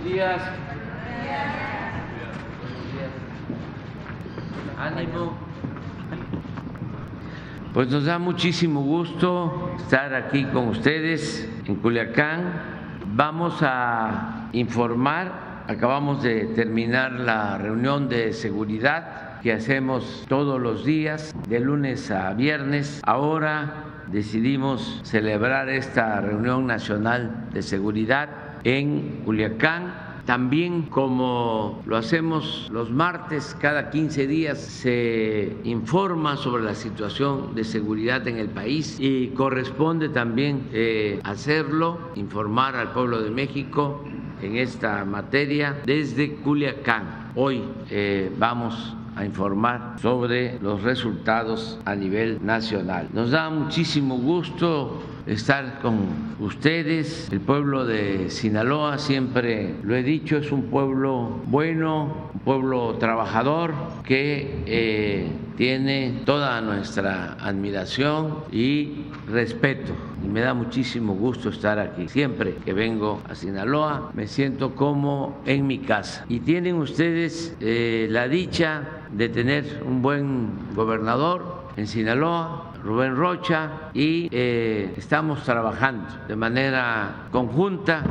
Buenos días. Ánimo. Pues nos da muchísimo gusto estar aquí con ustedes en Culiacán. Vamos a informar, acabamos de terminar la reunión de seguridad que hacemos todos los días, de lunes a viernes. Ahora decidimos celebrar esta reunión nacional de seguridad en Culiacán. También como lo hacemos los martes, cada 15 días se informa sobre la situación de seguridad en el país y corresponde también eh, hacerlo, informar al pueblo de México en esta materia desde Culiacán. Hoy eh, vamos a informar sobre los resultados a nivel nacional. Nos da muchísimo gusto estar con ustedes. El pueblo de Sinaloa, siempre lo he dicho, es un pueblo bueno, un pueblo trabajador que eh, tiene toda nuestra admiración y respeto. Y me da muchísimo gusto estar aquí. Siempre que vengo a Sinaloa me siento como en mi casa. Y tienen ustedes eh, la dicha de tener un buen gobernador en Sinaloa, Rubén Rocha, y eh, estamos trabajando de manera conjunta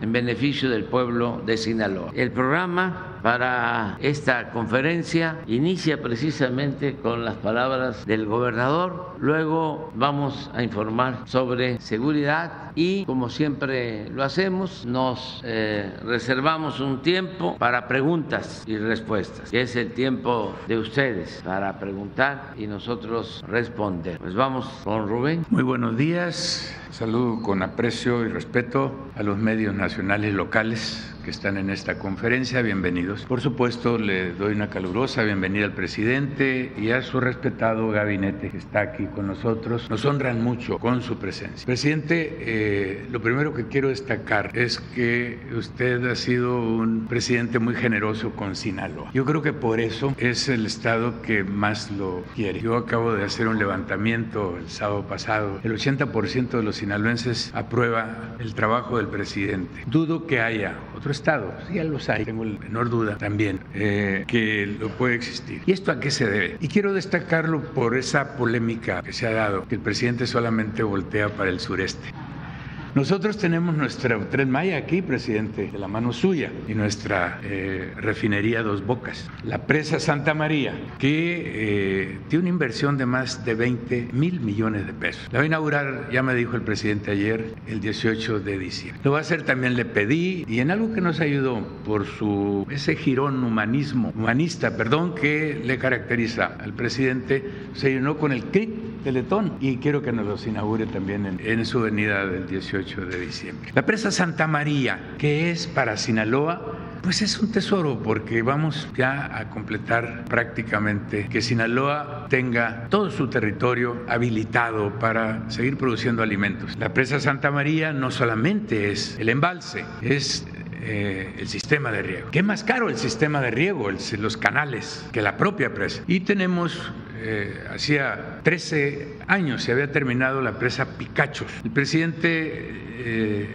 en beneficio del pueblo de Sinaloa. El programa para esta conferencia inicia precisamente con las palabras del gobernador, luego vamos a informar sobre seguridad y como siempre lo hacemos, nos eh, reservamos un tiempo para preguntas y respuestas, que es el tiempo de ustedes para preguntar y nosotros responder. Pues vamos con Rubén. Muy buenos días, saludo con aprecio y respeto a los medios nacionales y locales que están en esta conferencia, bienvenidos. Por supuesto, le doy una calurosa bienvenida al presidente y a su respetado gabinete que está aquí con nosotros. Nos honran mucho con su presencia. Presidente, eh, lo primero que quiero destacar es que usted ha sido un presidente muy generoso con Sinaloa. Yo creo que por eso es el estado que más lo quiere. Yo acabo de hacer un levantamiento el sábado pasado. El 80% de los sinaloenses aprueba el trabajo del presidente. Dudo que haya otro Estado, ya los hay, tengo la menor duda también eh, que lo puede existir. ¿Y esto a qué se debe? Y quiero destacarlo por esa polémica que se ha dado, que el presidente solamente voltea para el sureste. Nosotros tenemos nuestra Tren Maya aquí, presidente, de la mano suya, y nuestra eh, refinería Dos Bocas. La presa Santa María, que eh, tiene una inversión de más de 20 mil millones de pesos. La va a inaugurar, ya me dijo el presidente ayer, el 18 de diciembre. Lo va a hacer también, le pedí, y en algo que nos ayudó por su ese girón humanismo, humanista, perdón, que le caracteriza al presidente, se llenó con el CRIT Teletón y quiero que nos los inaugure también en, en su venida del 18 de diciembre. La presa Santa María, que es para Sinaloa, pues es un tesoro porque vamos ya a completar prácticamente que Sinaloa tenga todo su territorio habilitado para seguir produciendo alimentos. La presa Santa María no solamente es el embalse, es eh, el sistema de riego. ¿Qué más caro el sistema de riego, el, los canales, que la propia presa? Y tenemos eh, hacía 13 años se había terminado la presa Picachos. El presidente eh,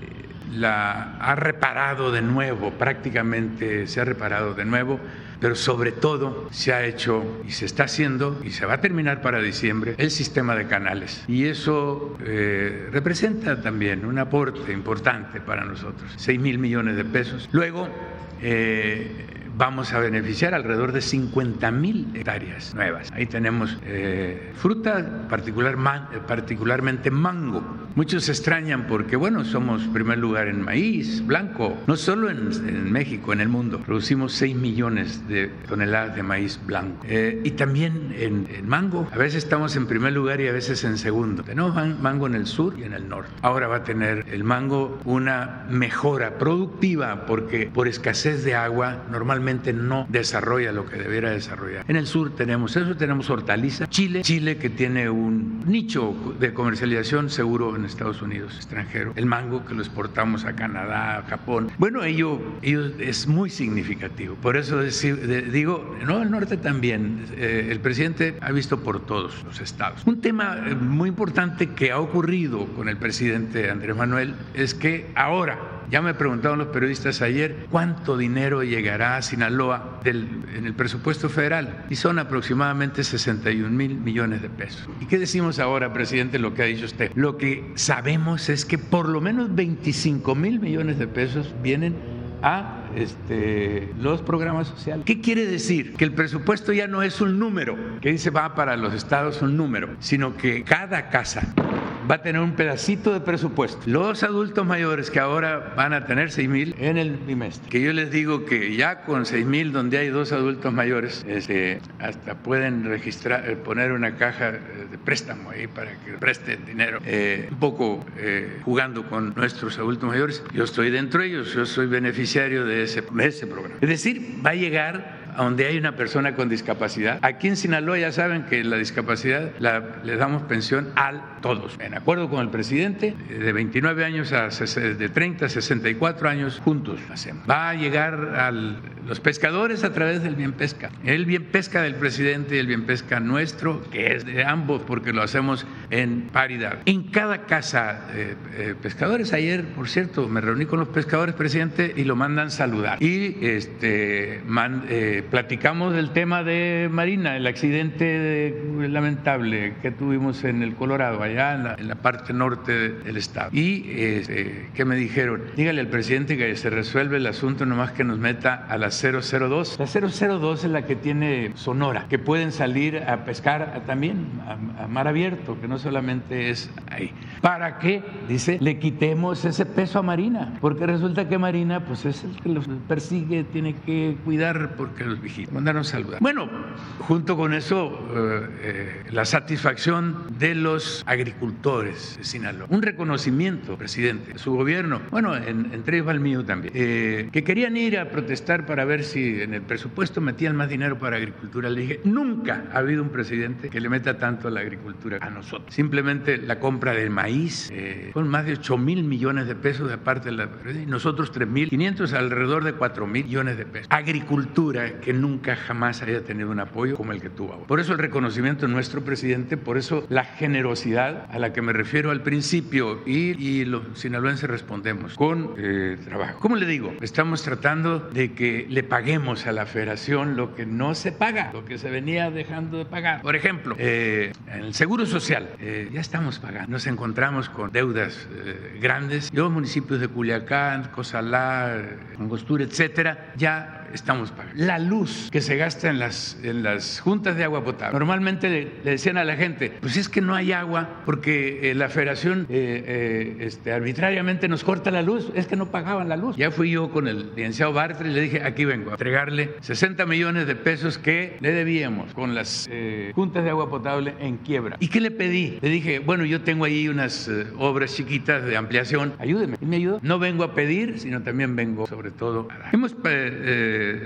la ha reparado de nuevo, prácticamente se ha reparado de nuevo, pero sobre todo se ha hecho y se está haciendo y se va a terminar para diciembre el sistema de canales. Y eso eh, representa también un aporte importante para nosotros, 6 mil millones de pesos. Luego, vamos a beneficiar alrededor de 50 mil hectáreas nuevas. Ahí tenemos eh, fruta, particular, particularmente mango. Muchos se extrañan porque, bueno, somos primer lugar en maíz blanco, no solo en, México, en el mundo. Producimos 6 millones de toneladas de maíz blanco. Eh, y también en, en, mango, a veces estamos en primer lugar y a veces en segundo. Tenemos mango en el sur y en el norte. Ahora va a tener el mango una mejora productiva porque por escasez de agua normalmente no desarrolla lo que debiera desarrollar. En el sur tenemos eso, tenemos hortaliza, Chile, Chile que tiene un nicho de comercialización seguro en Estados Unidos, extranjero, el mango que lo exportamos a Canadá, a Japón. Bueno, ello, ello es muy significativo. Por eso digo, no, el norte también. Eh, el presidente ha visto por todos los estados. Un tema eh, muy importante que ha ocurrido con el presidente Andrés Manuel es que ahora Ya me preguntaron los periodistas ayer cuánto dinero llegará a Sinaloa en el presupuesto federal y son aproximadamente 61 mil millones de pesos. ¿Y qué decimos ahora, presidente, lo que ha dicho usted? Lo que sabemos es que por lo menos 25 mil millones de pesos vienen a este, los programas sociales. ¿Qué quiere decir? Que el presupuesto ya no es un número, que dice va para los estados un número, sino que cada casa va a tener un pedacito de presupuesto. Los adultos mayores que ahora van a tener 6 mil en el bimestre, que yo les digo que ya con 6 mil donde hay dos adultos mayores, este, hasta pueden registrar, eh, poner una caja de préstamo ahí para que presten dinero, eh, un poco eh, jugando con nuestros adultos mayores. Yo estoy dentro de ellos, yo soy beneficiario de ese, de ese programa. Es decir, va a llegar donde hay una persona con discapacidad. Aquí en Sinaloa ya saben que la discapacidad le damos pensión a todos. En acuerdo con el presidente, de 29 años a de 30 a 64 años juntos hacemos. Va a llegar a los pescadores a través del bien pesca. El bien pesca del presidente y el bien pesca nuestro, que es de ambos porque lo hacemos en paridad. En cada casa eh, eh, pescadores, ayer, por cierto, me reuní con los pescadores, presidente, y lo mandan saludar. Y este, eh, platicamos del tema de Marina, el accidente lamentable que tuvimos en el Colorado, allá en la, parte norte del estado. Y ¿qué me dijeron? Dígale al presidente que se resuelve el asunto nomás que nos meta a la 002. La 002 es la que tiene Sonora, que pueden salir a pescar también a, mar abierto, que no solamente es ahí. ¿Para qué? Dice, le quitemos ese peso a Marina, porque resulta que Marina pues es el que los persigue, tiene que cuidar porque los saludar. Bueno, junto con eso, eh, eh, la satisfacción de los agricultores de Sinaloa. Un reconocimiento, presidente, de su gobierno, bueno, entre ellos va el mío también, eh, que querían ir a protestar para ver si en el presupuesto metían más dinero para agricultura. Le dije, nunca ha habido un presidente que le meta tanto a la agricultura a nosotros. Simplemente la compra del maíz, con más de 8 mil millones de pesos de parte de la... Nosotros 3 mil 500, alrededor de 4 mil millones de pesos. Agricultura, que nunca jamás haya tenido un apoyo como el que tuvo Por eso el reconocimiento de nuestro presidente, por eso la generosidad a la que me refiero al principio y, los sinaloenses respondemos con eh, trabajo. ¿Cómo le digo? Estamos tratando de que le paguemos a la federación lo que no se paga, lo que se venía dejando de pagar. Por ejemplo, eh, el Seguro Social, eh, ya estamos pagando. Nos encontramos con deudas grandes. Los municipios de Culiacán, Cosalá, Angostura, etcétera, ya estamos pagando. La luz que se gasta en las, en las juntas de agua potable. Normalmente le, decían a la gente, pues es que no hay agua porque eh, la federación eh, eh, este, arbitrariamente nos corta la luz, es que no pagaban la luz. Ya fui yo con el licenciado Bartre y le dije, aquí vengo a entregarle 60 millones de pesos que le debíamos con las juntas de agua potable en quiebra. ¿Y qué le pedí? Le dije, bueno, yo tengo ahí unas obras chiquitas de ampliación, ayúdeme. Y me ayudó. No vengo a pedir, sino también vengo sobre todo a dar. Hemos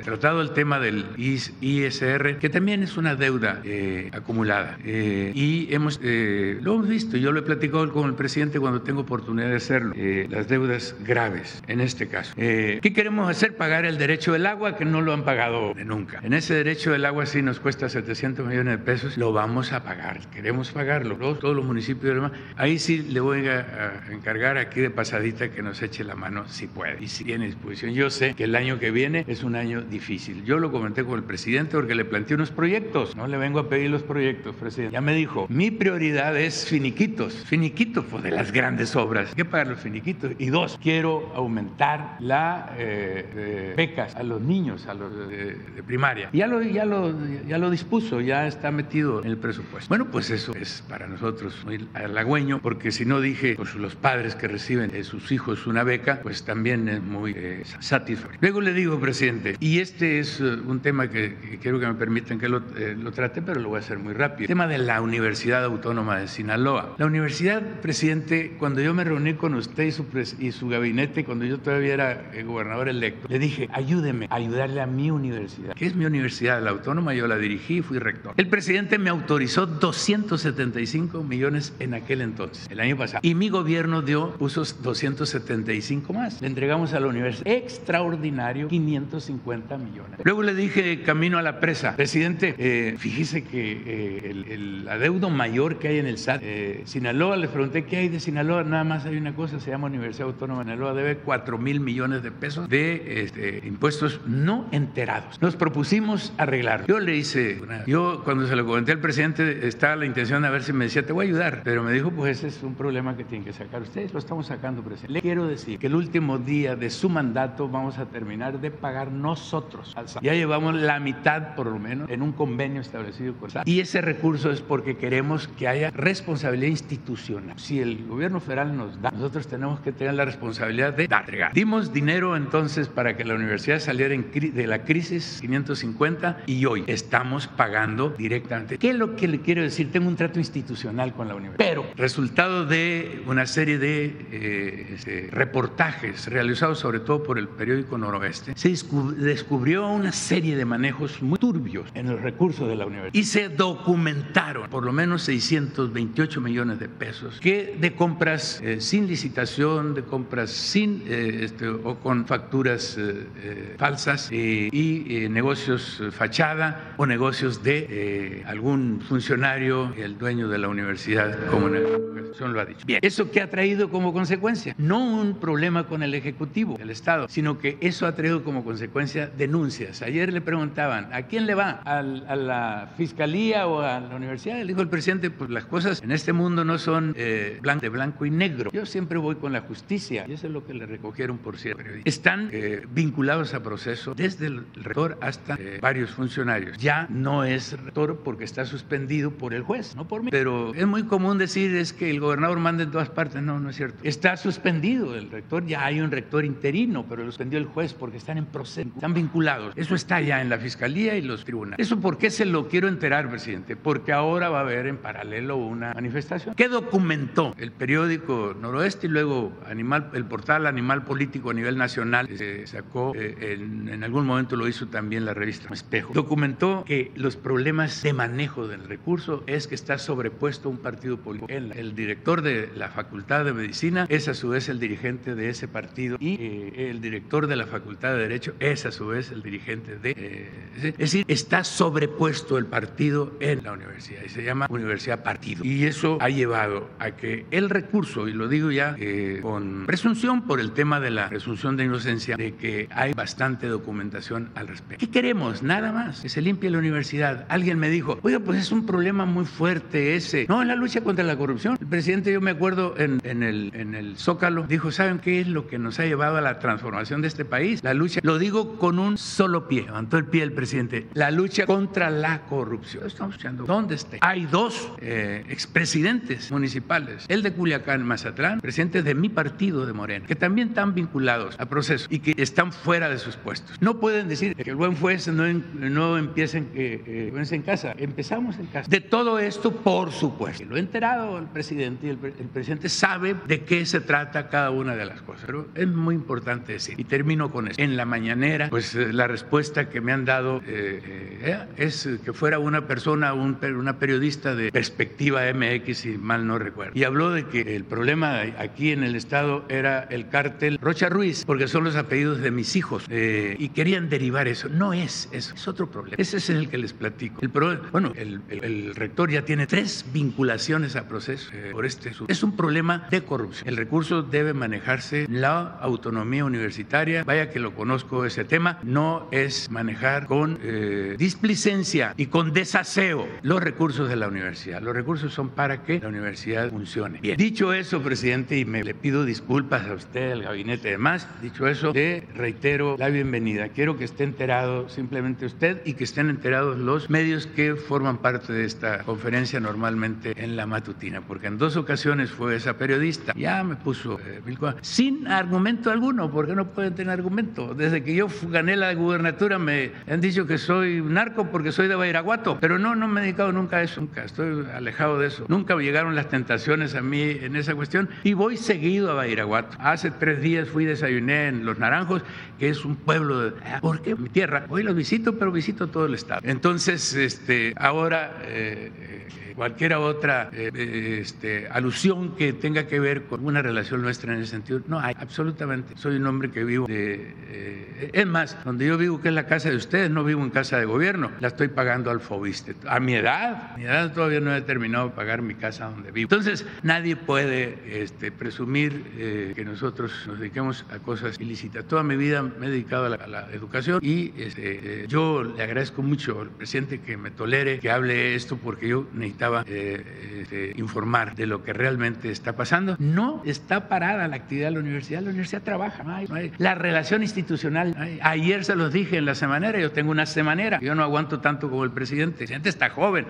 tratado el tema del ISR, que también es una deuda eh, acumulada. Eh, y hemos, eh, lo hemos visto, yo lo he platicado con el presidente cuando tengo oportunidad de hacerlo, las deudas graves en este caso. ¿Qué queremos hacer? Pagar el derecho del agua, que no lo han pagado nunca. En ese derecho del agua sí nos cuesta 700 millones de pesos, lo vamos a pagar, queremos pagarlo, todos, los municipios. Demás. Ahí sí le voy a, a encargar aquí de pasadita que nos eche la mano si puede y si tiene disposición. Yo sé que el año que viene es un año difícil. Yo lo comenté con el presidente porque le planteé unos proyectos. No le vengo a pedir los proyectos, presidente. Ya me dijo, mi prioridad es finiquitos. Finiquitos, pues de las grandes obras. Hay que pagar los finiquitos. Y dos, quiero aumentar la eh, becas a los niños, a los de, primaria. Ya lo, ya, lo, ya lo dispuso, ya está metido en el presupuesto. Bueno, pues eso es para nosotros muy halagüeño, porque si no dije, pues los padres que reciben de sus hijos una beca, pues también es muy eh, satisfactorio. Luego le digo, presidente, y este es eh, un tema que, quiero que me permitan que eh, lo, trate, pero lo voy a hacer muy rápido. El tema de la Universidad Autónoma de Sinaloa. La universidad, presidente, cuando yo me reuní con usted y su, y su gabinete, cuando yo todavía era eh, gobernador electo, le dije, ayúdeme a ayudarle a mi universidad. ¿Qué es mi universidad? La Autónoma, yo la dirigí fui rector. El presidente me autorizó 275 millones en aquel entonces, el año pasado. Y mi gobierno dio, puso 275 más. Le entregamos a la universidad extraordinario 550 150 millones. Luego le dije camino a la presa, presidente, eh, fíjese que eh, el, adeudo mayor que hay en el SAT, eh, Sinaloa, le pregunté qué hay de Sinaloa, nada más hay una cosa, se llama Universidad Autónoma de Sinaloa, debe 4 mil millones de pesos de este, impuestos no enterados. Nos propusimos arreglar. Yo le hice, yo cuando se lo comenté al presidente estaba la intención de ver si me decía, te voy a ayudar, pero me dijo, pues ese es un problema que tienen que sacar ustedes, lo estamos sacando, presidente. Le quiero decir que el último día de su mandato vamos a terminar de pagar nosotros. Ya llevamos la mitad, por lo menos, en un convenio establecido con SAT. Y ese recurso es porque queremos que haya responsabilidad institucional. Si el gobierno federal nos da, nosotros tenemos que tener la responsabilidad de dar. Dimos dinero entonces para que la universidad saliera de la crisis 550 y hoy estamos pagando directamente. ¿Qué es lo que le quiero decir? Tengo un trato institucional con la universidad. Pero resultado de una serie de eh, este, reportajes realizados sobre todo por el periódico Noroeste, se descubrió una serie de manejos muy turbios en los recursos de la universidad y se documentaron por lo menos 628 millones de pesos que de compras eh, sin licitación, de compras sin eh, este, o con facturas falsas y negocios fachada o negocios de algún funcionario, el dueño de la universidad, como en el lo ha dicho. Bien, ¿eso qué ha traído como consecuencia? No un problema con el Ejecutivo, el Estado, sino que eso ha traído como consecuencia denuncias. Ayer le preguntaban, ¿a quién le va? ¿A, la Fiscalía o a la Universidad? Le dijo el presidente, pues las cosas en este mundo no son eh, de blanco y negro. Yo siempre voy con la justicia y eso es lo que le recogieron por cierto. Están eh, vinculados a proceso desde el rector hasta eh, varios funcionarios. Ya no es rector porque está suspendido por el juez, no por mí. Pero es muy común decir es que el gobernador manda en todas partes. No, no es cierto. Está suspendido el rector, ya hay un rector interino, pero lo suspendió el juez porque están en proceso, están vinculados. Eso está ya en la fiscalía y los tribunales. ¿Eso por qué se lo quiero enterar, presidente? Porque ahora va a haber en paralelo una manifestación. ¿Qué documentó el periódico Noroeste y luego Animal, el portal Animal Político a nivel nacional? Se sacó, eh, en, algún momento lo hizo también la revista Espejo. Documentó que los problemas de manejo del recurso es que está sobrepuesto un partido político. El director de la Facultad de Medicina es a su vez el dirigente de ese partido y eh, el director de la Facultad de Derecho es a su vez el dirigente de... Eh, es decir, está sobrepuesto el partido en la universidad y se llama Universidad Partido. Y eso ha llevado a que el recurso, y lo digo ya eh, con presunción por el tema de la presunción de inocencia, de que hay bastante documentación al respecto. ¿Qué queremos? Nada más, que se limpie la universidad. Alguien me dijo, oiga, pues es un problema muy fuerte ese. No, en la lucha contra la corrupción. El presidente, yo me acuerdo en, el, en el Zócalo, dijo, ¿saben qué es lo que nos ha llevado a la transformación de este país? La lucha, lo digo con un solo pie, levantó el pie el presidente, la lucha contra la corrupción. Estamos escuchando, ¿dónde está? Hay dos eh, expresidentes municipales, el de Culiacán, Mazatlán, presidentes de mi partido de Morena, que también están vinculados al proceso y que están fuera de sus puestos. No pueden decir que el buen juez no, no empiecen eh, eh en casa, empezamos en casa. De todo esto, por supuesto, lo he enterado el presidente y el, presidente sabe de qué se trata cada una de las cosas. Pero es muy importante decir, y termino con eso. En la mañanera, pues eh, la respuesta que me han dado eh, eh, es que fuera una persona, una periodista de perspectiva MX, si mal no recuerdo. Y habló de que el problema aquí en el Estado era el cártel Rocha Ruiz, porque son los apellidos de mis hijos. y querían derivar eso. No es eso, es otro problema. Ese es el que les platico. El bueno, el, rector ya tiene tres vinculaciones a proceso por este Es un problema de corrupción. El recurso debe manejarse la autonomía universitaria. Vaya que lo conozco ese tema. No es manejar con eh, displicencia y con desaseo los recursos de la universidad. Los recursos son para que la universidad funcione. Bien. Dicho eso, presidente, y me le pido disculpas a usted, al gabinete y demás, dicho eso, le reitero la bienvenida. Quiero que esté enterado simplemente usted y que estén enterados los medios que forman parte de esta conferencia normalmente en la matutina, porque en dos ocasiones fue esa periodista. Ya me puso eh, sin argumento alguno, porque no pueden tener argumento. Desde que yo gané la gubernatura me han dicho que soy narco porque soy de Bairaguato, pero no, no me he dedicado nunca a eso, nunca, estoy alejado de eso. Nunca llegaron las tentaciones a mí en esa cuestión y voy seguido a Bairaguato. Hace tres días fui desayuné en Los Naranjos, que es un pueblo de... porque Mi tierra. Hoy los visito, pero visito todo el estado. Entonces, este, ahora... Eh, cualquier otra eh, este, alusión que tenga que ver con una relación nuestra en ese sentido. No hay, absolutamente. Soy un hombre que vivo de... Eh, Más, donde yo vivo, que es la casa de ustedes, no vivo en casa de gobierno, la estoy pagando al Fobiste. A mi edad, mi edad todavía no he terminado de pagar mi casa donde vivo. Entonces, nadie puede este, presumir eh, que nosotros nos dediquemos a cosas ilícitas. Toda mi vida me he dedicado a la, educación y este, eh, yo le agradezco mucho al presidente que me tolere que hable esto porque yo necesitaba eh, este, informar de lo que realmente está pasando. No está parada la actividad de la universidad, la universidad trabaja. La relación institucional, ayer se los dije en la semanera, yo tengo una semanera, yo no aguanto tanto como el presidente. El presidente está joven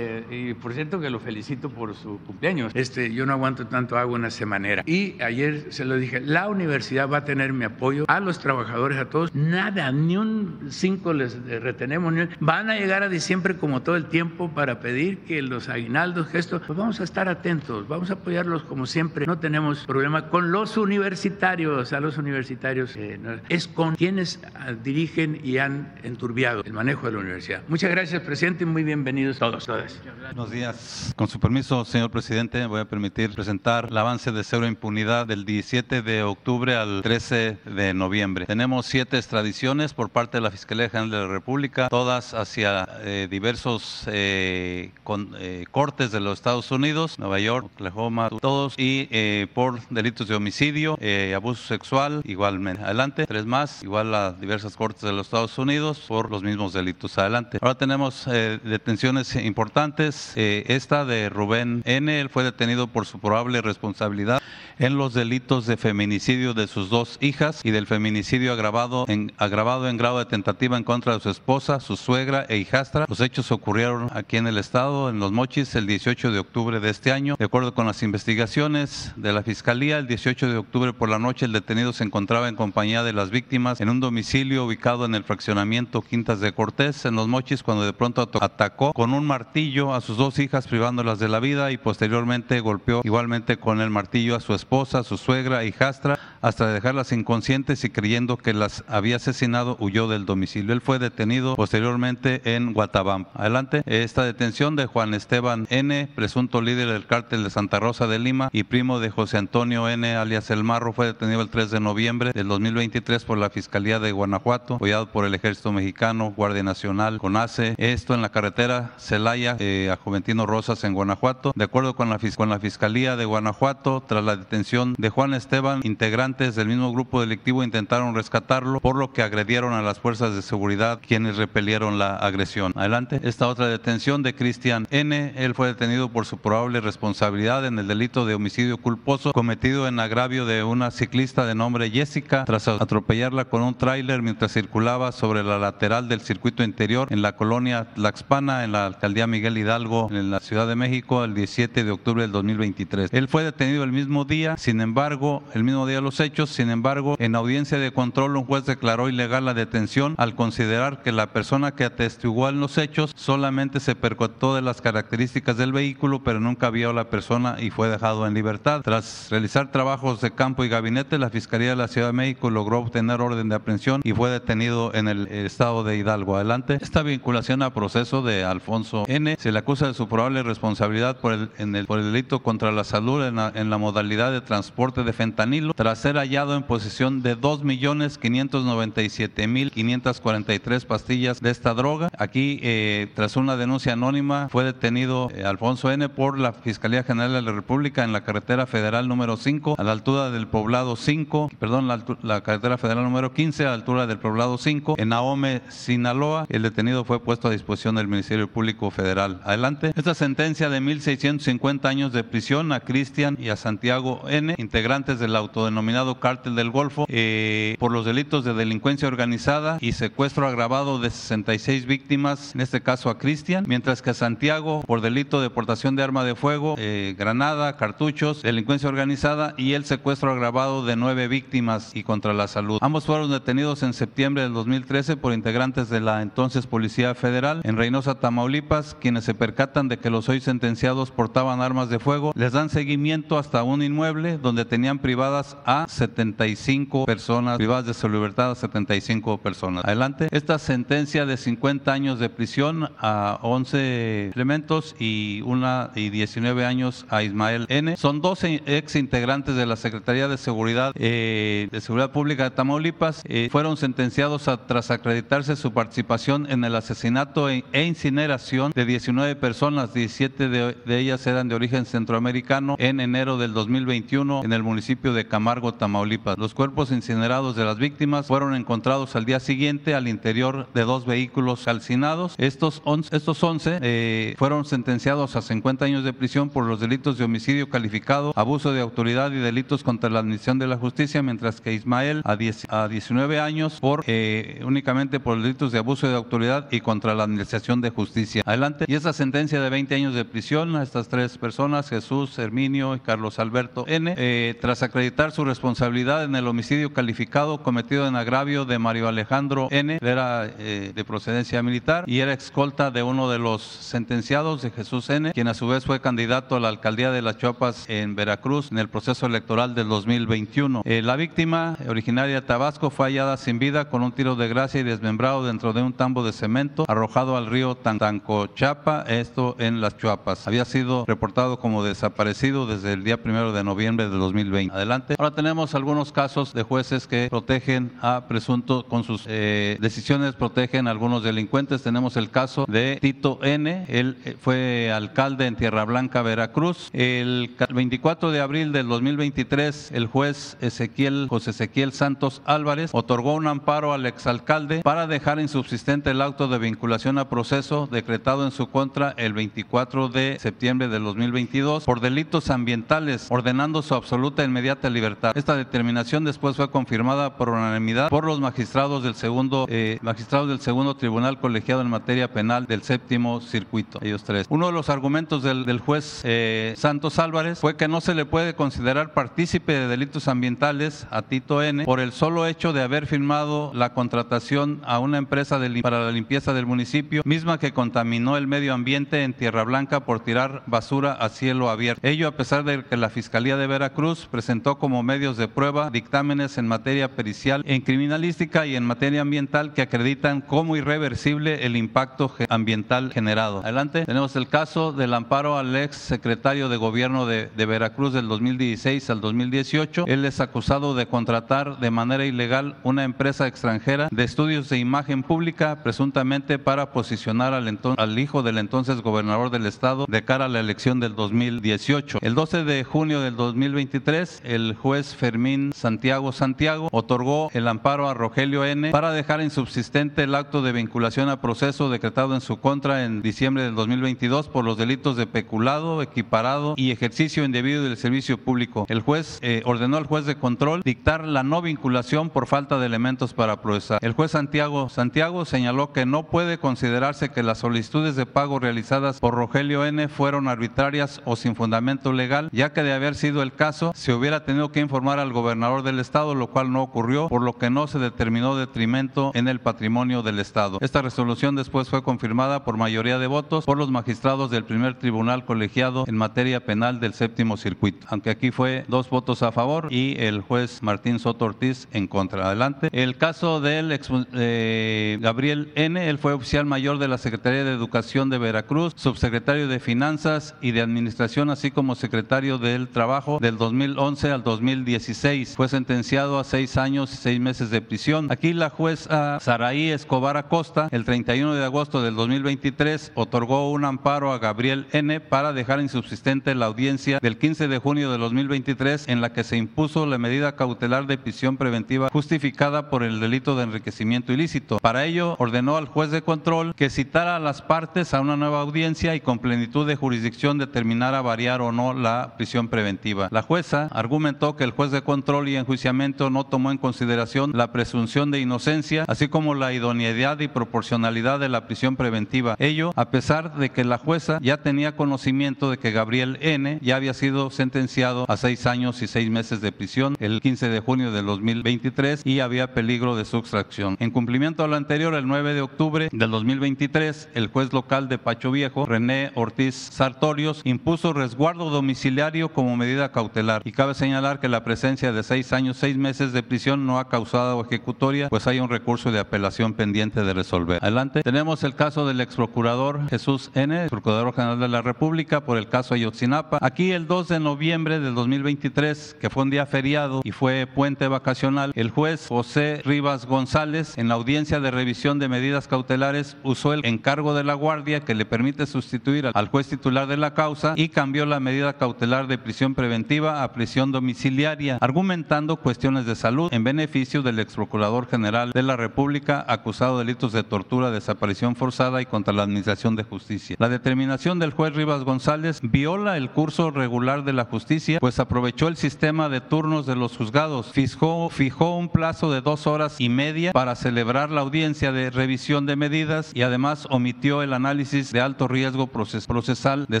y por cierto que lo felicito por su cumpleaños. Este, yo no aguanto tanto, hago una semanera. Y ayer se lo dije, la universidad va a tener mi apoyo a los trabajadores, a todos. Nada, ni un cinco les retenemos. Ni van a llegar a diciembre como todo el tiempo para pedir que los aguinaldos, que esto, pues vamos a estar atentos, vamos a apoyarlos como siempre. No tenemos problema con los universitarios, a los universitarios. Eh, es con quienes ah, dirigen y han enturbiado el manejo de la universidad. Muchas gracias, presidente, muy bienvenidos todos. Buenos días. Con su permiso, señor presidente, voy a permitir presentar el avance de cero impunidad del 17 de octubre al 13 de noviembre. Tenemos siete extradiciones por parte de la Fiscalía General de la República, todas hacia eh, diversos eh, eh, cortes de los Estados Unidos, Nueva York, Oklahoma, todos, y por delitos de homicidio, abuso sexual, igualmente. Adelante, tres más, igual a diversas cortes de los Estados Unidos por los mismos delitos. Adelante. Ahora tenemos detenciones importantes. esta de Rubén N., él fue detenido por su probable responsabilidad en los delitos de feminicidio de sus dos hijas y del feminicidio agravado en, agravado en grado de tentativa en contra de su esposa, su suegra e hijastra. Los hechos ocurrieron aquí en el estado, en Los Mochis, el 18 de octubre de este año. De acuerdo con las investigaciones de la Fiscalía, el 18 de octubre por la noche el detenido se encontraba en compañía de las víctimas en un domicilio ubicado en el fraccionamiento Quintas de Cortés, en Los Mochis, cuando de pronto atacó con un martillo a sus dos hijas privándolas de la vida y posteriormente golpeó igualmente con el martillo a su esposa, su suegra, hijastra, hasta dejarlas inconscientes y creyendo que las había asesinado, huyó del domicilio. Él fue detenido posteriormente en Guatabam. Adelante. Esta detención de Juan Esteban N., presunto líder del cártel de Santa Rosa de Lima y primo de José Antonio N., alias El Marro, fue detenido el 3 de noviembre del 2023 por la Fiscalía de Guanajuato, apoyado por el Ejército Mexicano, Guardia Nacional, CONACE. Esto en la carretera Celaya eh, a Juventino Rosas en Guanajuato. De acuerdo con la, con la Fiscalía de Guanajuato, tras la detención de Juan Esteban, integrante del mismo grupo delictivo intentaron rescatarlo, por lo que agredieron a las fuerzas de seguridad, quienes repelieron la agresión. Adelante. Esta otra detención de Cristian N. Él fue detenido por su probable responsabilidad en el delito de homicidio culposo cometido en agravio de una ciclista de nombre Jessica tras atropellarla con un tráiler mientras circulaba sobre la lateral del circuito interior en la colonia Tlaxpana, en la alcaldía Miguel Hidalgo, en la Ciudad de México, el 17 de octubre del 2023. Él fue detenido el mismo día, sin embargo, el mismo día los hechos. Sin embargo, en audiencia de control, un juez declaró ilegal la detención al considerar que la persona que atestiguó en los hechos solamente se percató de las características del vehículo, pero nunca vio a la persona y fue dejado en libertad. Tras realizar trabajos de campo y gabinete, la Fiscalía de la Ciudad de México logró obtener orden de aprehensión y fue detenido en el estado de Hidalgo. Adelante. Esta vinculación a proceso de Alfonso N. se le acusa de su probable responsabilidad por el, en el, delito contra la salud en la, en la modalidad de transporte de fentanilo tras ser hallado en posesión de 2.597.543 pastillas de esta droga. Aquí, eh, tras una denuncia anónima, fue detenido eh, Alfonso N. por la Fiscalía General de la República en la carretera federal número 5, a la altura del poblado 5, perdón, la, la carretera federal número 15, a la altura del poblado 5, en Ahome, Sinaloa. El detenido fue puesto a disposición del Ministerio Público Federal. Adelante. Esta sentencia de 1.650 años de prisión a Cristian y a Santiago N., integrantes del autodenominado Cártel del Golfo eh, por los delitos de delincuencia organizada y secuestro agravado de 66 víctimas, en este caso a Cristian, mientras que a Santiago por delito de portación de arma de fuego, eh, granada, cartuchos, delincuencia organizada y el secuestro agravado de nueve víctimas y contra la salud. Ambos fueron detenidos en septiembre del 2013 por integrantes de la entonces Policía Federal en Reynosa, Tamaulipas, quienes se percatan de que los hoy sentenciados portaban armas de fuego, les dan seguimiento hasta un inmueble donde tenían privadas a 75 personas, privadas de su libertad a 75 personas. Adelante. Esta sentencia de 50 años de prisión a 11 elementos y una y 19 años a Ismael N. Son 12 ex integrantes de la Secretaría de Seguridad eh, de Seguridad Pública de Tamaulipas. Fueron sentenciados a, tras acreditarse su participación en el asesinato e, e incineración de 19 personas, 17 de, ellas eran de origen centroamericano, en enero del 2021 en el municipio de Camargo, Tamaulipas. Los cuerpos incinerados de las víctimas fueron encontrados al día siguiente al interior de dos vehículos calcinados. Estos 11, estos 11 eh, fueron sentenciados a 50 años de prisión por los delitos de homicidio calificado, abuso de autoridad y delitos contra la administración de la justicia, mientras que Ismael a, 10, a 19 años por eh, únicamente por delitos de abuso de autoridad y contra la administración de justicia. Adelante. Y esa sentencia de 20 años de prisión a estas tres personas, Jesús, Herminio y Carlos Alberto N., eh, tras acreditar su responsabilidad en el homicidio calificado cometido en agravio de Mario Alejandro N., era eh, de procedencia militar y era escolta de uno de los sentenciados de Jesús N., quien a su vez fue candidato a la alcaldía de Las Chuapas en Veracruz en el proceso electoral del 2021. Eh, la víctima, originaria de Tabasco, fue sin vida con un tiro de gracia y desmembrado dentro de un tambo de cemento arrojado al río Tantancochapa, esto en Las Chuapas. Había sido reportado como desaparecido desde el día primero de noviembre de 2020. Adelante. Ahora tenemos algunos casos de jueces que protegen a presuntos, con sus eh, decisiones protegen a algunos delincuentes. Tenemos el caso de Tito N. Él eh, fue alcalde en Tierra Blanca, Veracruz. El 24 de abril del 2023, el juez Ezequiel, José Ezequiel Santos Álvarez otorgó un amparo al exalcalde para dejar insubsistente el auto de vinculación a proceso decretado en su contra el 24 de septiembre del 2022 por delitos ambientales, ordenando su absoluta e inmediata libertad. Esta determinación después fue confirmada por unanimidad por los magistrados del segundo eh, magistrados del segundo tribunal colegiado en materia penal del séptimo circuito. Ellos tres. Uno de los argumentos del, del juez eh, Santos Álvarez fue que no se le puede considerar partícipe de delitos ambientales a Tito N por el solo hecho de haber firmado la contratación a una empresa para la limpieza del municipio, misma que contaminó el medio ambiente en Tierra Blanca por tirar basura a cielo abierto. Ello a pesar de que la Fiscalía de Veracruz presentó como medios de prueba dictámenes en materia pericial, en criminalística y en materia ambiental que acreditan como irreversible el impacto ambiental generado. Adelante. Tenemos el caso del amparo al ex secretario de gobierno de, de Veracruz del 2016 al 2018. Él es acusado de contratar de manera ilegal una empresa extranjera de estudios de imagen pública, presuntamente para posicionar al, al hijo del entonces gobernador del estado de cara a la elección del 2018. El 12 de junio del 2023, el juez Fermín Santiago Santiago otorgó el amparo a Rogelio N para dejar insubsistente el acto de vinculación a proceso decretado en su contra en diciembre del 2022 por los delitos de peculado, equiparado y ejercicio indebido del servicio público. El juez eh, ordenó al juez de control dictar la no vinculación por falta de elementos para procesar. El juez Santiago Santiago señaló que no puede considerarse que las solicitudes de pago realizadas por Rogelio N fueron arbitrarias o sin fundamento legal, ya que de haber sido el caso, se hubiera tenido que informar al gobernador del estado, lo cual no ocurrió, por lo que no se determinó detrimento en el patrimonio del estado. Esta resolución después fue confirmada por mayoría de votos por los magistrados del primer tribunal colegiado en materia penal del séptimo circuito, aunque aquí fue dos votos a favor y el juez Martín Soto Ortiz en contra. Adelante. El caso del ex, eh, Gabriel N., él fue oficial mayor de la Secretaría de Educación de Veracruz, subsecretario de Finanzas y de Administración, así como secretario del Trabajo del 2011 al 2016. Fue sentenciado a seis años y seis meses de prisión. Aquí la jueza Saraí Escobar Acosta, el 31 de agosto del 2023, otorgó un amparo a Gabriel N. para dejar insubsistente la audiencia del 15 de junio de 2023 en la que se impuso la medida cautelar de prisión preventiva justificada por el delito de enriquecimiento ilícito. Para ello, ordenó al juez de control que citara a las partes a una nueva audiencia y con plenitud de jurisdicción determinara variar o no la prisión preventiva. La jueza argumentó que el juez de control y enjuiciamiento no tomó en consideración la presunción de inocencia, así como la idoneidad y proporcionalidad de la prisión preventiva. Ello a pesar de que la jueza ya tenía conocimiento de que Gabriel N. ya había sido sentenciado a seis años y seis meses de prisión el 15 de junio del 2023 y había peligro de sustracción. En cumplimiento a lo anterior, el 9 de octubre del 2023, el juez local de Pacho Viejo, René Ortiz Sartorios, impuso resguardo domiciliario como medida cautelar. Y cabe señalar que la presencia de seis años, seis meses de prisión no ha causado ejecutoria, pues hay un recurso de apelación pendiente de resolver. Adelante. Tenemos el caso del ex procurador Jesús N., procurador general de la República, por el caso Ayotzinapa. Aquí el 2 de noviembre del 2023, que fue un día feriado y fue puente vacacional, el juez juez José Rivas González, en la audiencia de revisión de medidas cautelares, usó el encargo de la guardia que le permite sustituir al juez titular de la causa y cambió la medida cautelar de prisión preventiva a prisión domiciliaria, argumentando cuestiones de salud en beneficio del ex procurador general de la República acusado de delitos de tortura, desaparición forzada y contra la Administración de Justicia. La determinación del juez Rivas González viola el curso regular de la justicia, pues aprovechó el sistema de turnos de los juzgados, fijó, fijó un plazo de dos horas y media para celebrar la audiencia de revisión de medidas y además omitió el análisis de alto riesgo procesal de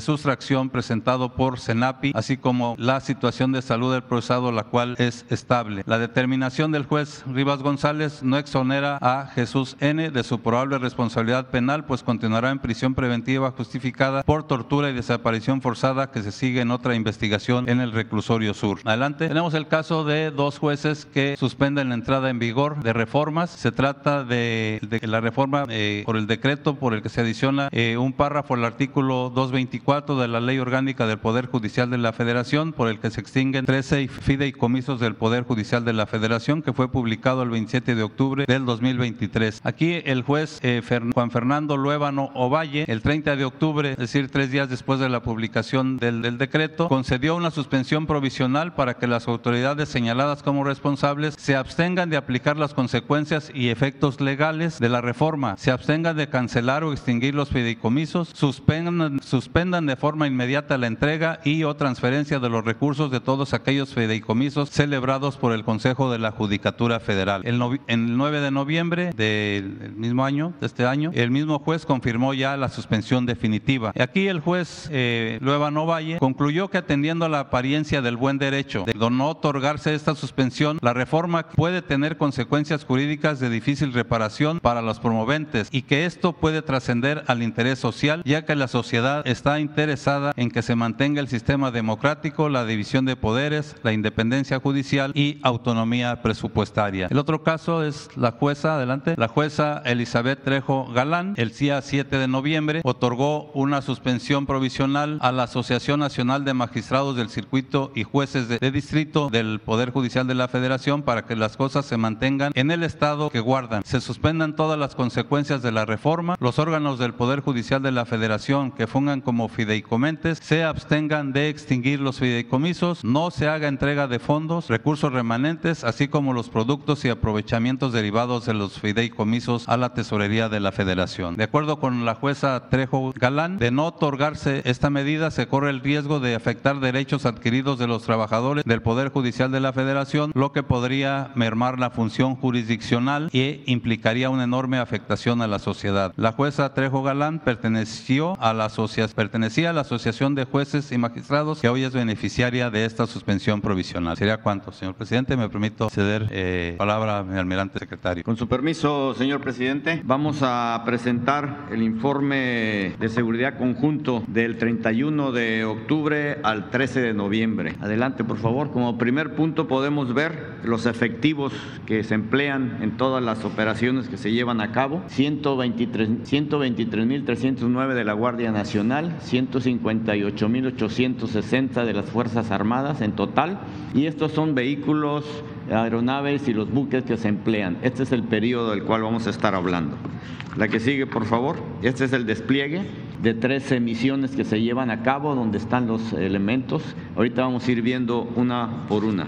sustracción presentado por CENAPI, así como la situación de salud del procesado, la cual es estable. La determinación del juez Rivas González no exonera a Jesús N. de su probable responsabilidad penal, pues continuará en prisión preventiva justificada por tortura y desaparición forzada que se sigue en otra investigación en el reclusorio sur. Adelante. Tenemos el caso de dos jueces que suspenden la entrada en vigor de reformas. Se trata de, la reforma eh, por el decreto por el que se adiciona eh, un párrafo al artículo 224 de la Ley Orgánica del Poder Judicial de la Federación, por el que se extinguen 13 fideicomisos del Poder Judicial de la Federación, que fue publicado el 27 de octubre del 2023. Aquí el juez eh, Juan Fernando Luébano Ovalle, el 30 de octubre, es decir, tres días después de la publicación del, del decreto, concedió una suspensión provisional para que las autoridades señaladas como responsables se abstengan de aplicar las consecuencias y efectos legales de la reforma, se abstengan de cancelar o extinguir los fideicomisos, suspendan, suspendan de forma inmediata la entrega y o transferencia de los recursos de todos aquellos fideicomisos celebrados por el Consejo de la Judicatura Federal. El, el 9 de noviembre del mismo año, de este año, el mismo juez confirmó ya la suspensión definitiva. Aquí el juez eh, Lueva Novalle concluyó que atendiendo a la apariencia del buen derecho de no otorgarse esta suspensión, la reforma puede tener consecuencias jurídicas de difícil reparación para los promoventes y que esto puede trascender al interés social, ya que la sociedad está interesada en que se mantenga el sistema democrático, la división de poderes, la independencia judicial y autonomía presupuestaria. El otro caso es la jueza, adelante, la jueza Elizabeth Trejo Galán, el día 7 de noviembre, otorgó una suspensión provisional a la Asociación Nacional de Magistrados del Circuito y Jueces de, de Distrito del Poder Judicial de la Federación para que las cosas se mantengan en el estado que guardan. Se suspendan todas las consecuencias de la reforma, los órganos del Poder Judicial de la Federación que fungan como fideicomentes se abstengan de extinguir los fideicomisos, no se haga entrega de fondos, recursos remanentes, así como los productos y aprovechamientos derivados de los fideicomisos a la tesorería de la Federación. De acuerdo con la jueza Trejo Galán, de no otorgarse esta medida se corre el riesgo de afectar derechos adquiridos de los trabajadores del Poder Judicial de la Federación, lo que podría mermar la función jurisdiccional e implicaría una enorme afectación a la sociedad. La jueza Trejo Galán perteneció a la pertenecía a la Asociación de Jueces y Magistrados que hoy es beneficiaria de esta suspensión provisional. ¿Sería cuánto, señor presidente? Me permito ceder eh, palabra al almirante secretario. Con su permiso, señor presidente, vamos a presentar el informe de seguridad conjunto del 31 de octubre al 13 de noviembre. Adelante, por favor. Como primer punto podemos ver los efectivos que se emplean en todas las operaciones que se llevan a cabo. 123.309 de la Guardia Nacional, 158.860 de las Fuerzas Armadas en total. Y estos son vehículos, aeronaves y los buques que se emplean. Este es el periodo del cual vamos a estar hablando. La que sigue, por favor. Este es el despliegue de 13 misiones que se llevan a cabo, donde están los elementos. Ahorita vamos a ir viendo una por una.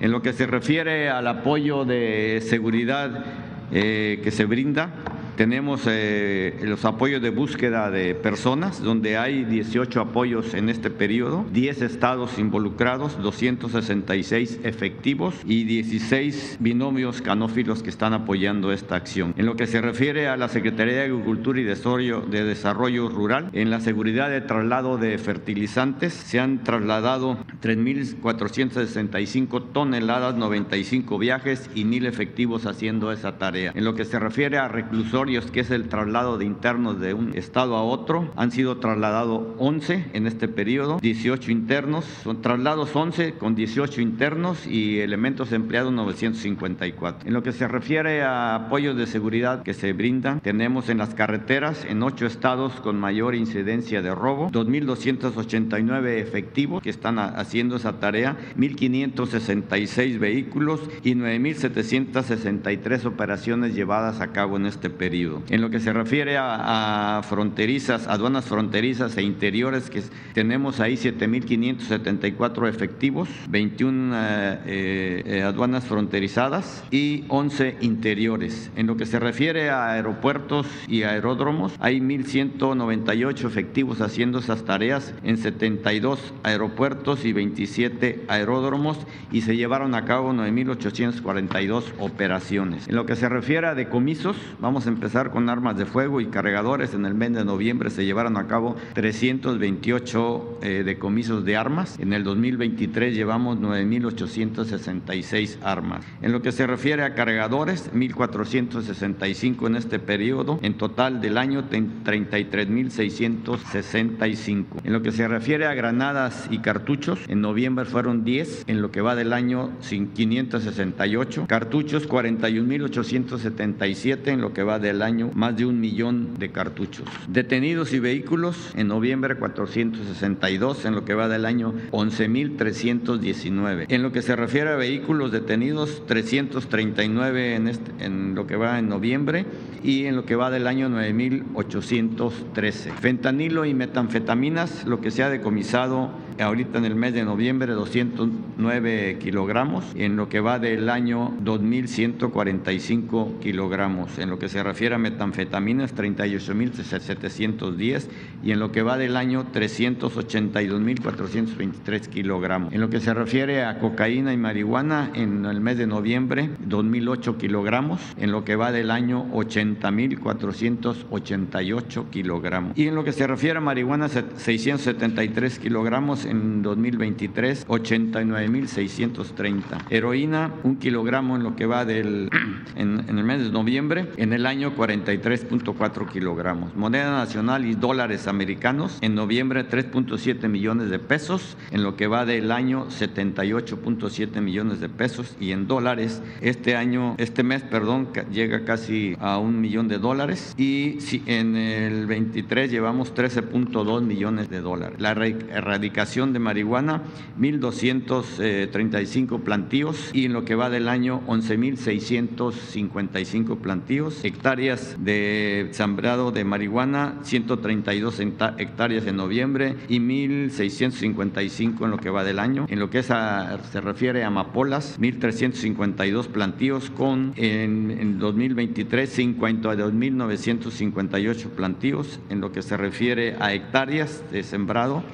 En lo que se refiere al apoyo de seguridad eh, que se brinda, tenemos eh, los apoyos de búsqueda de personas, donde hay 18 apoyos en este periodo, 10 estados involucrados, 266 efectivos y 16 binomios canófilos que están apoyando esta acción. En lo que se refiere a la Secretaría de Agricultura y Desarrollo, de Desarrollo Rural, en la seguridad de traslado de fertilizantes se han trasladado 3.465 toneladas, 95 viajes y 1.000 efectivos haciendo esa tarea. En lo que se refiere a reclusorios, que es el traslado de internos de un estado a otro. Han sido trasladados 11 en este periodo, 18 internos, son traslados 11 con 18 internos y elementos empleados 954. En lo que se refiere a apoyos de seguridad que se brindan, tenemos en las carreteras en ocho estados con mayor incidencia de robo, 2.289 efectivos que están haciendo esa tarea, 1.566 vehículos y 9.763 operaciones llevadas a cabo en este periodo. En lo que se refiere a, fronterizas, aduanas fronterizas e interiores, que tenemos ahí 7.574 efectivos, 21 eh, eh, aduanas fronterizadas y 11 interiores. En lo que se refiere a aeropuertos y aeródromos, hay 1.198 efectivos haciendo esas tareas en 72 aeropuertos y 27 aeródromos y se llevaron a cabo 9.842 operaciones. En lo que se refiere a decomisos, vamos a empezar con armas de fuego y cargadores. En el mes de noviembre se llevaron a cabo 328 eh, decomisos de armas. En el 2023 llevamos 9.866 armas. En lo que se refiere a cargadores, 1.465 en este periodo. En total del año, 33.665. En lo que se refiere a granadas y cartuchos, en noviembre fueron 10. En lo que va del año, 568. Cartuchos, 41.877. En lo que va del año, más de un millón de cartuchos. Detenidos y vehículos, en noviembre 462. En lo que va del año, 11.319. En lo que se refiere a vehículos detenidos, 339 en, este, en lo que va en noviembre y en lo que va del año 9813. Fentanilo y metanfetaminas, lo que se ha decomisado ahorita en el mes de noviembre 209 kilogramos, en lo que va del año 2145 kilogramos. En lo que se refiere a metanfetaminas 38.710 y en lo que va del año 382.423 kilogramos. En lo que se refiere a cocaína y marihuana en el mes de noviembre 2008 kilogramos, en lo que va del año 80.488 kilogramos. Y en lo que se refiere a marihuana 673 kilogramos en 2023, 89.630. Heroína, un kilogramo en lo que va del, en, el mes de noviembre, en el año 43.4 kilogramos. Moneda nacional y dólares americanos, en noviembre 3.7 millones de pesos, en lo que va del año 78.7 millones de pesos y en dólares, este año, este mes, perdón, llega casi a un millón de dólares y si en el 23 llevamos 13.2 millones de dólares. La erradicación de marihuana, 1.235 plantíos y en lo que va del año 11.655 plantíos. Hectáreas de sembrado de marihuana, 132 hectáreas en noviembre y 1.655 en lo que va del año. En lo que se refiere a amapolas, 1.352 plantíos con en, en 2023 52.958 plantíos. En lo que se refiere a hectáreas de sembrado,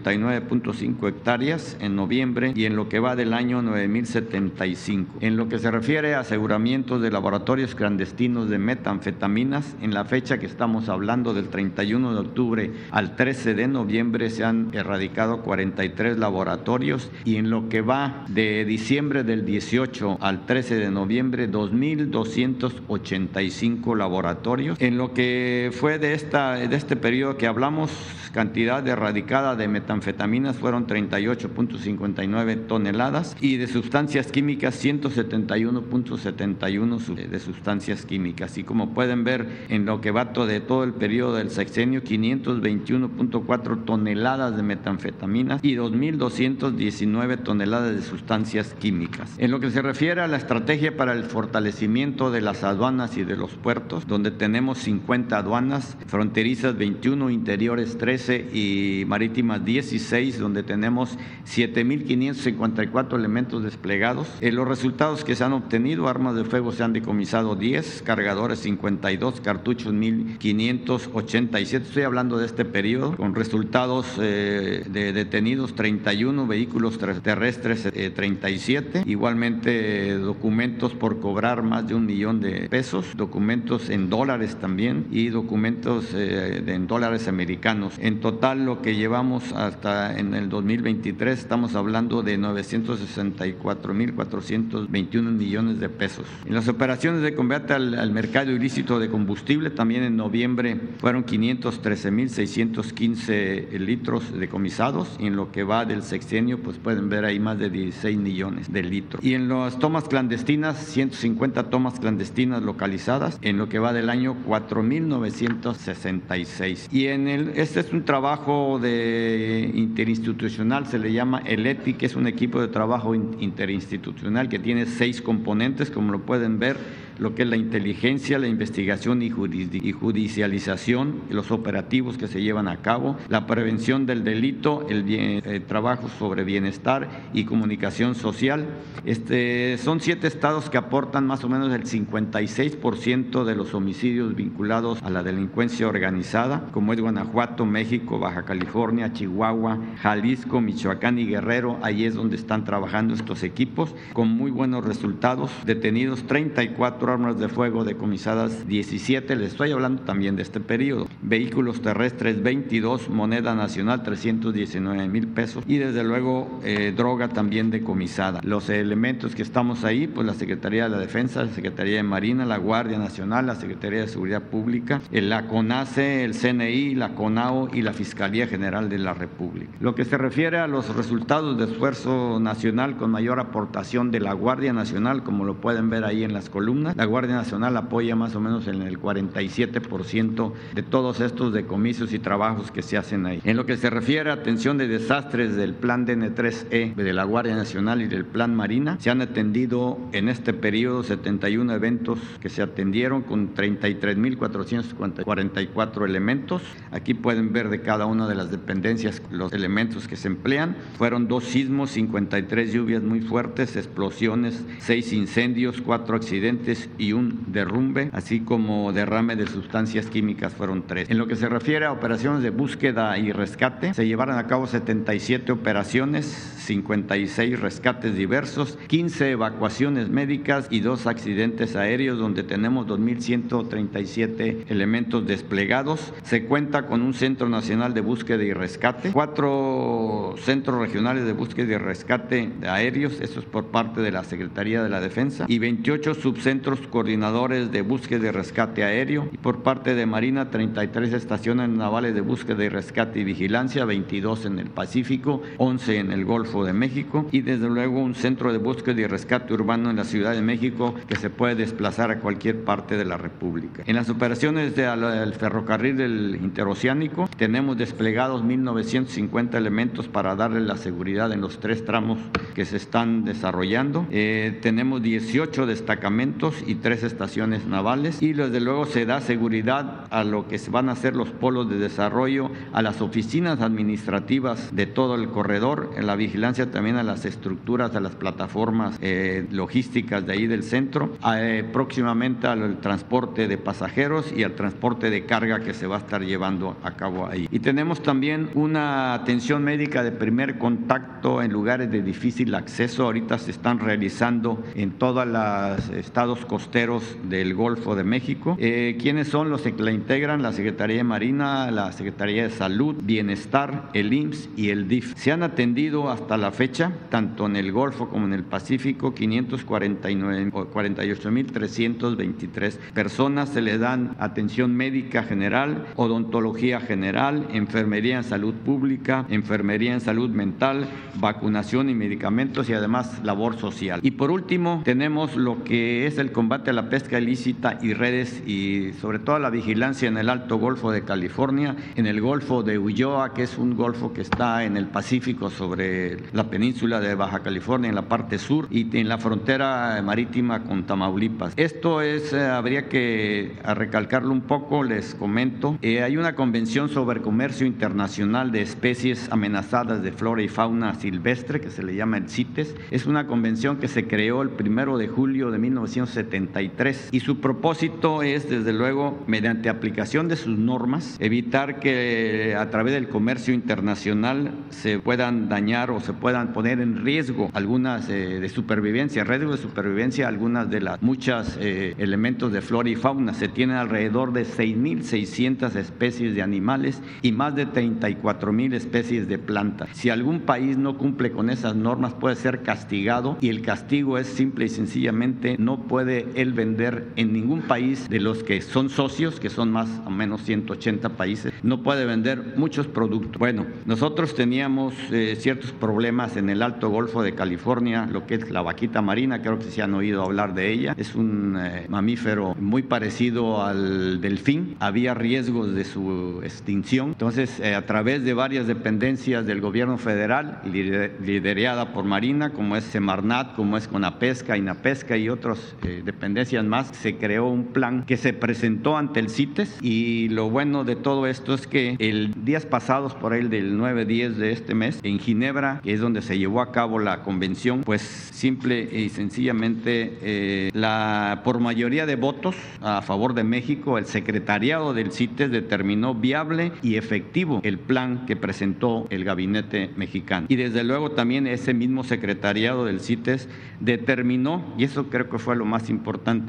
179.5 hectáreas en noviembre y en lo que va del año 9.075. En lo que se refiere a aseguramientos de laboratorios clandestinos de metanfetaminas, en la fecha que estamos hablando del 31 de octubre al 13 de noviembre se han erradicado 43 laboratorios y en lo que va de diciembre del 18 al 13 de noviembre 2.285 laboratorios. En lo que fue de, esta, de este periodo que hablamos, cantidad erradicada de metanfetaminas fueron 38.59 toneladas y de sustancias químicas 171.71 de sustancias químicas. Y como pueden ver en lo que va de todo el periodo del sexenio, 521.4 toneladas de metanfetaminas y 2.219 toneladas de sustancias químicas. En lo que se refiere a la estrategia para el fortalecimiento de las aduanas y de los puertos, donde tenemos 50 aduanas fronterizas, 21 interiores, 13 y marítimas 16, donde tenemos 7.554 elementos desplegados. En los resultados que se han obtenido, armas de fuego se han decomisado 10, cargadores 52, cartuchos 1.587. Estoy hablando de este periodo, con resultados eh, de detenidos 31, vehículos terrestres 37, eh, igualmente documentos por cobrar más de un millón de pesos, documentos en dólares también y documentos eh, en dólares americanos. En total, lo que llevamos hasta en el 2023, estamos hablando de 964.421 millones de pesos. En las operaciones de combate al, mercado ilícito de combustible, también en noviembre fueron 513.615 litros decomisados y en lo que va del sexenio, pues pueden ver ahí más de 16 millones de litros. Y en las tomas clandestinas, 150 tomas clandestinas localizadas, en lo que va del año 4.966. Y en el, este es un trabajo de interinstitucional, se le llama el ETI, que es un equipo de trabajo interinstitucional que tiene seis componentes, como lo pueden ver lo que es la inteligencia, la investigación y judicialización, los operativos que se llevan a cabo, la prevención del delito, el eh, trabajo sobre bienestar y comunicación social. Este, son siete estados que aportan más o menos el 56% de los homicidios vinculados a la delincuencia organizada, como es Guanajuato, México, Baja California, Chihuahua, Jalisco, Michoacán y Guerrero. Ahí es donde están trabajando estos equipos con muy buenos resultados. Detenidos 34 armas de fuego decomisadas 17, les estoy hablando también de este periodo. Vehículos terrestres 22, moneda nacional 319 mil pesos y desde luego eh, droga también decomisada. Los elementos que estamos ahí, pues la Secretaría de la Defensa, la Secretaría de Marina, la Guardia Nacional, la Secretaría de Seguridad Pública, la CONACE, el CNI, la CONAO y la Fiscalía General de la República. Lo que se refiere a los resultados de esfuerzo nacional con mayor aportación de la Guardia Nacional, como lo pueden ver ahí en las columnas, la Guardia Nacional apoya más o menos en el 47% de todos estos decomisos y trabajos que se hacen ahí. En lo que se refiere a atención de desastres del plan DN3E de la Guardia Nacional y del plan Marina, se han atendido en este periodo 71 eventos que se atendieron con 33.444 elementos. Aquí pueden ver de cada una de las dependencias los elementos que se emplean. Fueron dos sismos, 53 lluvias muy fuertes, explosiones, seis incendios, cuatro accidentes y un derrumbe, así como derrame de sustancias químicas fueron tres. En lo que se refiere a operaciones de búsqueda y rescate, se llevaron a cabo 77 operaciones, 56 rescates diversos, 15 evacuaciones médicas y dos accidentes aéreos donde tenemos 2.137 elementos desplegados. Se cuenta con un Centro Nacional de Búsqueda y Rescate, cuatro centros regionales de búsqueda y rescate aéreos, eso es por parte de la Secretaría de la Defensa, y 28 subcentros coordinadores de búsqueda y rescate aéreo y por parte de Marina 33 estaciones navales de búsqueda y rescate y vigilancia, 22 en el Pacífico, 11 en el Golfo de México y desde luego un centro de búsqueda y rescate urbano en la Ciudad de México que se puede desplazar a cualquier parte de la República. En las operaciones del ferrocarril del interoceánico tenemos desplegados 1.950 elementos para darle la seguridad en los tres tramos que se están desarrollando. Eh, tenemos 18 destacamentos y tres estaciones navales y desde luego se da seguridad a lo que van a ser los polos de desarrollo, a las oficinas administrativas de todo el corredor, en la vigilancia también a las estructuras, a las plataformas eh, logísticas de ahí del centro, eh, próximamente al transporte de pasajeros y al transporte de carga que se va a estar llevando a cabo ahí. Y tenemos también una atención médica de primer contacto en lugares de difícil acceso. Ahorita se están realizando en todos los estados costeros del Golfo de México. Eh, ¿Quiénes son los que la integran? La Secretaría de Marina, la Secretaría de Salud, Bienestar, el IMSS y el DIF. Se han atendido hasta la fecha, tanto en el Golfo como en el Pacífico, 548.323 personas. Se le dan atención médica general, odontología general, enfermería en salud pública, enfermería en salud mental, vacunación y medicamentos y además labor social. Y por último, tenemos lo que es el combate a la pesca ilícita y redes y sobre todo la vigilancia en el Alto Golfo de California, en el Golfo de Ulloa, que es un golfo que está en el Pacífico sobre la península de Baja California en la parte sur y en la frontera marítima con Tamaulipas. Esto es, eh, habría que recalcarlo un poco, les comento, eh, hay una convención sobre comercio internacional de especies amenazadas de flora y fauna silvestre que se le llama el CITES. Es una convención que se creó el primero de julio de 1970 73. Y su propósito es, desde luego, mediante aplicación de sus normas, evitar que a través del comercio internacional se puedan dañar o se puedan poner en riesgo algunas eh, de supervivencia, riesgo de supervivencia, algunas de las muchas eh, elementos de flora y fauna. Se tienen alrededor de 6.600 especies de animales y más de 34.000 especies de plantas. Si algún país no cumple con esas normas, puede ser castigado y el castigo es simple y sencillamente no puede él vender en ningún país de los que son socios, que son más o menos 180 países, no puede vender muchos productos. Bueno, nosotros teníamos eh, ciertos problemas en el Alto Golfo de California, lo que es la vaquita marina, creo que se han oído hablar de ella. Es un eh, mamífero muy parecido al delfín. Había riesgos de su extinción. Entonces, eh, a través de varias dependencias del gobierno federal, liderada por Marina, como es Semarnat, como es Conapesca, Inapesca y otras dependencias más, se creó un plan que se presentó ante el CITES y lo bueno de todo esto es que el días pasados, por ahí del 9-10 de este mes, en Ginebra, que es donde se llevó a cabo la convención, pues simple y sencillamente eh, la, por mayoría de votos a favor de México, el secretariado del CITES determinó viable y efectivo el plan que presentó el gabinete mexicano. Y desde luego también ese mismo secretariado del CITES determinó, y eso creo que fue lo más importante,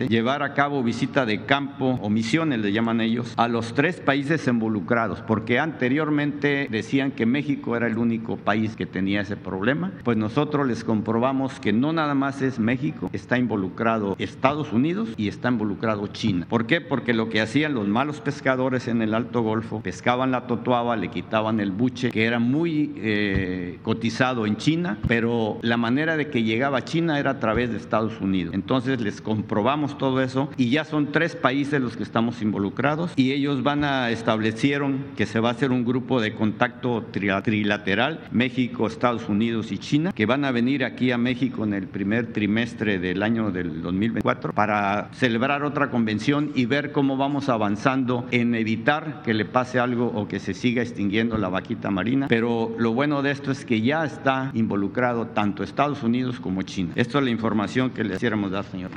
llevar a cabo visita de campo o misiones, le llaman ellos, a los tres países involucrados, porque anteriormente decían que México era el único país que tenía ese problema, pues nosotros les comprobamos que no nada más es México, está involucrado Estados Unidos y está involucrado China. ¿Por qué? Porque lo que hacían los malos pescadores en el Alto Golfo, pescaban la totuaba, le quitaban el buche, que era muy eh, cotizado en China, pero la manera de que llegaba a China era a través de Estados Unidos. Entonces les comprobamos todo eso y ya son tres países los que estamos involucrados y ellos van a establecieron que se va a hacer un grupo de contacto trilateral, México, Estados Unidos y China, que van a venir aquí a México en el primer trimestre del año del 2024 para celebrar otra convención y ver cómo vamos avanzando en evitar que le pase algo o que se siga extinguiendo la vaquita marina. Pero lo bueno de esto es que ya está involucrado tanto Estados Unidos como China. Esto es la información que le quisiéramos dar, señor.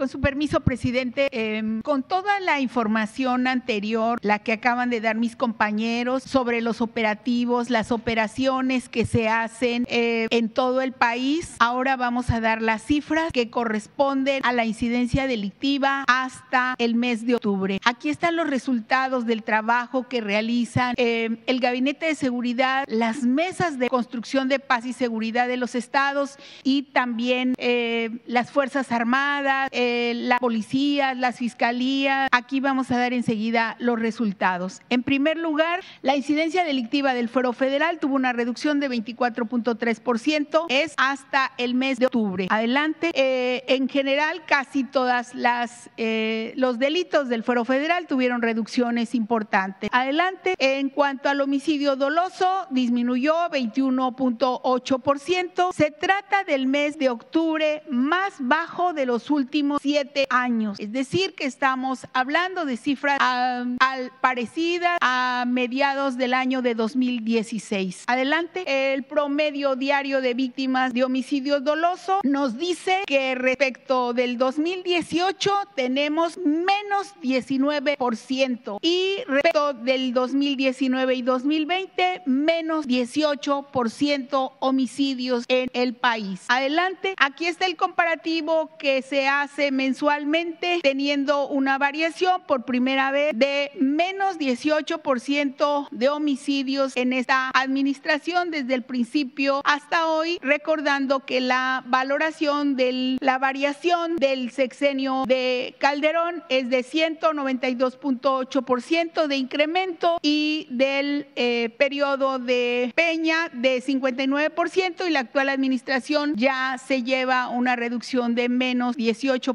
Con su permiso, presidente, em, con toda la información anterior, la que acaban de dar mis compañeros sobre los operativos, las operaciones que se hacen eh, en todo el país, ahora vamos a dar las cifras que corresponden a la incidencia delictiva hasta el mes de octubre. Aquí están los resultados del trabajo que realizan em, el Gabinete de Seguridad, las mesas de construcción de paz y seguridad de los estados y también eh, las Fuerzas Armadas. Eh, la policía, las fiscalías. Aquí vamos a dar enseguida los resultados. En primer lugar, la incidencia delictiva del Fuero Federal tuvo una reducción de 24.3%, es hasta el mes de octubre. Adelante. Eh, en general, casi todas las eh, los delitos del Fuero Federal tuvieron reducciones importantes. Adelante. En cuanto al homicidio doloso, disminuyó 21.8%. Se trata del mes de octubre más bajo de los últimos siete años. Es decir, que estamos hablando de cifras parecidas a mediados del año de 2016. Adelante, el promedio diario de víctimas de homicidio doloso nos dice que respecto del 2018 tenemos menos 19% y respecto del 2019 y 2020 menos 18% homicidios en el país. Adelante, aquí está el comparativo que se hace mensualmente, teniendo una variación por primera vez de menos 18% de homicidios en esta administración desde el principio hasta hoy, recordando que la valoración de la variación del sexenio de Calderón es de 192.8% de incremento y del eh, periodo de Peña de 59% y la actual administración ya se lleva una reducción de menos 18%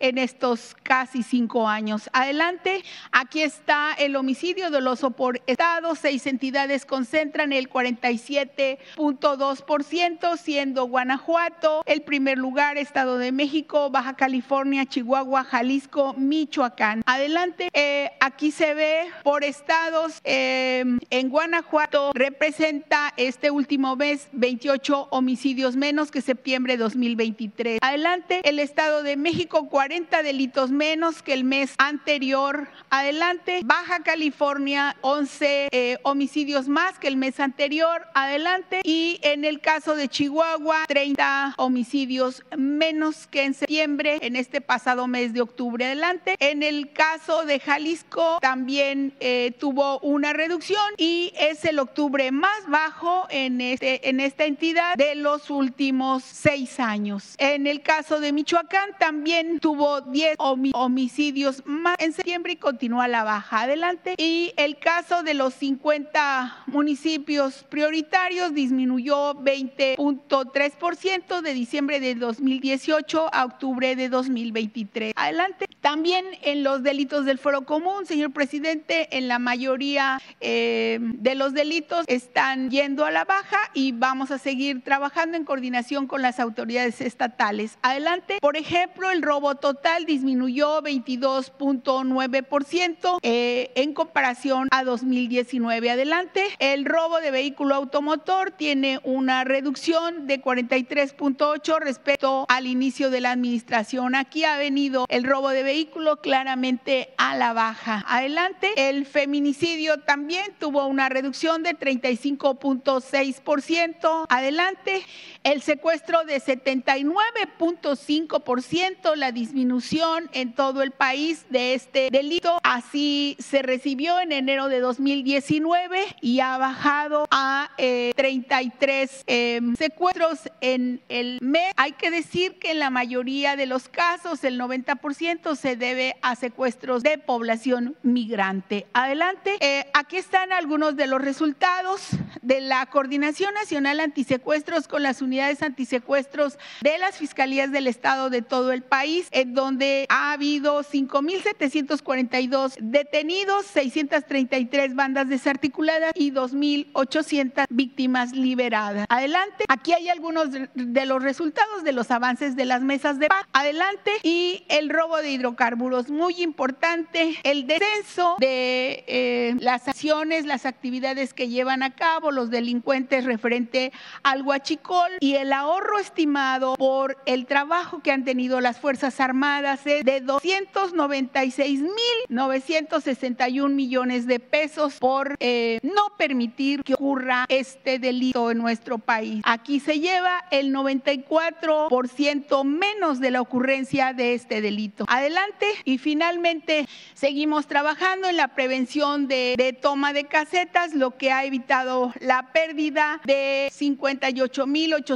en estos casi cinco años. Adelante, aquí está el homicidio doloso por estado. Seis entidades concentran el 47.2%, siendo Guanajuato el primer lugar, Estado de México, Baja California, Chihuahua, Jalisco, Michoacán. Adelante, eh, aquí se ve por estados. Eh, en Guanajuato representa este último mes 28 homicidios menos que septiembre de 2023. Adelante, el Estado de México 40 delitos menos que el mes anterior. Adelante, Baja California 11 eh, homicidios más que el mes anterior. Adelante, y en el caso de Chihuahua 30 homicidios menos que en septiembre, en este pasado mes de octubre. Adelante, en el caso de Jalisco también eh, tuvo una reducción y es el octubre más bajo en, este, en esta entidad de los últimos seis años. En el caso de Michoacán también tuvo 10 homicidios más en septiembre y continúa la baja. Adelante. Y el caso de los 50 municipios prioritarios disminuyó 20.3% de diciembre de 2018 a octubre de 2023. Adelante. También en los delitos del foro común, señor presidente, en la mayoría eh, de los delitos están yendo a la baja y vamos a seguir trabajando en coordinación con las autoridades estatales. Adelante. Por ejemplo, el robo total disminuyó 22.9% eh, en comparación a 2019. Adelante. El robo de vehículo automotor tiene una reducción de 43.8 respecto al inicio de la administración. Aquí ha venido el robo de vehículo claramente a la baja. Adelante. El feminicidio también tuvo una reducción de 35.6%. Adelante. El secuestro de 79.5%, la disminución en todo el país de este delito. Así se recibió en enero de 2019 y ha bajado a 33 eh, em, secuestros en el mes. Hay que decir que en la mayoría de los casos, el 90% se debe a secuestros de población migrante. Adelante. Eh, aquí están algunos de los resultados de la Coordinación Nacional Antisecuestros con las unidades antisecuestros de las fiscalías del Estado de todo el país, en donde ha habido 5.742 detenidos, 633 bandas desarticuladas y 2.800 víctimas liberadas. Adelante, aquí hay algunos de los resultados de los avances de las mesas de paz. Adelante, y el robo de hidrocarburos, muy importante, el descenso de eh, las acciones, las actividades que llevan a cabo los delincuentes referente al huachicol y el ahorro estimado por el trabajo que han tenido las Fuerzas Armadas es de 296.961 millones de pesos por eh, no permitir que ocurra este delito en nuestro país. Aquí se lleva el 94% menos de la ocurrencia de este delito. Adelante y finalmente seguimos trabajando en la prevención de, toma de casetas, lo que ha evitado la pérdida de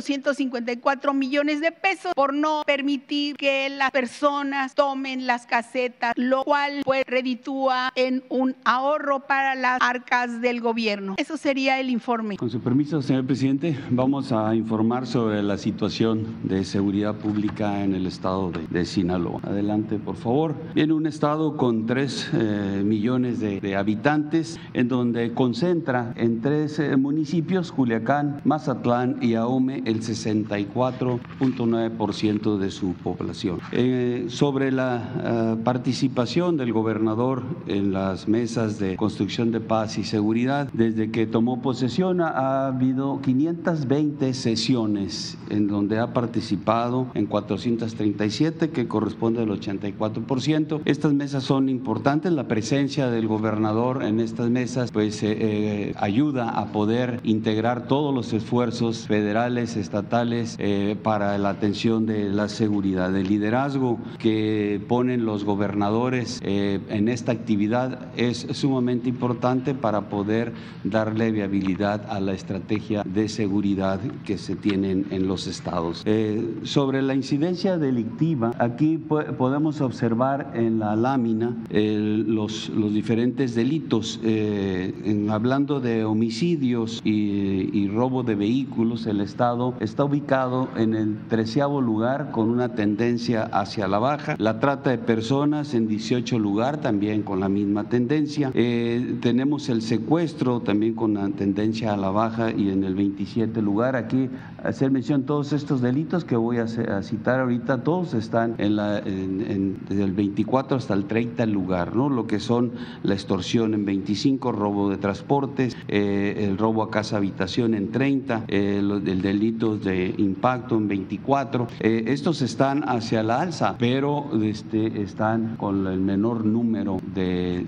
58.854 millones de pesos por no permitir que las personas tomen las casetas, lo cual pues reditúa en un ahorro para las arcas del gobierno. Eso sería el informe. Con su permiso, señor presidente, vamos a informar sobre la situación de seguridad pública en el estado de, Sinaloa. Adelante, por favor. En un estado con 3 eh, millones de, habitantes, en donde concentra en tres eh, municipios, Culiacán, Mazatlán y Ahome, el 64.9% de su población. Eh, sobre la eh, participación del gobernador en las mesas de construcción de paz y seguridad, desde que tomó posesión ha, habido 520 sesiones en donde ha participado en 437, que corresponde al 84%. Estas mesas son importantes, la presencia del gobernador en estas mesas pues eh, ayuda a poder integrar todos los esfuerzos federales, estatales eh, para la atención de la seguridad. El liderazgo que ponen los gobernadores eh, en esta actividad es sumamente importante para poder darle viabilidad a la estrategia de seguridad que se tienen en los estados. Eh, sobre la incidencia delictiva, aquí podemos observar en la lámina los, los diferentes delitos. En, hablando de homicidios y, y robo de vehículos, el Estado está ubicado en el treceavo lugar con una tendencia hacia la baja. La trata de personas en 18 lugar, también con la misma tendencia. Eh, tenemos el secuestro también con la tendencia a la baja y en el 27 lugar. Aquí hacer mención todos estos delitos que voy a, citar ahorita, todos están en desde el 24 hasta el 30 lugar, ¿no? Lo que son la extorsión en 25, robo de transportes, eh, el robo a casa habitación en 30, eh, el delito de impacto en 24. Eh, estos están hacia la alza, pero este, están con el menor número de,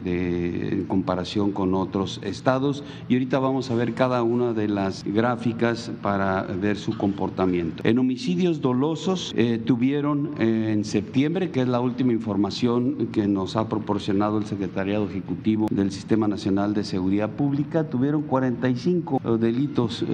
en comparación con otros estados. Y ahorita vamos a ver cada una de las gráficas para ver su comportamiento. En homicidios dolosos eh, tuvieron eh, en septiembre, que es la última información que nos ha proporcionado el Secretariado Ejecutivo del Sistema Nacional de Seguridad Pública, tuvieron 45 eh, delitos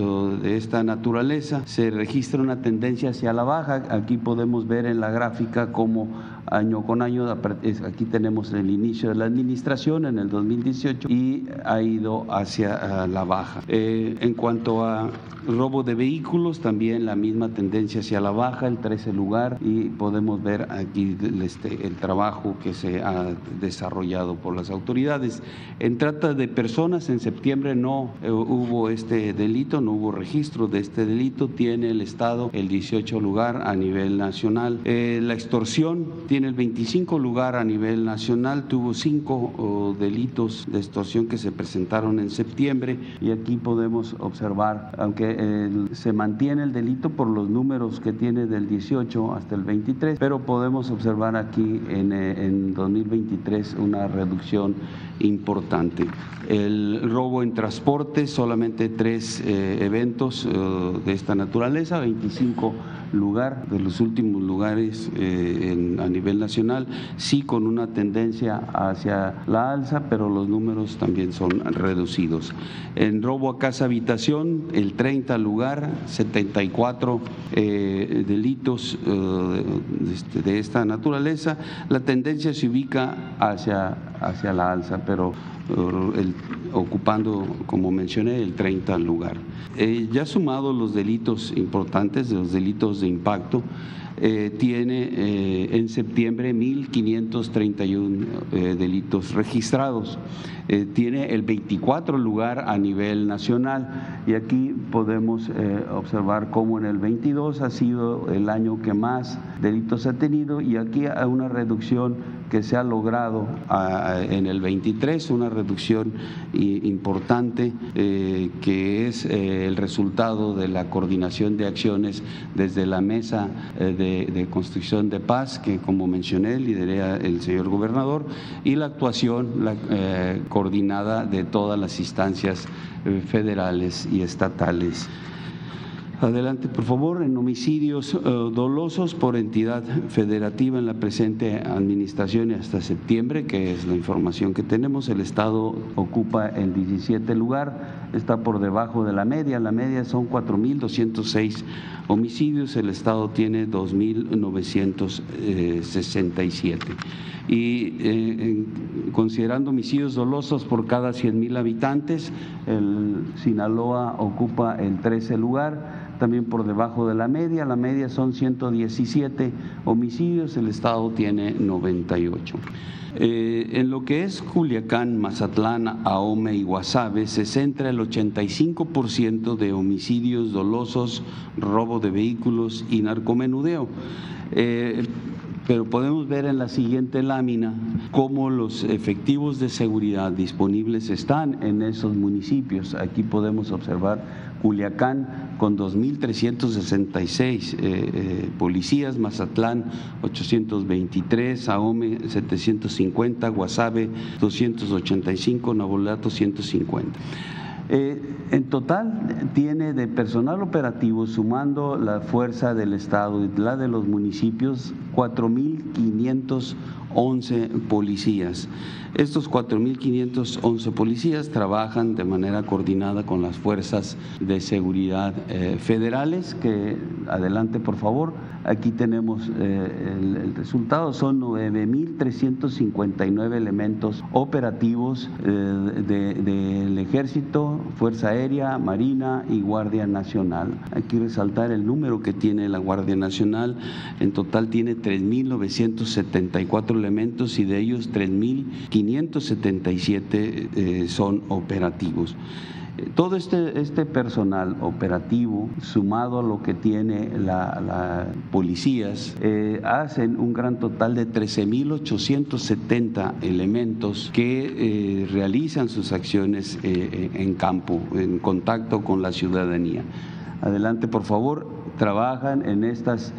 de esta naturaleza. Se registra una tendencia hacia la baja. Aquí podemos ver en la gráfica cómo año con año, aquí tenemos el inicio de la administración en el 2018 y ha ido hacia la baja. en cuanto a robo de vehículos, también la misma tendencia hacia la baja, el 13 lugar, y podemos ver aquí este, el trabajo que se ha desarrollado por las autoridades. En trata de personas, en septiembre no eh, hubo este delito, no hubo registro de este delito, tiene el Estado el 18 lugar a nivel nacional. Eh, la extorsión tiene el 25 lugar a nivel nacional, tuvo cinco oh, delitos de extorsión que se presentaron en septiembre y aquí podemos observar, aunque eh, se mantiene el delito por los números que tiene del 18 hasta el 23, pero podemos observar aquí en, eh, en 2023 una reducción importante. El robo en transporte, solamente tres eh, eventos de esta naturaleza, 25 lugar, de los últimos lugares a nivel nacional, sí con una tendencia hacia la alza, pero los números también son reducidos. En robo a casa habitación, el 30 lugar, 74 eh, delitos eh, este, de, esta naturaleza, la tendencia se ubica hacia, hacia la alza, pero el, ocupando, como mencioné, el 30 lugar. Eh, ya sumado los delitos importantes, los delitos de impacto, eh, tiene eh, en septiembre 1.531 delitos registrados. Tiene el 24 lugar a nivel nacional. Y aquí podemos observar cómo en el 22 ha sido el año que más delitos ha tenido y aquí hay una reducción que se ha logrado en el 23, una reducción importante eh, que es eh, el resultado de la coordinación de acciones desde la mesa eh, de, construcción de paz, que como mencioné lidera el señor gobernador, y la actuación la, coordinada de todas las instancias federales y estatales. Adelante, por favor, en homicidios eh, dolosos por entidad federativa en la presente administración y hasta septiembre, que es la información que tenemos, el Estado ocupa el 17 lugar, está por debajo de la media, la media son 4.206 homicidios, el Estado tiene 2.967. Y eh, considerando homicidios dolosos por cada 100.000 habitantes, el Sinaloa ocupa el 13 lugar también por debajo de la media. La media son 117 homicidios, el Estado tiene 98. Eh, en lo que es Culiacán, Mazatlán, Ahome y Guasave se centra el 85% de homicidios dolosos, robo de vehículos y narcomenudeo. Eh, pero podemos ver en la siguiente lámina cómo los efectivos de seguridad disponibles están en esos municipios. Aquí podemos observar Culiacán con 2.366 eh, eh, policías, Mazatlán 823, Ahome 750, Guasave 285, Nabolato 150. Eh, en total tiene de personal operativo, sumando la fuerza del Estado y la de los municipios, 4.511 policías. Estos 4.511 policías trabajan de manera coordinada con las fuerzas de seguridad eh, federales, que adelante por favor, aquí tenemos eh, el, resultado, son 9.359 elementos operativos del ejército, Fuerza Aérea, Marina y Guardia Nacional. Hay que resaltar el número que tiene la Guardia Nacional. En total tiene 3.974 elementos y de ellos 3.577 eh, son operativos. Todo este, este personal operativo, sumado a lo que tiene la, policías, eh, hacen un gran total de 13.870 elementos que eh, realizan sus acciones eh, en campo, en contacto con la ciudadanía. Adelante, por favor, trabajan en estas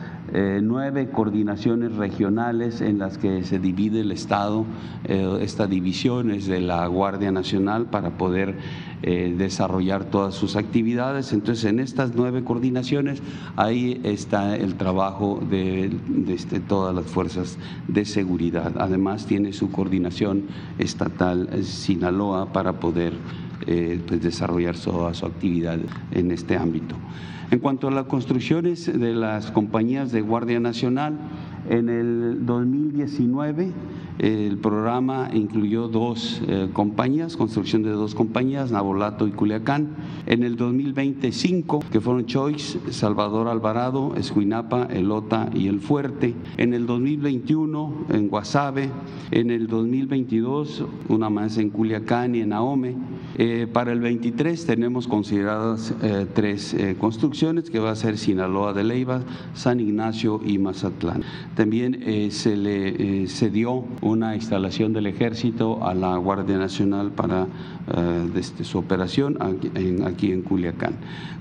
nueve coordinaciones regionales en las que se divide el Estado, estas divisiones de la Guardia Nacional para poder eh, desarrollar todas sus actividades. Entonces, en estas nueve coordinaciones, ahí está el trabajo de, este, todas las fuerzas de seguridad. Además, tiene su coordinación estatal eh, Sinaloa para poder eh, pues, desarrollar toda su actividad en este ámbito. En cuanto a las construcciones de las compañías de Guardia Nacional, en el 2019 el programa incluyó dos eh, compañías, construcción de dos compañías, Nabolato y Culiacán. En el 2025, que fueron Choice, Salvador Alvarado, Escuinapa, Elota y El Fuerte. En el 2021, en Guasave. En el 2022, una más en Culiacán y en Ahome. Eh, para el 23 tenemos consideradas eh, tres construcciones, que va a ser Sinaloa de Leiva, San Ignacio y Mazatlán. También se le cedió una instalación del ejército a la Guardia Nacional para eh, este, su operación aquí en, Culiacán.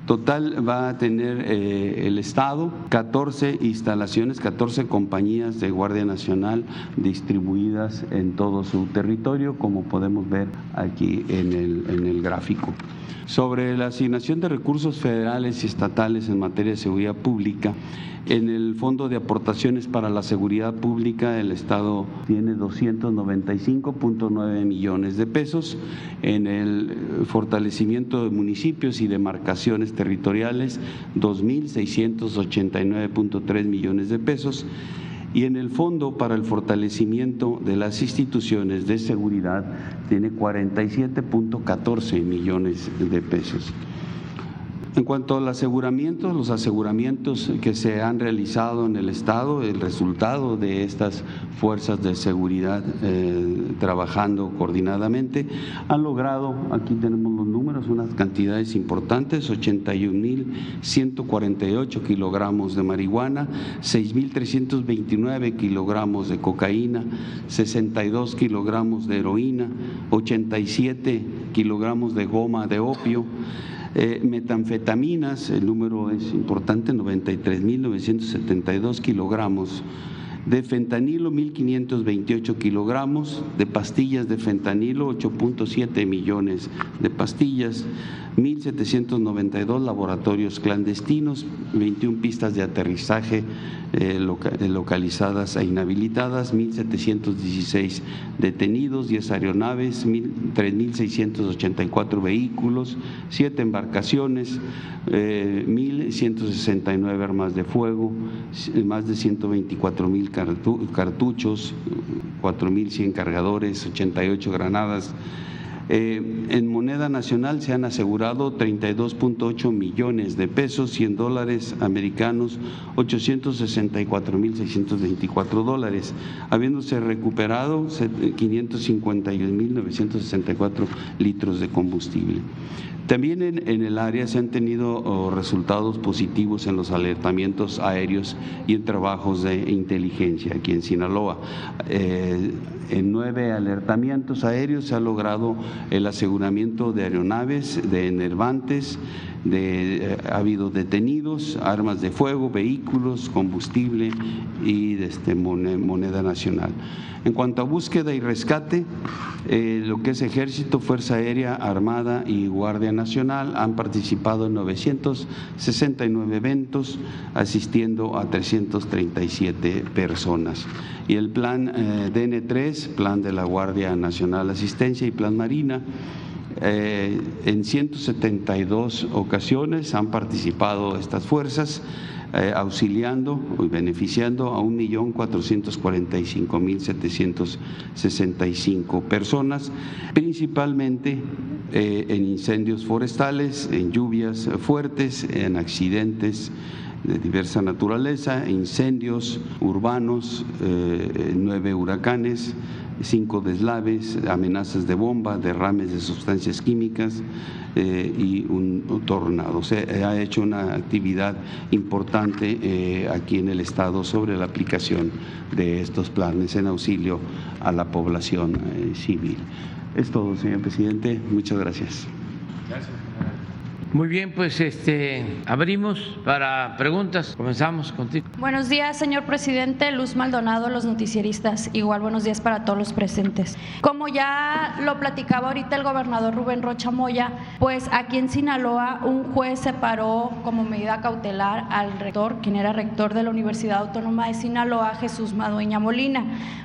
Total va a tener eh, el Estado 14 instalaciones, 14 compañías de Guardia Nacional distribuidas en todo su territorio, como podemos ver aquí en el, en el gráfico. Sobre la asignación de recursos federales y estatales en materia de seguridad pública, en el Fondo de Aportaciones para la Seguridad Pública, el Estado tiene 295.9 millones de pesos. En el fortalecimiento de municipios y demarcaciones territoriales, 2.689.3 millones de pesos y en el Fondo para el Fortalecimiento de las Instituciones de Seguridad tiene 47.14 millones de pesos. En cuanto al aseguramiento, los aseguramientos que se han realizado en el Estado, el resultado de estas fuerzas de seguridad eh, trabajando coordinadamente, han logrado, aquí tenemos los números, unas cantidades importantes, 81.148 kilogramos de marihuana, 6.329 kilogramos de cocaína, 62 kilogramos de heroína, 87 kilogramos de goma de opio, eh, metanfetaminas, el número es importante, 93.972 kilogramos. De fentanilo, 1.528 kilogramos. De pastillas de fentanilo, 8.7 millones de pastillas. 1.792 laboratorios clandestinos, 21 pistas de aterrizaje eh, eh, localizadas e inhabilitadas, 1.716 detenidos, 10 aeronaves, 3.684 vehículos, 7 embarcaciones, 1.169 eh, armas de fuego, más de 124.000 cartuchos, 4.100 cargadores, 88 granadas, eh, en moneda nacional se han asegurado 32.8 millones de pesos y en dólares americanos 864.624 dólares, habiéndose recuperado 551.964 litros de combustible. También en, el área se han tenido oh, resultados positivos en los alertamientos aéreos y en trabajos de inteligencia aquí en Sinaloa. Eh, en nueve alertamientos aéreos se ha logrado el aseguramiento de aeronaves, de enervantes, de, eh, ha habido detenidos, armas de fuego, vehículos, combustible y este, moneda nacional. En cuanto a búsqueda y rescate, eh, lo que es Ejército, Fuerza Aérea, Armada y Guardia Nacional han participado en 969 eventos, asistiendo a 337 personas. Y el plan eh, DN3, Plan de la Guardia Nacional Asistencia y Plan Marina, eh, en 172 ocasiones han participado estas fuerzas eh, auxiliando y beneficiando a 1.445.765 personas, principalmente eh, en incendios forestales, en lluvias fuertes, en accidentes de diversa naturaleza, incendios urbanos, eh, nueve huracanes, cinco deslaves, amenazas de bomba, derrames de sustancias químicas eh, y un, tornado. Se ha hecho una actividad importante eh, aquí en el Estado sobre la aplicación de estos planes en auxilio a la población civil. Es todo, señor presidente. Muchas gracias. Gracias. Muy bien, pues este abrimos para preguntas. Comenzamos contigo. Buenos días, señor presidente. Luz Maldonado, los noticieristas. Igual buenos días para todos los presentes. Como ya lo platicaba ahorita el gobernador Rubén Rocha Moya, pues aquí en Sinaloa un juez separó como medida cautelar al rector, quien era rector de la Universidad Autónoma de Sinaloa, Jesús Madueña Molina.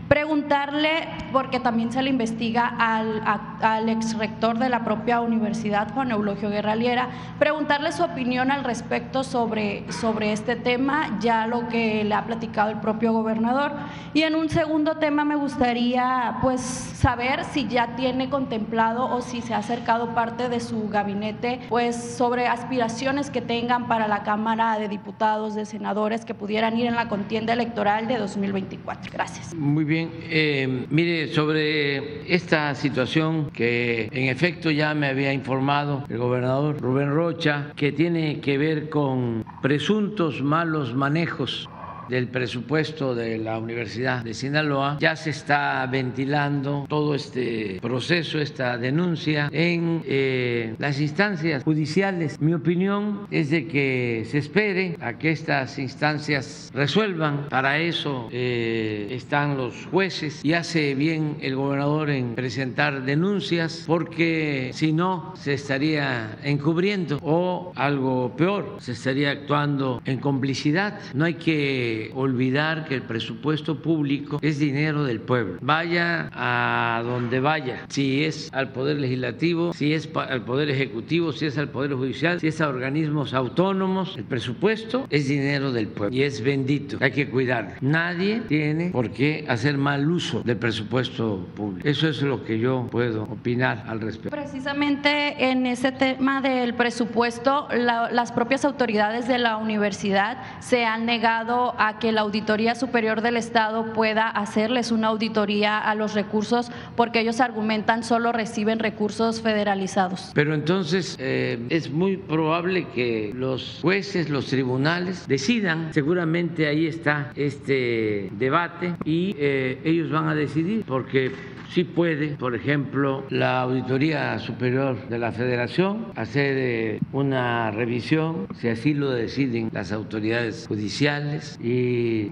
Preguntarle, porque también se le investiga al, al ex de la propia universidad, Juan Eulogio Guerraliera, preguntarle su opinión al respecto sobre, sobre este tema, ya lo que le ha platicado el propio gobernador. Y en un segundo tema me gustaría pues saber si ya tiene contemplado o si se ha acercado parte de su gabinete pues sobre aspiraciones que tengan para la Cámara de Diputados, de senadores que pudieran ir en la contienda electoral de 2024. Gracias. Muy bien. Eh, mire, sobre esta situación que en efecto ya me había informado el gobernador Rubén Rocha, que tiene que ver con presuntos malos manejos del presupuesto de la Universidad de Sinaloa, ya se está ventilando todo este proceso, esta denuncia en eh, las instancias judiciales. Mi opinión es de que se espere a que estas instancias resuelvan. Para eso eh, están los jueces y hace bien el gobernador en presentar denuncias porque si no se estaría encubriendo o algo peor, se estaría actuando en complicidad. No hay que olvidar que el presupuesto público es dinero del pueblo. Vaya a donde vaya, si es al Poder Legislativo, si es al Poder Ejecutivo, si es al Poder Judicial, si es a organismos autónomos, el presupuesto es dinero del pueblo y es bendito. Hay que cuidarlo. Nadie tiene por qué hacer mal uso del presupuesto público. Eso es lo que yo puedo opinar al respecto. Precisamente en ese tema del presupuesto, las propias autoridades de la universidad se han negado a que la Auditoría Superior del Estado pueda hacerles una auditoría a los recursos porque ellos argumentan solo reciben recursos federalizados. Pero entonces eh, es muy probable que los jueces, los tribunales decidan, seguramente ahí está este debate y eh, ellos van a decidir porque sí puede, por ejemplo, la Auditoría Superior de la Federación hacer eh, una revisión, si así lo deciden las autoridades judiciales y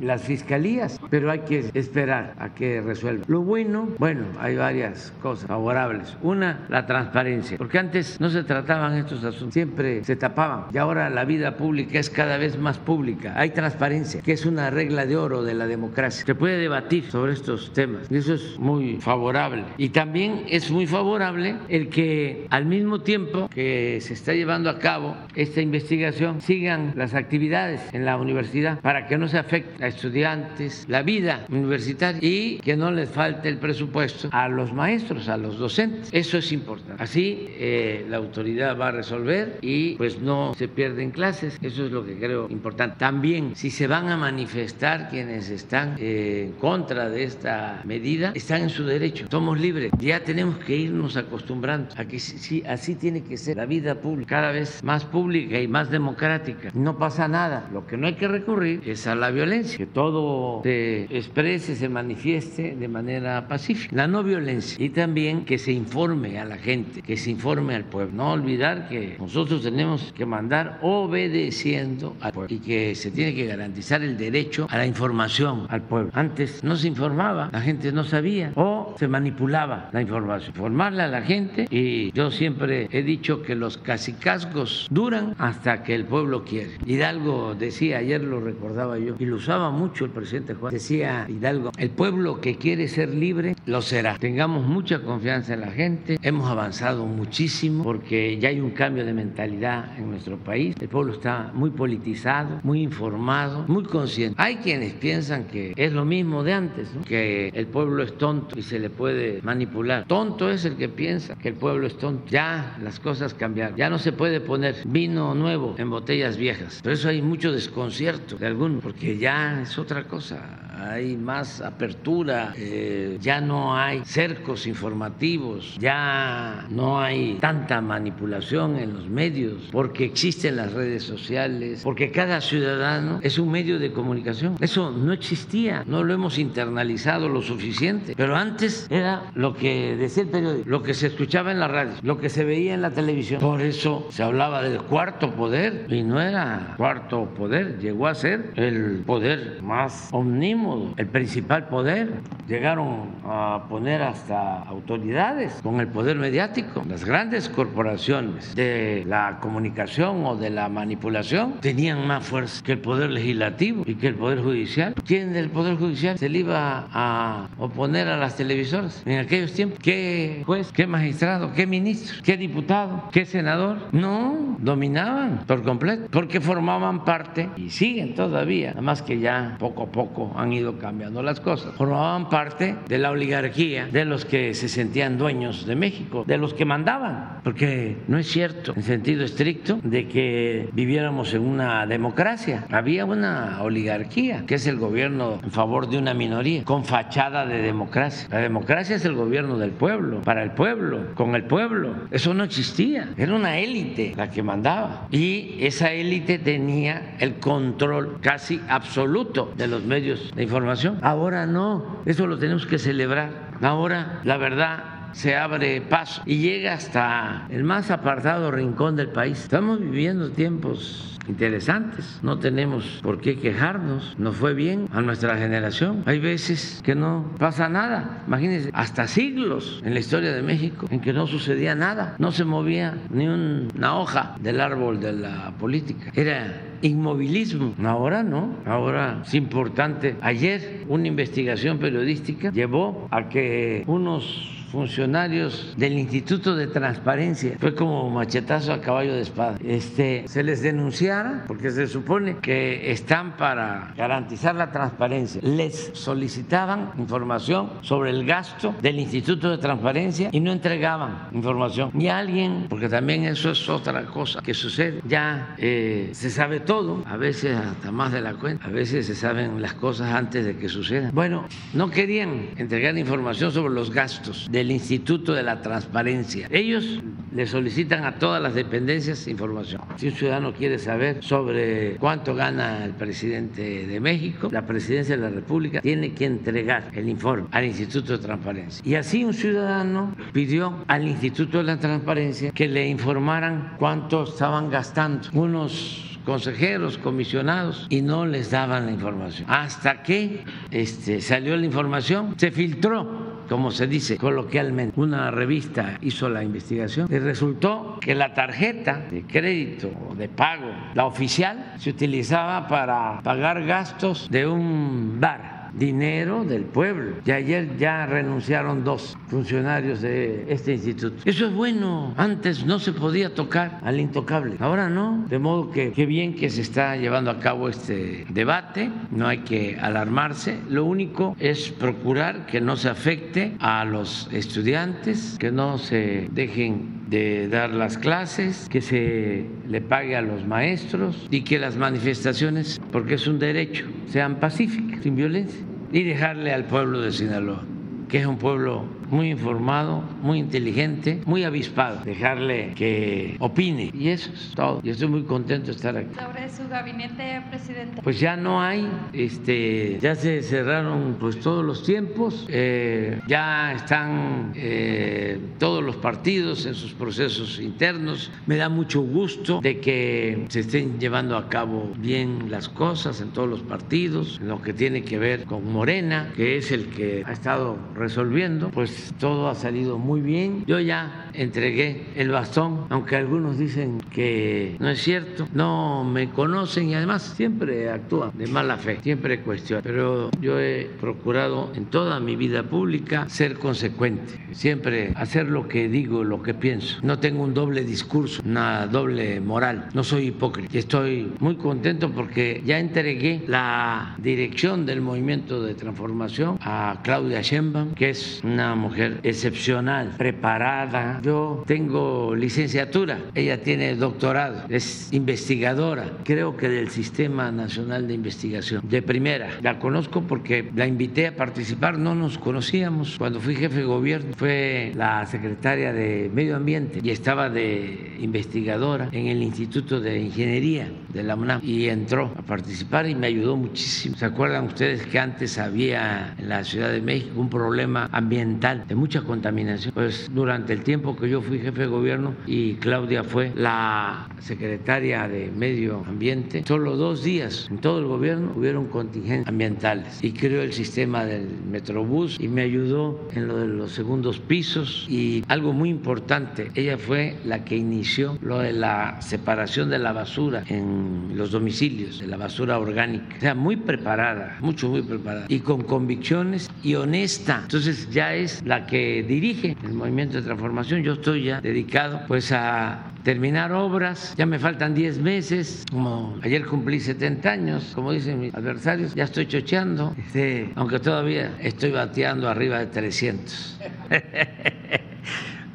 las fiscalías, pero hay que esperar a que resuelva. Lo bueno, bueno, hay varias cosas favorables. Una, la transparencia, porque antes no se trataban estos asuntos, siempre se tapaban y ahora la vida pública es cada vez más pública. Hay transparencia, que es una regla de oro de la democracia. Se puede debatir sobre estos temas y eso es muy favorable y también es muy favorable el que al mismo tiempo que se está llevando a cabo esta investigación sigan las actividades en la universidad para que no se afecte a estudiantes, la vida universitaria y que no les falte el presupuesto a los maestros, a los docentes. Eso es importante. Así eh, la autoridad va a resolver y pues no se pierden clases. Eso es lo que creo importante. También si se van a manifestar quienes están eh, en contra de esta medida, están en su derecho somos libres. Ya tenemos que irnos acostumbrando a que sí, así tiene que ser la vida pública, cada vez más pública y más democrática. No pasa nada. Lo que no hay que recurrir es a la violencia, que todo se exprese, se manifieste de manera pacífica. La no violencia y también que se informe a la gente, que se informe al pueblo. No olvidar que nosotros tenemos que mandar obedeciendo al pueblo y que se tiene que garantizar el derecho a la información al pueblo. Antes no se informaba, la gente no sabía se manipulaba la información. Informarle a la gente y yo siempre he dicho que los casicazgos duran hasta que el pueblo quiere. Hidalgo decía, ayer lo recordaba yo, y lo usaba mucho el presidente Juan, decía Hidalgo, el pueblo que quiere ser libre lo será. Tengamos mucha confianza en la gente, hemos avanzado muchísimo porque ya hay un cambio de mentalidad en nuestro país, el pueblo está muy politizado, muy informado, muy consciente. Hay quienes piensan que es lo mismo de antes, que el pueblo es tonto y se le puede manipular. Tonto es el que piensa que el pueblo es tonto. Ya las cosas cambiaron, ya no se puede poner vino nuevo en botellas viejas. Por eso hay mucho desconcierto de algunos, porque ya es otra cosa hay más apertura, eh, ya no hay cercos informativos, ya no hay tanta manipulación en los medios, porque existen las redes sociales, porque cada ciudadano es un medio de comunicación. Eso no existía, no lo hemos internalizado lo suficiente, pero antes era lo que decía el periódico, lo que se escuchaba en la radio, lo que se veía en la televisión. Por eso se hablaba del cuarto poder y no era cuarto poder, llegó a ser el poder más omnímodo el principal poder. Llegaron a poner hasta autoridades con el poder mediático. Las grandes corporaciones de la comunicación o de la manipulación tenían más fuerza que el poder legislativo y que el poder judicial. ¿Quién del poder judicial se le iba a oponer a las televisoras en aquellos tiempos? ¿Qué juez, qué magistrado, qué ministro, qué diputado, qué senador? No, dominaban por completo porque formaban parte y siguen todavía, nada más que ya poco a poco han ido cambiando las cosas. Formaban parte de la oligarquía, de los que se sentían dueños de México, de los que mandaban, porque no es cierto en sentido estricto de que viviéramos en una democracia. Había una oligarquía, que es el gobierno en favor de una minoría, con fachada de democracia. La democracia es el gobierno del pueblo, para el pueblo, con el pueblo. Eso no existía. Era una élite la que mandaba. Y esa élite tenía el control casi absoluto de los medios de información. Ahora no, eso lo tenemos que celebrar. Ahora la verdad se abre paso y llega hasta el más apartado rincón del país. Estamos viviendo tiempos interesantes. No tenemos por qué quejarnos. Nos fue bien a nuestra generación. Hay veces que no pasa nada. Imagínense, hasta siglos en la historia de México en que no sucedía nada. No se movía ni una hoja del árbol de la política. Era inmovilismo. Ahora no. Ahora es importante. Ayer una investigación periodística llevó a que unos funcionarios del Instituto de Transparencia. Fue como machetazo a caballo de espada. Este, se les denunciara porque se supone que están para garantizar la transparencia. Les solicitaban información sobre el gasto del Instituto de Transparencia y no entregaban información. Y alguien, porque también eso es otra cosa que sucede, ya eh, se sabe todo, a veces hasta más de la cuenta, a veces se saben las cosas antes de que sucedan. Bueno, no querían entregar información sobre los gastos de del Instituto de la Transparencia. Ellos le solicitan a todas las dependencias información. Si un ciudadano quiere saber sobre cuánto gana el presidente de México, la presidencia de la República tiene que entregar el informe al Instituto de Transparencia. Y así un ciudadano pidió al Instituto de la Transparencia que le informaran cuánto estaban gastando unos consejeros, comisionados, y no les daban la información. Hasta que este, salió la información, se filtró como se dice coloquialmente. Una revista hizo la investigación y resultó que la tarjeta de crédito o de pago, la oficial, se utilizaba para pagar gastos de un bar dinero del pueblo. Y ayer ya renunciaron dos funcionarios de este instituto. Eso es bueno. Antes no se podía tocar al intocable. Ahora no. De modo que qué bien que se está llevando a cabo este debate. No hay que alarmarse. Lo único es procurar que no se afecte a los estudiantes, que no se dejen de dar las clases, que se le pague a los maestros y que las manifestaciones, porque es un derecho, sean pacíficas, sin violencia, y dejarle al pueblo de Sinaloa, que es un pueblo muy informado, muy inteligente, muy avispado. Dejarle que opine. Y eso es todo. Yo estoy muy contento de estar aquí. Sobre su gabinete, presidente. Pues ya no hay, este, ya se cerraron pues todos los tiempos, eh, ya están eh, todos los partidos en sus procesos internos. Me da mucho gusto de que se estén llevando a cabo bien las cosas en todos los partidos, en lo que tiene que ver con Morena, que es el que ha estado resolviendo, pues todo ha salido muy bien. Yo ya entregué el bastón, aunque algunos dicen que no es cierto, no me conocen y además siempre actúan de mala fe, siempre cuestionan. Pero yo he procurado en toda mi vida pública ser consecuente, siempre hacer lo que digo, lo que pienso. No tengo un doble discurso, una doble moral, no soy hipócrita. Estoy muy contento porque ya entregué la dirección del movimiento de transformación a Claudia Sheinbaum, que es una mujer excepcional, preparada. Yo tengo licenciatura, ella tiene doctorado, es investigadora, creo que del Sistema Nacional de Investigación, de primera. La conozco porque la invité a participar, no nos conocíamos. Cuando fui jefe de gobierno fue la secretaria de Medio Ambiente y estaba de investigadora en el Instituto de Ingeniería de la UNAM y entró a participar y me ayudó muchísimo. ¿Se acuerdan ustedes que antes había en la Ciudad de México un problema ambiental de mucha contaminación? Pues durante el tiempo que yo fui jefe de gobierno y Claudia fue la secretaria de Medio Ambiente, solo dos días en todo el gobierno hubieron contingentes ambientales y creó el sistema del Metrobús y me ayudó en lo de los segundos pisos y algo muy importante, ella fue la que inició lo de la separación de la basura en los domicilios, de la basura orgánica. O sea, muy preparada, mucho, muy preparada y con convicciones y honesta. Entonces ya es la que dirige el movimiento de transformación. Yo estoy ya dedicado pues a terminar obras. Ya me faltan 10 meses, como ayer cumplí 70 años, como dicen mis adversarios, ya estoy chocheando, este, aunque todavía estoy bateando arriba de 300.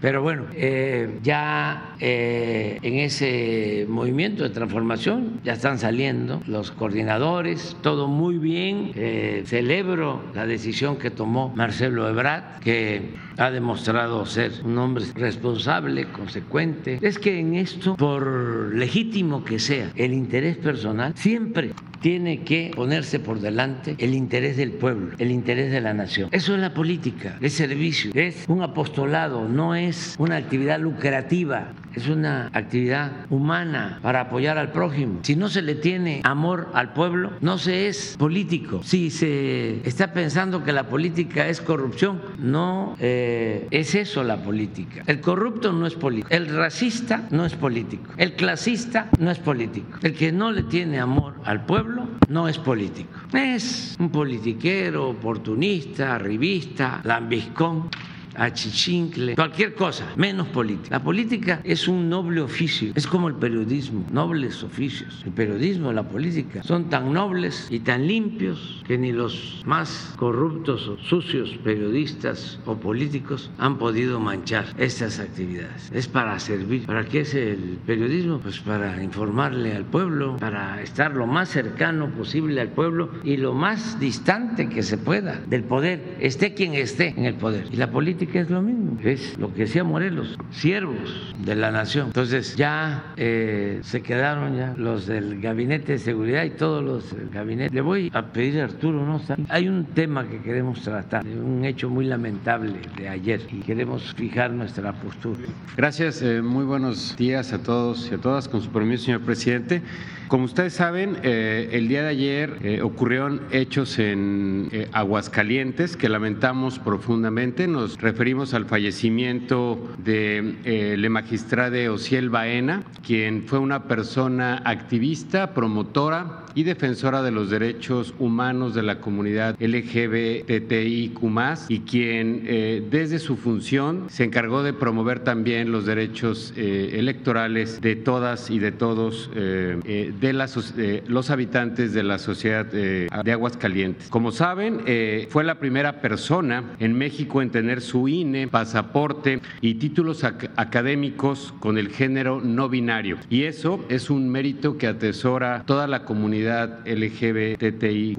Pero bueno, eh, ya eh, en ese movimiento de transformación ya están saliendo los coordinadores, todo muy bien. Eh, celebro la decisión que tomó Marcelo Ebrard, que ha demostrado ser un hombre responsable, consecuente. Es que en esto, por legítimo que sea el interés personal, siempre tiene que ponerse por delante el interés del pueblo, el interés de la nación. Eso es la política, es servicio, es un apostolado, no es una actividad lucrativa, es una actividad humana para apoyar al prójimo. Si no se le tiene amor al pueblo, no se es político. Si se está pensando que la política es corrupción, no eh, es eso la política. El corrupto no es político, el racista no es político, el clasista no es político, el que no le tiene amor al pueblo no es político. Es un politiquero, oportunista, revista, lambiscón achichincle, cualquier cosa, menos política. La política es un noble oficio, es como el periodismo, nobles oficios. El periodismo, la política, son tan nobles y tan limpios que ni los más corruptos o sucios periodistas o políticos han podido manchar estas actividades. Es para servir. ¿Para qué es el periodismo? Pues para informarle al pueblo, para estar lo más cercano posible al pueblo y lo más distante que se pueda del poder, esté quien esté en el poder. Y la política que es lo mismo, es lo que decía Morelos, siervos de la nación. Entonces ya eh, se quedaron ya los del gabinete de seguridad y todos los del gabinete. Le voy a pedir a Arturo, ¿no? Hay un tema que queremos tratar, un hecho muy lamentable de ayer y queremos fijar nuestra postura. Gracias, eh, muy buenos días a todos y a todas, con su permiso, señor presidente. Como ustedes saben, eh, el día de ayer eh, ocurrieron hechos en eh, Aguascalientes que lamentamos profundamente. Nos referimos al fallecimiento de la magistrada Ociel Baena, quien fue una persona activista, promotora y defensora de los derechos humanos de la comunidad LGBTIQ y quien desde su función se encargó de promover también los derechos electorales de todas y de todos de los habitantes de la sociedad eh, de Aguascalientes. Como saben, eh, fue la primera persona en México en tener su INE, pasaporte y títulos académicos con el género no binario. Y eso es un mérito que atesora toda la comunidad LGBTIQ.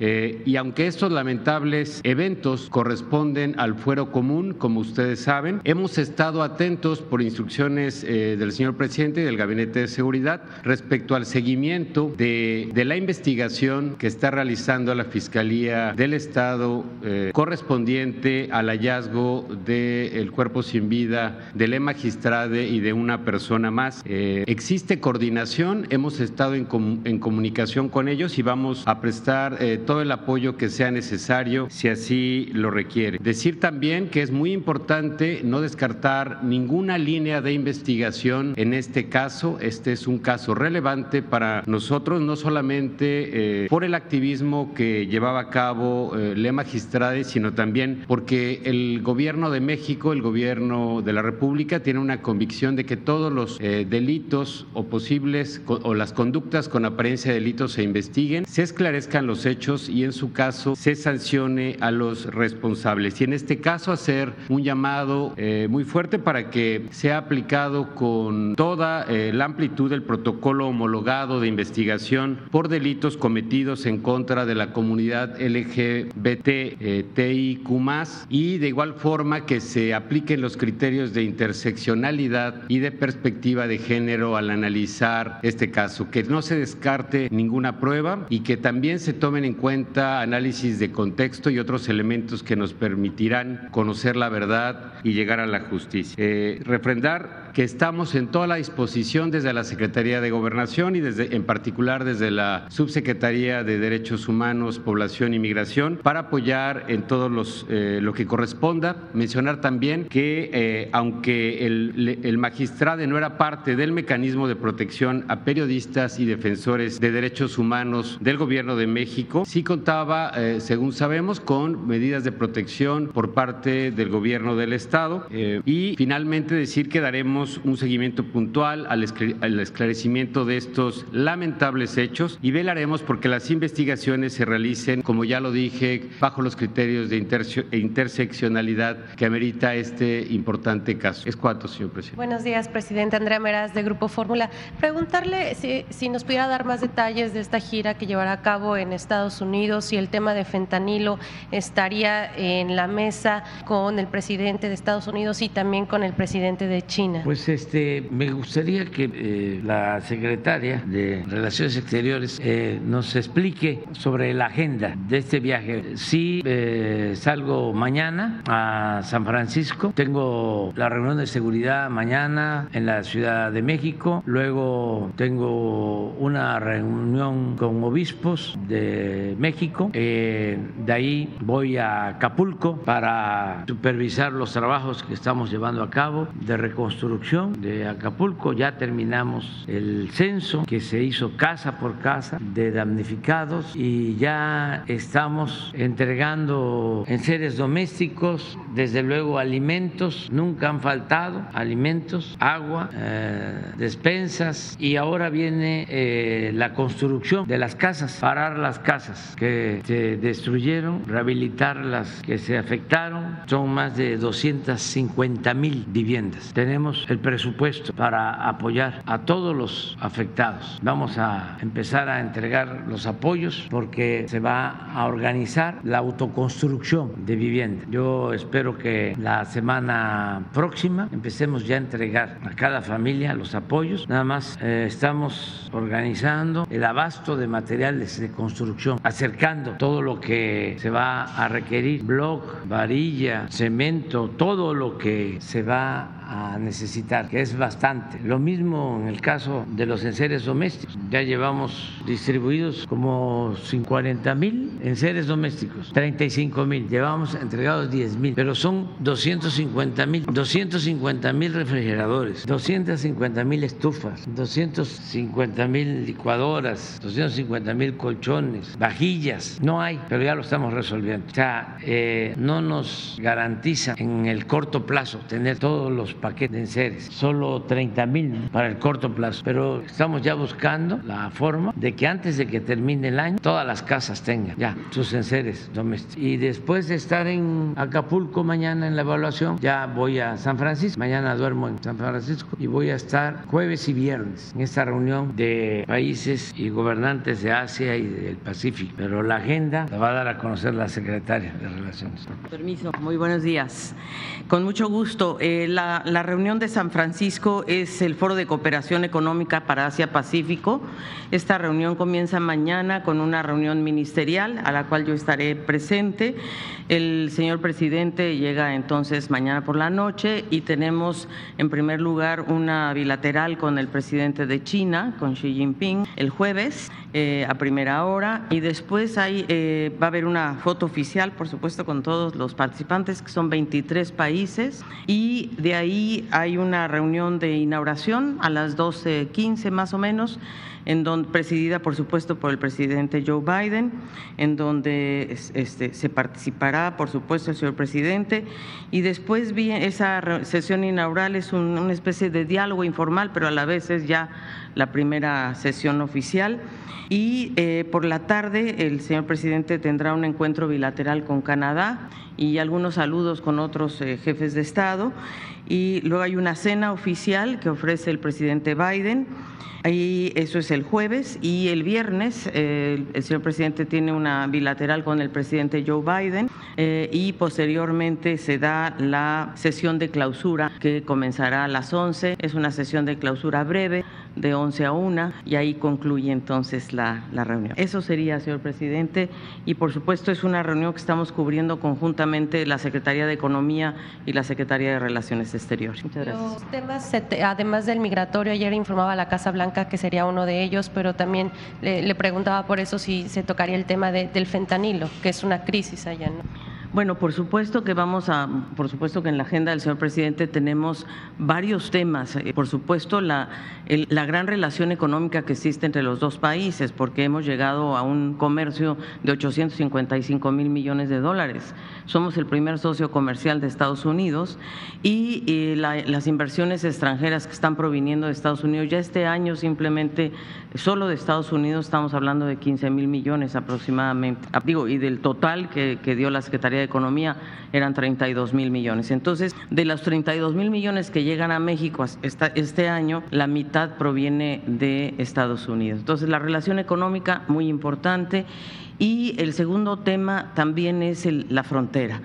Eh, y aunque estos lamentables eventos corresponden al fuero común, como ustedes saben, hemos estado atentos por instrucciones del señor presidente y del Gabinete de Seguridad respecto al seguimiento de, la investigación que está realizando la Fiscalía del Estado eh, correspondiente al hallazgo del cuerpo sin vida del E magistrade y de una persona más. Eh, existe coordinación, hemos estado en, comunicación con ellos y vamos a prestar eh, todo el apoyo que sea necesario si así lo requiere. Decir también que es muy importante no descartar ninguna línea de investigación en este caso. Este es un caso relevante para nosotros, no solamente eh, por el activismo que llevaba a cabo Le Magistrade, sino también porque el gobierno de México, el gobierno de la República, tiene una convicción de que todos los eh, delitos o posibles o las conductas con apariencia de delitos se investiguen, se esclarezcan los hechos y en su caso se sancione a los responsables. Y en este caso hacer un llamado eh, muy fuerte para que sea aplicado con toda eh, la amplitud del protocolo homologado de investigación por delitos cometidos en contra de la comunidad LGBTIQ y de igual forma que se apliquen los criterios de interseccionalidad y de perspectiva de género al analizar este caso, que no se descarte ninguna prueba y que también se tomen en cuenta análisis de contexto y otros elementos que nos permitirán conocer la verdad y llegar a la justicia. Eh, refrendar que estamos en toda la disposición desde la Secretaría de Gobernación y desde, en particular desde la Subsecretaría de Derechos Humanos, Población y Migración para apoyar en todos los eh, lo que corresponda. Mencionar también que eh, aunque el, el magistrado no era parte del mecanismo de protección a periodistas y defensores de derechos humanos del gobierno de México, sí contaba, eh, según sabemos, con medidas de protección por parte del gobierno del Estado. y finalmente decir que daremos un seguimiento puntual al, esclarecimiento de estos lamentables hechos y velaremos porque las investigaciones se realicen, como ya lo dije, bajo los criterios de e interseccionalidad que amerita este importante caso. Es cuanto, señor presidente. Buenos días, presidente Andrea Meraz, de Grupo Fórmula. Preguntarle si, si, nos pudiera dar más detalles de esta gira que llevará a cabo en Estados Unidos, si el tema de fentanilo estaría en la mesa con el presidente de Estados Unidos y también con el presidente de China. Pues este, me gustaría que eh, la secretaria de Relaciones Exteriores eh, nos explique sobre la agenda de este viaje. Si eh, salgo mañana a San Francisco, tengo la reunión de seguridad mañana en la Ciudad de México, luego tengo una reunión con obispos de México, de ahí voy a Acapulco para supervisar los trabajos que estamos llevando a cabo de reconstrucción de Acapulco, ya terminamos el censo que se hizo casa por casa de damnificados y ya estamos entregando en seres domésticos, desde luego alimentos, nunca han faltado alimentos, agua, eh, despensas y ahora viene eh, la construcción de las casas, parar las casas que se destruyeron, rehabilitar las que se afectaron, son más de 250 mil viviendas. Tenemos el presupuesto para apoyar a todos los afectados. Vamos a empezar a entregar los apoyos porque se va a organizar la autoconstrucción de vivienda. Yo espero que la semana próxima empecemos ya a entregar a cada familia los apoyos. Nada más eh, estamos organizando el abasto de materiales de construcción, acercando todo lo que se va a requerir, bloc, varilla, cemento, todo lo que se va a necesitar, que es bastante. Lo mismo en el caso de los enseres domésticos. Ya llevamos distribuidos como 50 mil enseres domésticos, 35 mil. Llevamos entregados 10 mil, pero son 250 mil, 250 mil refrigeradores, 250 mil estufas, 250 mil licuadoras, 250 mil colchones, vajillas. No hay, pero ya lo estamos resolviendo. O sea, eh, no nos garantiza en el corto plazo tener todos los paquetes de enseres, solo 30 mil para el corto plazo, pero estamos ya buscando la forma de que antes de que termine el año todas las casas tengan ya sus enseres domésticos. Y después de estar en Acapulco mañana en la evaluación, ya voy a San Francisco, mañana duermo en San Francisco y voy a estar jueves y viernes en esta reunión de países y gobernantes de Asia y del Pacífico, pero la agenda la va a dar a conocer la secretaria de Relaciones. Permiso, muy buenos días. Con mucho gusto. Eh, la, la reunión de San Francisco es el Foro de Cooperación Económica para Asia-Pacífico. Esta reunión comienza mañana con una reunión ministerial a la cual yo estaré presente. El señor presidente llega entonces mañana por la noche y tenemos en primer lugar una bilateral con el presidente de China, con Xi Jinping, el jueves eh, a primera hora y después hay, eh, va a haber una foto oficial, por supuesto, con todos los participantes, que son 23 países y de ahí hay una reunión de inauguración a las 12.15 más o menos en donde, presidida por supuesto por el presidente Joe Biden, en donde este, se participará por supuesto el señor presidente y después esa sesión inaugural es una especie de diálogo informal, pero a la vez es ya la primera sesión oficial. Y eh, por la tarde el señor presidente tendrá un encuentro bilateral con Canadá y algunos saludos con otros eh, jefes de Estado. Y luego hay una cena oficial que ofrece el presidente Biden Ahí, eso es el jueves y el viernes eh, el señor presidente tiene una bilateral con el presidente Joe Biden eh, y posteriormente se da la sesión de clausura que comenzará a las 11. Es una sesión de clausura breve de 11 a 1 y ahí concluye entonces la, la reunión. Eso sería, señor presidente, y por supuesto es una reunión que estamos cubriendo conjuntamente la Secretaría de Economía y la Secretaría de Relaciones Exteriores. Muchas gracias. Los temas, además del migratorio, ayer informaba la Casa Blanca que sería uno de ellos, pero también le, preguntaba por eso si se tocaría el tema del fentanilo, que es una crisis allá. ¿no? Bueno, por supuesto que vamos a, por supuesto que en la agenda del señor presidente tenemos varios temas. Eh, por supuesto, la, la gran relación económica que existe entre los dos países, porque hemos llegado a un comercio de 855 mil millones de dólares. Somos el primer socio comercial de Estados Unidos y, las inversiones extranjeras que están proviniendo de Estados Unidos, ya este año simplemente, solo de Estados Unidos estamos hablando de 15 mil millones aproximadamente. Ah, digo, y del total que, que dio la Secretaría de Economía eran 32 mil millones. Entonces, de los 32 mil millones que llegan a México este año, la mitad proviene de Estados Unidos. Entonces, la relación económica muy importante y el segundo tema también es la frontera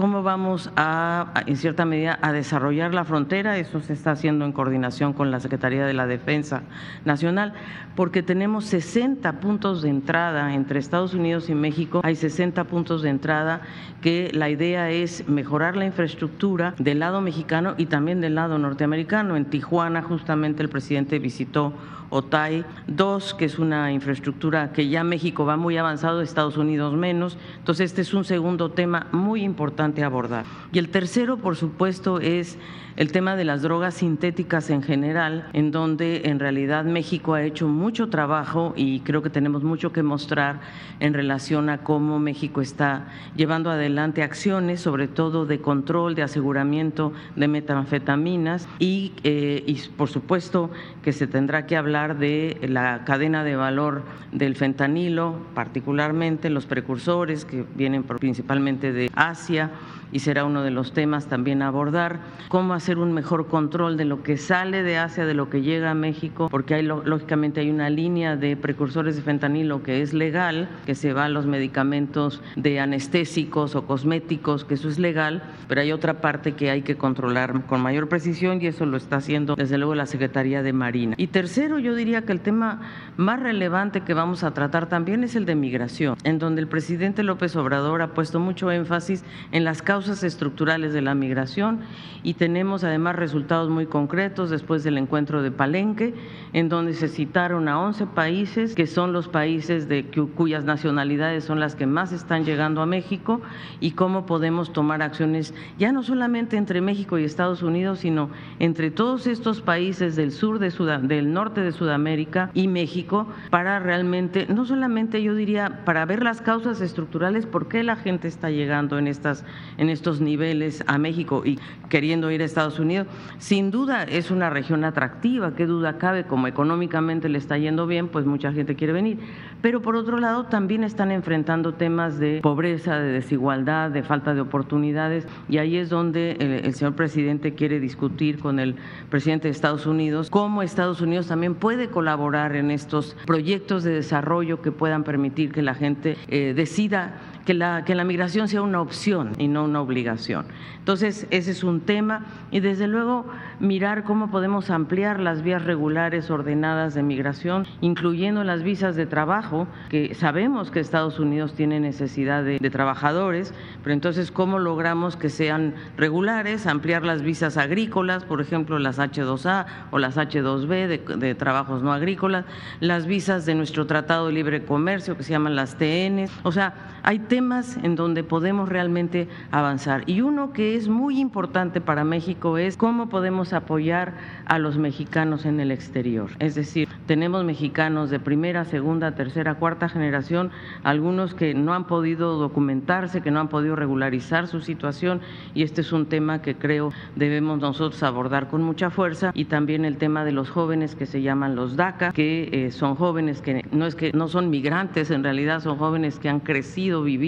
cómo vamos a, en cierta medida, a desarrollar la frontera. Eso se está haciendo en coordinación con la Secretaría de la Defensa Nacional, porque tenemos 60 puntos de entrada entre Estados Unidos y México. Hay 60 puntos de entrada que la idea es mejorar la infraestructura del lado mexicano y también del lado norteamericano. En Tijuana, justamente, el presidente visitó OTAI, dos, que es una infraestructura que ya México va muy avanzado, Estados Unidos menos. Entonces, este es un segundo tema muy importante a abordar. Y el tercero, por supuesto, es el tema de las drogas sintéticas en general, en donde en realidad México ha hecho mucho trabajo y creo que tenemos mucho que mostrar en relación a cómo México está llevando adelante acciones, sobre todo de control, de aseguramiento de metanfetaminas y, eh, y por supuesto que se tendrá que hablar de la cadena de valor del fentanilo, particularmente los precursores que vienen principalmente de Asia y será uno de los temas también a abordar, cómo hacer un mejor control de lo que sale de Asia, de lo que llega a México, porque hay lógicamente hay una línea de precursores de fentanilo que es legal, que se va a los medicamentos de anestésicos o cosméticos, que eso es legal, pero hay otra parte que hay que controlar con mayor precisión y eso lo está haciendo desde luego la Secretaría de Marina. Y tercero, yo diría que el tema más relevante que vamos a tratar también es el de migración, en donde el presidente López Obrador ha puesto mucho énfasis en las causas estructurales de la migración y tenemos además resultados muy concretos después del encuentro de Palenque, en donde se citaron a 11 países que son los países de cuyas nacionalidades son las que más están llegando a México y cómo podemos tomar acciones ya no solamente entre México y Estados Unidos, sino entre todos estos países del sur de del norte de Sudamérica y México para realmente no solamente yo diría para ver las causas estructurales por qué la gente está llegando en estas en estos niveles a México y queriendo ir a Estados Unidos, sin duda es una región atractiva, qué duda cabe, como económicamente le está yendo bien, pues mucha gente quiere venir. Pero por otro lado también están enfrentando temas de pobreza, de desigualdad, de falta de oportunidades y ahí es donde el, señor presidente quiere discutir con el presidente de Estados Unidos cómo Estados Unidos también puede colaborar en estos proyectos de desarrollo que puedan permitir que la gente eh, decida que la, que la migración sea una opción y no una obligación. Entonces, ese es un tema y desde luego mirar cómo podemos ampliar las vías regulares ordenadas de migración, incluyendo las visas de trabajo, que sabemos que Estados Unidos tiene necesidad de, trabajadores, pero entonces cómo logramos que sean regulares, ampliar las visas agrícolas, por ejemplo, las H2A o las H2B de, de trabajos no agrícolas, las visas de nuestro Tratado de Libre Comercio que se llaman las TN. O sea, hay temas en donde podemos realmente avanzar. Y uno que es muy importante para México es cómo podemos apoyar a los mexicanos en el exterior. Es decir, tenemos mexicanos de primera, segunda, tercera, cuarta generación, algunos que no han podido documentarse, que no han podido regularizar su situación y este es un tema que creo debemos nosotros abordar con mucha fuerza y también el tema de los jóvenes que se llaman los DACA, que eh, son jóvenes que no es que no son migrantes, en realidad son jóvenes que han crecido, vivido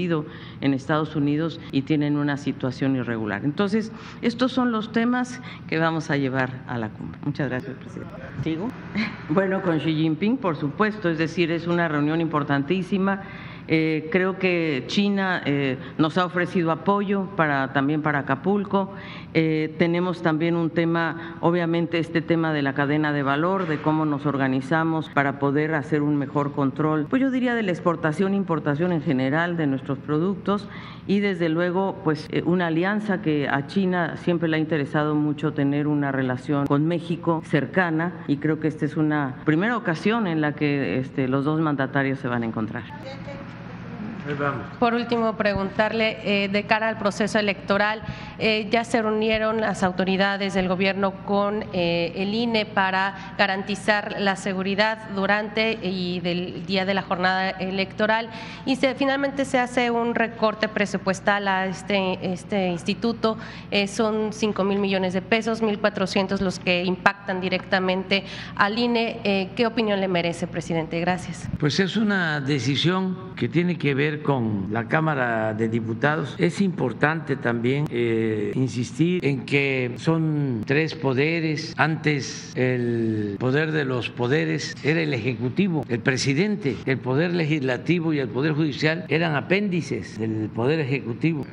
en Estados Unidos y tienen una situación irregular. Entonces, estos son los temas que vamos a llevar a la cumbre. Muchas gracias, presidente. ¿Sigo? Bueno, con Xi Jinping, por supuesto, es decir, es una reunión importantísima. Eh, creo que China eh, nos ha ofrecido apoyo para, también para Acapulco. Eh, tenemos también un tema, obviamente, este tema de la cadena de valor, de cómo nos organizamos para poder hacer un mejor control, pues yo diría de la exportación importación en general de nuestros productos y desde luego, pues una alianza que a China siempre le ha interesado mucho tener una relación con México cercana y creo que esta es una primera ocasión en la que este, los dos mandatarios se van a encontrar. Por último, preguntarle eh, de cara al proceso electoral, eh, ya se reunieron las autoridades del gobierno con eh, el INE para garantizar la seguridad durante y del día de la jornada electoral y se, finalmente se hace un recorte presupuestal a este, este instituto, son 5 mil millones de pesos, 1.400 los que impactan directamente al INE. ¿Qué opinión le merece, presidente? Gracias. Pues es una decisión que tiene que ver con la Cámara de Diputados, es importante también eh, insistir en que son tres poderes. Antes el poder de los poderes era el Ejecutivo, el presidente, el Poder Legislativo y el Poder Judicial eran apéndices del Poder Ejecutivo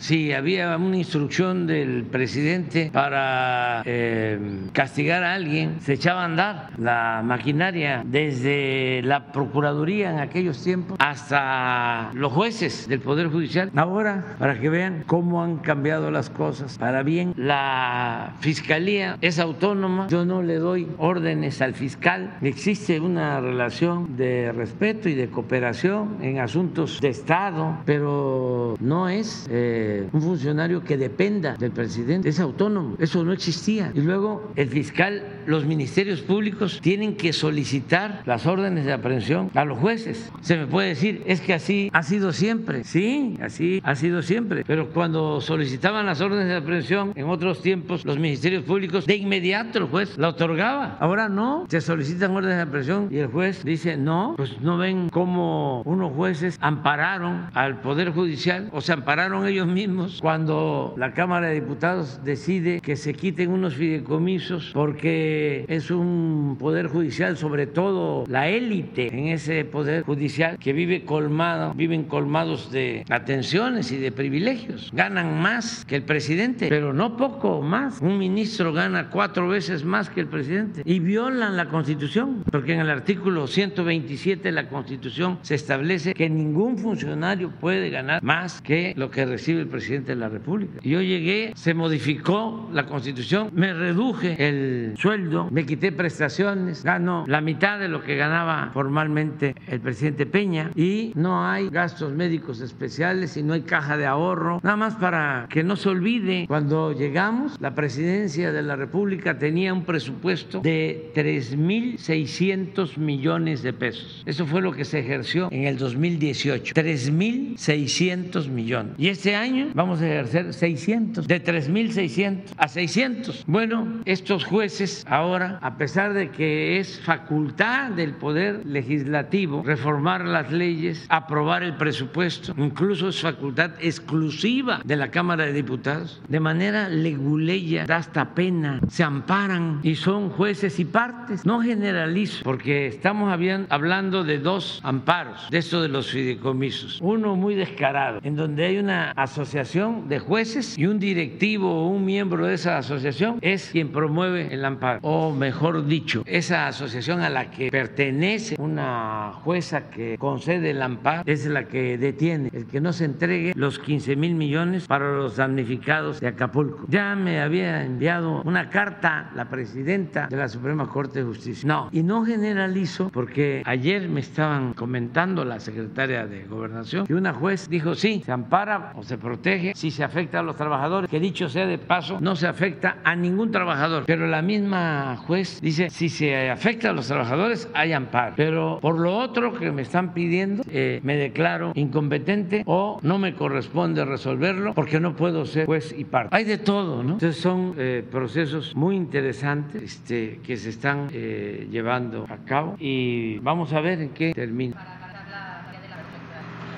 si había una instrucción del presidente para eh, castigar a alguien, se echaba a andar la maquinaria desde la Procuraduría en aquellos tiempos hasta los jueces del Poder Judicial. Ahora, para que vean cómo han cambiado las cosas para bien, la Fiscalía es autónoma, yo no le doy órdenes al fiscal, existe una relación de respeto y de cooperación en asuntos de Estado, pero no es... Eh, un funcionario que dependa del presidente, es autónomo, eso no existía. Y luego el fiscal, los ministerios públicos tienen que solicitar las órdenes de aprehensión a los jueces. Se me puede decir, es que así ha sido siempre, sí, así ha sido siempre, pero cuando solicitaban las órdenes de aprehensión en otros tiempos, los ministerios públicos, de inmediato el juez la otorgaba. Ahora no, se solicitan órdenes de aprehensión y el juez dice, no, pues no ven cómo unos jueces ampararon al Poder Judicial o se ampararon ellos mismos cuando la Cámara de Diputados decide que se quiten unos fideicomisos porque es un poder judicial, sobre todo la élite en ese poder judicial que vive colmado, viven colmados de atenciones y de privilegios. Ganan más que el presidente, pero no poco más. Un ministro gana cuatro veces más que el presidente y violan la Constitución, porque en el artículo 127 de la Constitución se establece que ningún funcionario puede ganar más que lo que recibe el presidente de la República. Yo llegué, se modificó la constitución, me reduje el sueldo, me quité prestaciones, gano la mitad de lo que ganaba formalmente el presidente Peña y no hay gastos médicos especiales y no hay caja de ahorro. Nada más para que no se olvide, cuando llegamos, la presidencia de la República tenía un presupuesto de 3.600 millones de pesos. Eso fue lo que se ejerció en el 2018, 3.600 millones. Y este año año vamos a ejercer 600, de 3.600 a 600. Bueno, estos jueces ahora, a pesar de que es facultad del Poder Legislativo reformar las leyes, aprobar el presupuesto, incluso es facultad exclusiva de la Cámara de Diputados, de manera leguleya, da hasta pena, se amparan y son jueces y partes. No generalizo, porque estamos hablando de dos amparos, de esto de los fideicomisos. Uno muy descarado, en donde hay una asociación de jueces y un directivo o un miembro de esa asociación es quien promueve el amparo. O mejor dicho, esa asociación a la que pertenece una jueza que concede el amparo es la que detiene el que no se entregue los 15 mil millones para los damnificados de Acapulco. Ya me había enviado una carta la presidenta de la Suprema Corte de Justicia. No, y no generalizo porque ayer me estaban comentando la secretaria de Gobernación que una juez dijo sí, se ampara o se protege si se afecta a los trabajadores, que dicho sea de paso, no se afecta a ningún trabajador. Pero la misma juez dice si se afecta a los trabajadores hay amparo. Pero por lo otro que me están pidiendo, eh, me declaro incompetente o no me corresponde resolverlo porque no puedo ser juez y parte. Hay de todo, ¿no? Entonces son eh, procesos muy interesantes este, que se están eh, llevando a cabo y vamos a ver en qué termina.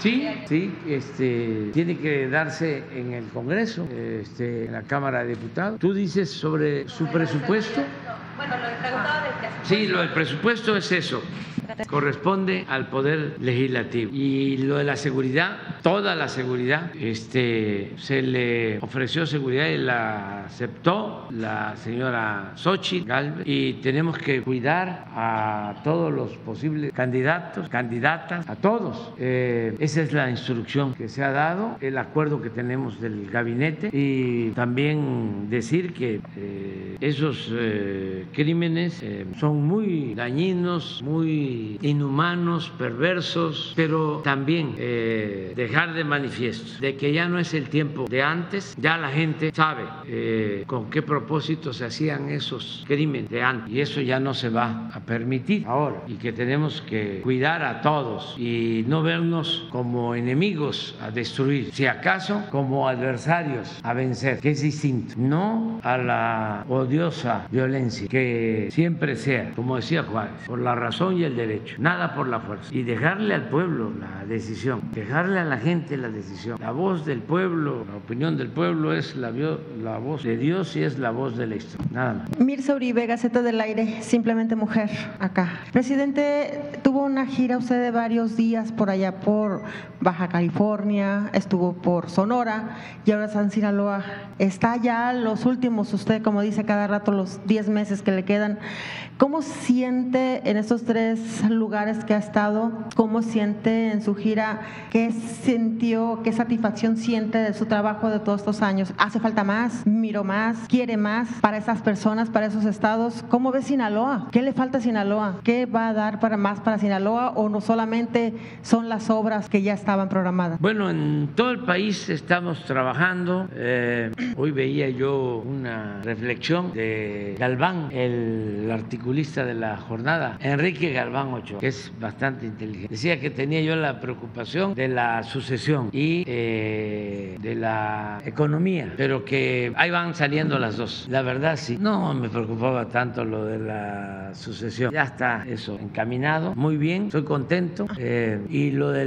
Sí, sí, este, tiene que darse en el Congreso, este, en la Cámara de Diputados. Tú dices sobre su presupuesto. Bueno, lo preguntaba del presupuesto. Sí, lo del presupuesto es eso corresponde al Poder Legislativo. Y lo de la seguridad, toda la seguridad, este, se le ofreció seguridad y la aceptó la señora Sochi Galvez y tenemos que cuidar a todos los posibles candidatos, candidatas, a todos. Eh, esa es la instrucción que se ha dado, el acuerdo que tenemos del gabinete y también decir que eh, esos eh, crímenes son muy dañinos, muy inhumanos, perversos, pero también eh, dejar de manifiesto de que ya no es el tiempo de antes, ya la gente sabe eh, con qué propósito se hacían esos crímenes de antes y eso ya no se va a permitir ahora y que tenemos que cuidar a todos y no vernos como enemigos a destruir, si acaso como adversarios a vencer, que es distinto, no a la odiosa violencia que siempre sea, como decía Juárez, por la razón y el derecho nada por la fuerza. Y dejarle al pueblo la decisión, dejarle a la gente la decisión. La voz del pueblo, la opinión del pueblo es la, voz de Dios y es la voz de la historia. Nada más. Mirza Uribe, Gaceta del Aire, simplemente mujer, acá. Presidente, tuvo una gira usted de varios días por allá por Baja California, estuvo por Sonora y ahora San Sinaloa. Está ya los últimos, usted como dice cada rato, los 10 meses que le quedan. ¿Cómo siente en estos tres lugares que ha estado? ¿Cómo siente en su gira? ¿Qué sintió, qué satisfacción siente de su trabajo de todos estos años? ¿Hace falta más? ¿Miro más? ¿Quiere más para esas personas, para esos estados? ¿Cómo ve Sinaloa? ¿Qué le falta a Sinaloa? ¿Qué va a dar para más para Sinaloa o no solamente son las obras que ya estaban programadas? Bueno, en todo el país estamos trabajando. Eh, hoy veía yo una reflexión de Galván, el artículo de la jornada, Enrique Galván Ochoa, que es bastante inteligente. Decía que tenía yo la preocupación de la sucesión y eh, de la economía, pero que ahí van saliendo las dos. La verdad sí, no me preocupaba tanto lo de la sucesión. Ya está eso encaminado, muy bien, estoy contento. Eh, y lo de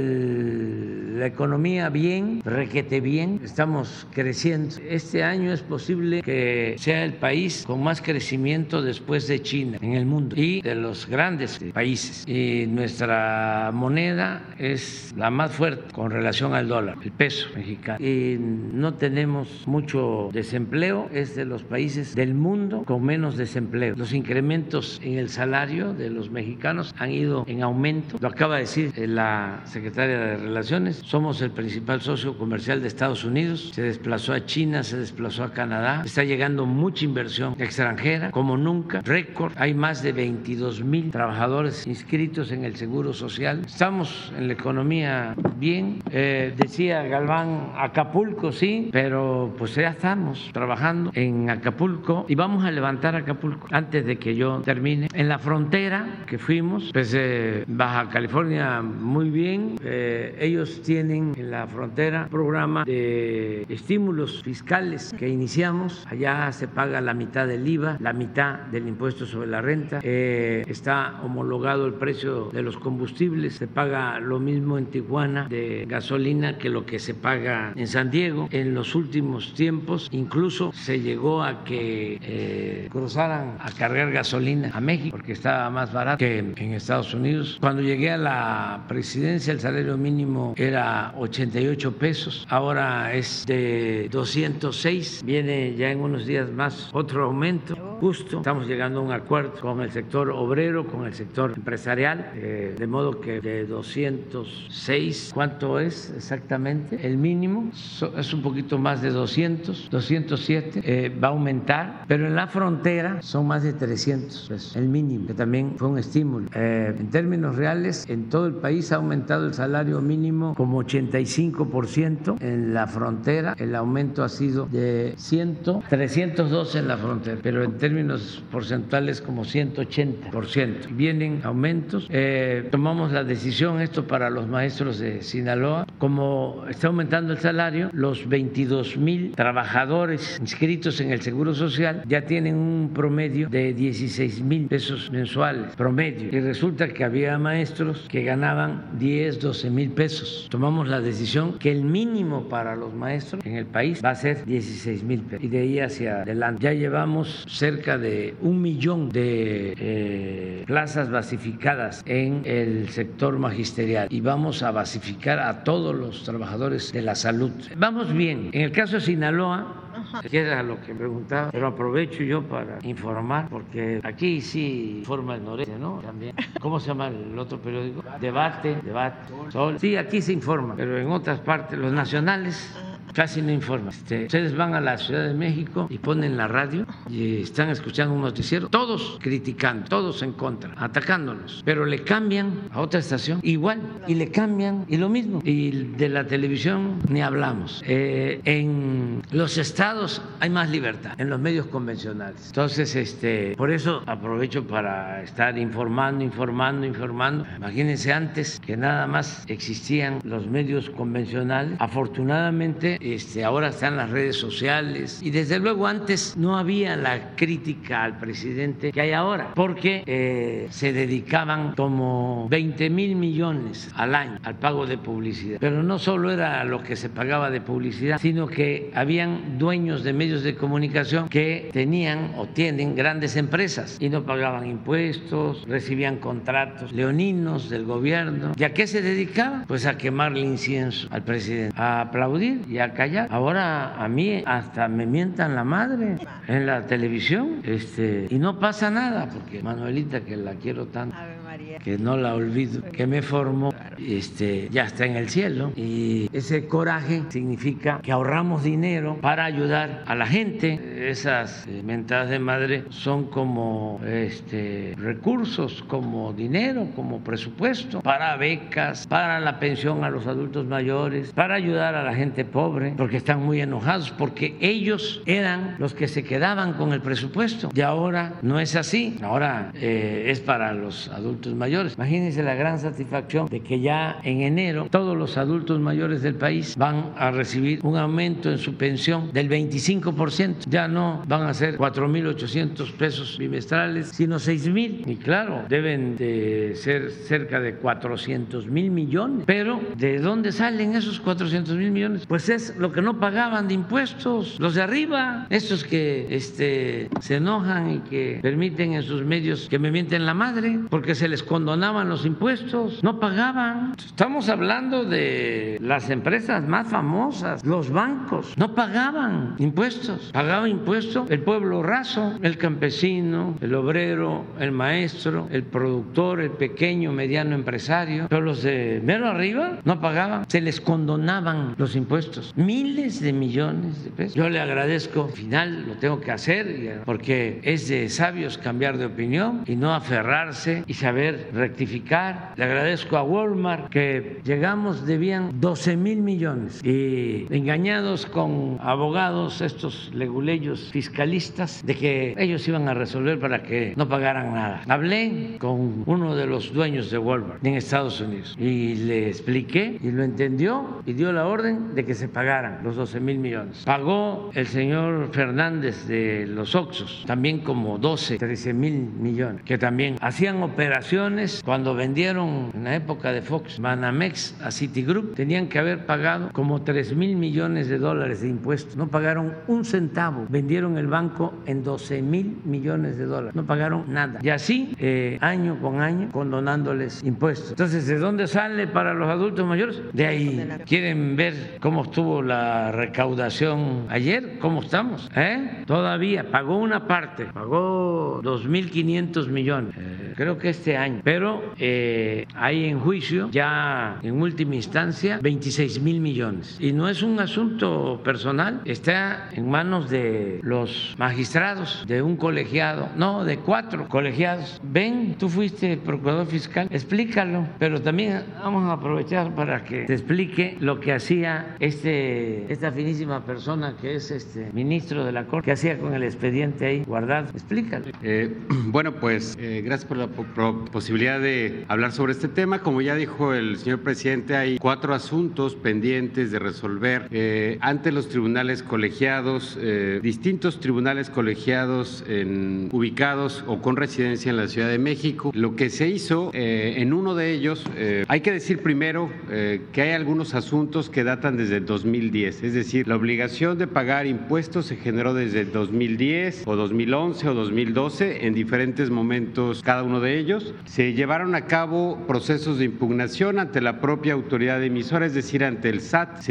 la economía bien, requete bien, estamos creciendo. Este año es posible que sea el país con más crecimiento después de China el mundo y de los grandes países. Y nuestra moneda es la más fuerte con relación al dólar, el peso mexicano. Y no tenemos mucho desempleo, es de los países del mundo con menos desempleo. Los incrementos en el salario de los mexicanos han ido en aumento. Lo acaba de decir la secretaria de Relaciones. Somos el principal socio comercial de Estados Unidos. Se desplazó a China, se desplazó a Canadá. Está llegando mucha inversión extranjera como nunca, récord. Hay más de 22 mil trabajadores inscritos en el Seguro Social. Estamos en la economía bien. Eh, decía Galván, Acapulco sí, pero pues ya estamos trabajando en Acapulco y vamos a levantar Acapulco antes de que yo termine. En la frontera que fuimos, pues eh, Baja California muy bien. Eh, ellos tienen en la frontera programa de estímulos fiscales que iniciamos. Allá se paga la mitad del IVA, la mitad del impuesto sobre la renta. Eh, está homologado el precio de los combustibles. Se paga lo mismo en Tijuana de gasolina que lo que se paga en San Diego. En los últimos tiempos incluso se llegó a que eh, cruzaran a cargar gasolina a México porque estaba más barato que en Estados Unidos. Cuando llegué a la presidencia el salario mínimo era 88 pesos, ahora es de 206, viene ya en unos días más otro aumento, justo estamos llegando a un acuerdo con el sector obrero, con el sector empresarial, eh, de modo que de 206, ¿cuánto es exactamente? El mínimo es un poquito más de 200, 207, eh, va a aumentar, pero en la frontera son más de 300 pesos, el mínimo, que también fue un estímulo. Eh, en términos reales, en todo el país ha aumentado el salario mínimo como 85% en la frontera, el aumento ha sido de 100, 312 en la frontera, pero en términos porcentuales como 180%. Vienen aumentos. Eh, tomamos la decisión, esto para los maestros de Sinaloa, como está aumentando el salario, los 22 mil trabajadores inscritos en el Seguro Social ya tienen un promedio de 16 mil pesos mensuales, promedio. Y resulta que había maestros que ganaban 10, 12 mil pesos. Tomamos la decisión que el mínimo para los maestros en el país va a ser 16 mil pesos. Y de ahí hacia adelante. Ya llevamos cerca de un millón de eh, plazas basificadas en el sector magisterial y vamos a basificar a todos los trabajadores de la salud. Vamos bien. En el caso de Sinaloa, que era lo que preguntaba, pero aprovecho yo para informar, porque aquí sí informa el noreste, ¿no? También. ¿Cómo se llama el otro periódico? Debate, debate, sol. Sí, aquí se informa, pero en otras partes, los nacionales casi no informan. Este, ustedes van a la Ciudad de México y ponen la radio y están escuchando un noticiero, todos criticando, todos en contra, atacándonos, pero le cambian a otra estación igual y le cambian y lo mismo. Y de la televisión ni hablamos. Eh, en los estados hay más libertad, en los medios convencionales. Entonces, este, por eso aprovecho para estar informando, informando, informando. Imagínense antes que nada más existían los medios convencionales. Afortunadamente, este, ahora están las redes sociales y desde luego antes no había la crítica al presidente que hay ahora, porque eh, se dedicaban como 20 mil millones al año al pago de publicidad. Pero no solo era lo que se pagaba de publicidad, sino que habían dueños de medios de comunicación que tenían o tienen grandes empresas y no pagaban impuestos, recibían contratos leoninos del gobierno. ¿Y a qué se dedicaban? Pues a quemarle incienso al presidente, a aplaudir y a callar. Ahora a mí hasta me mientan la madre en la televisión este, y no pasa nada porque Manuelita, que la quiero tanto, que no la olvido, que me formó, este, ya está en el cielo. Y ese coraje significa que ahorramos dinero para ayudar a la gente. Esas eh, mentadas de madre son como este, recursos, como dinero, como presupuesto para becas, para la pensión a los adultos mayores, para ayudar a la gente pobre, porque están muy enojados, porque ellos eran los que se quedaban con el presupuesto. Y ahora no es así, ahora eh, es para los adultos mayores. Imagínense la gran satisfacción de que ya en enero todos los adultos mayores del país van a recibir un aumento en su pensión del 25%. Ya no van a ser 4.800 pesos bimestrales, sino 6.000. Y claro, deben de ser cerca de 400 mil millones. Pero ¿de dónde salen esos 400 mil millones? Pues es lo que no pagaban de impuestos, los de arriba, estos que este, se enojan y que permiten en sus medios que me mienten la madre, porque se les condonaban los impuestos, no pagaban. Estamos hablando de las empresas más famosas, los bancos, no pagaban impuestos. Pagaba impuestos el pueblo raso, el campesino, el obrero, el maestro, el productor, el pequeño, mediano empresario. Pero los de mero arriba no pagaban, se les condonaban los impuestos. Miles de millones de pesos. Yo le agradezco, al final lo tengo que hacer porque es de sabios cambiar de opinión y no aferrarse y saber rectificar. Le agradezco a Walmart que llegamos, debían 12 mil millones y engañados con abogados, estos leguleyos fiscalistas, de que ellos iban a resolver para que no pagaran nada. Hablé con uno de los dueños de Walmart en Estados Unidos y le expliqué y lo entendió y dio la orden de que se pagaran los 12 mil millones. Pagó el señor Fernández de los Oxos también como 12, 13 mil millones, que también hacían operaciones cuando vendieron en la época de Fox Banamex a Citigroup, tenían que haber pagado como 3 mil millones de dólares de impuestos. No pagaron un centavo. Vendieron el banco en 12 mil millones de dólares. No pagaron nada. Y así, eh, año con año, condonándoles impuestos. Entonces, ¿de dónde sale para los adultos mayores? De ahí. ¿Quieren ver cómo estuvo la recaudación ayer? ¿Cómo estamos? ¿Eh? Todavía pagó una parte, pagó 2.500 millones. Eh, creo que este año. Pero eh, hay en juicio ya en última instancia 26 mil millones. Y no es un asunto personal, está en manos de los magistrados, de un colegiado, no, de cuatro colegiados. Ven, tú fuiste procurador fiscal, explícalo, pero también vamos a aprovechar para que te explique lo que hacía este, esta finísima persona que es este ministro de la Corte, que hacía con el expediente ahí guardado. Explícalo. Eh, bueno, pues eh, gracias por la posibilidad de hablar sobre este tema. Como ya dijo el señor presidente, hay cuatro asuntos pendientes de resolver eh, ante los tribunales colegiados, eh, distintos tribunales colegiados en, ubicados o con residencia en la Ciudad de México. Lo que se hizo eh, en uno de ellos, hay que decir primero que hay algunos asuntos que datan desde 2010, es decir, la obligación de pagar impuestos se generó desde 2010 o 2011 o 2012 en diferentes momentos cada uno de ellos. Se llevaron a cabo procesos de impugnación ante la propia autoridad emisora, es decir, ante el SAT.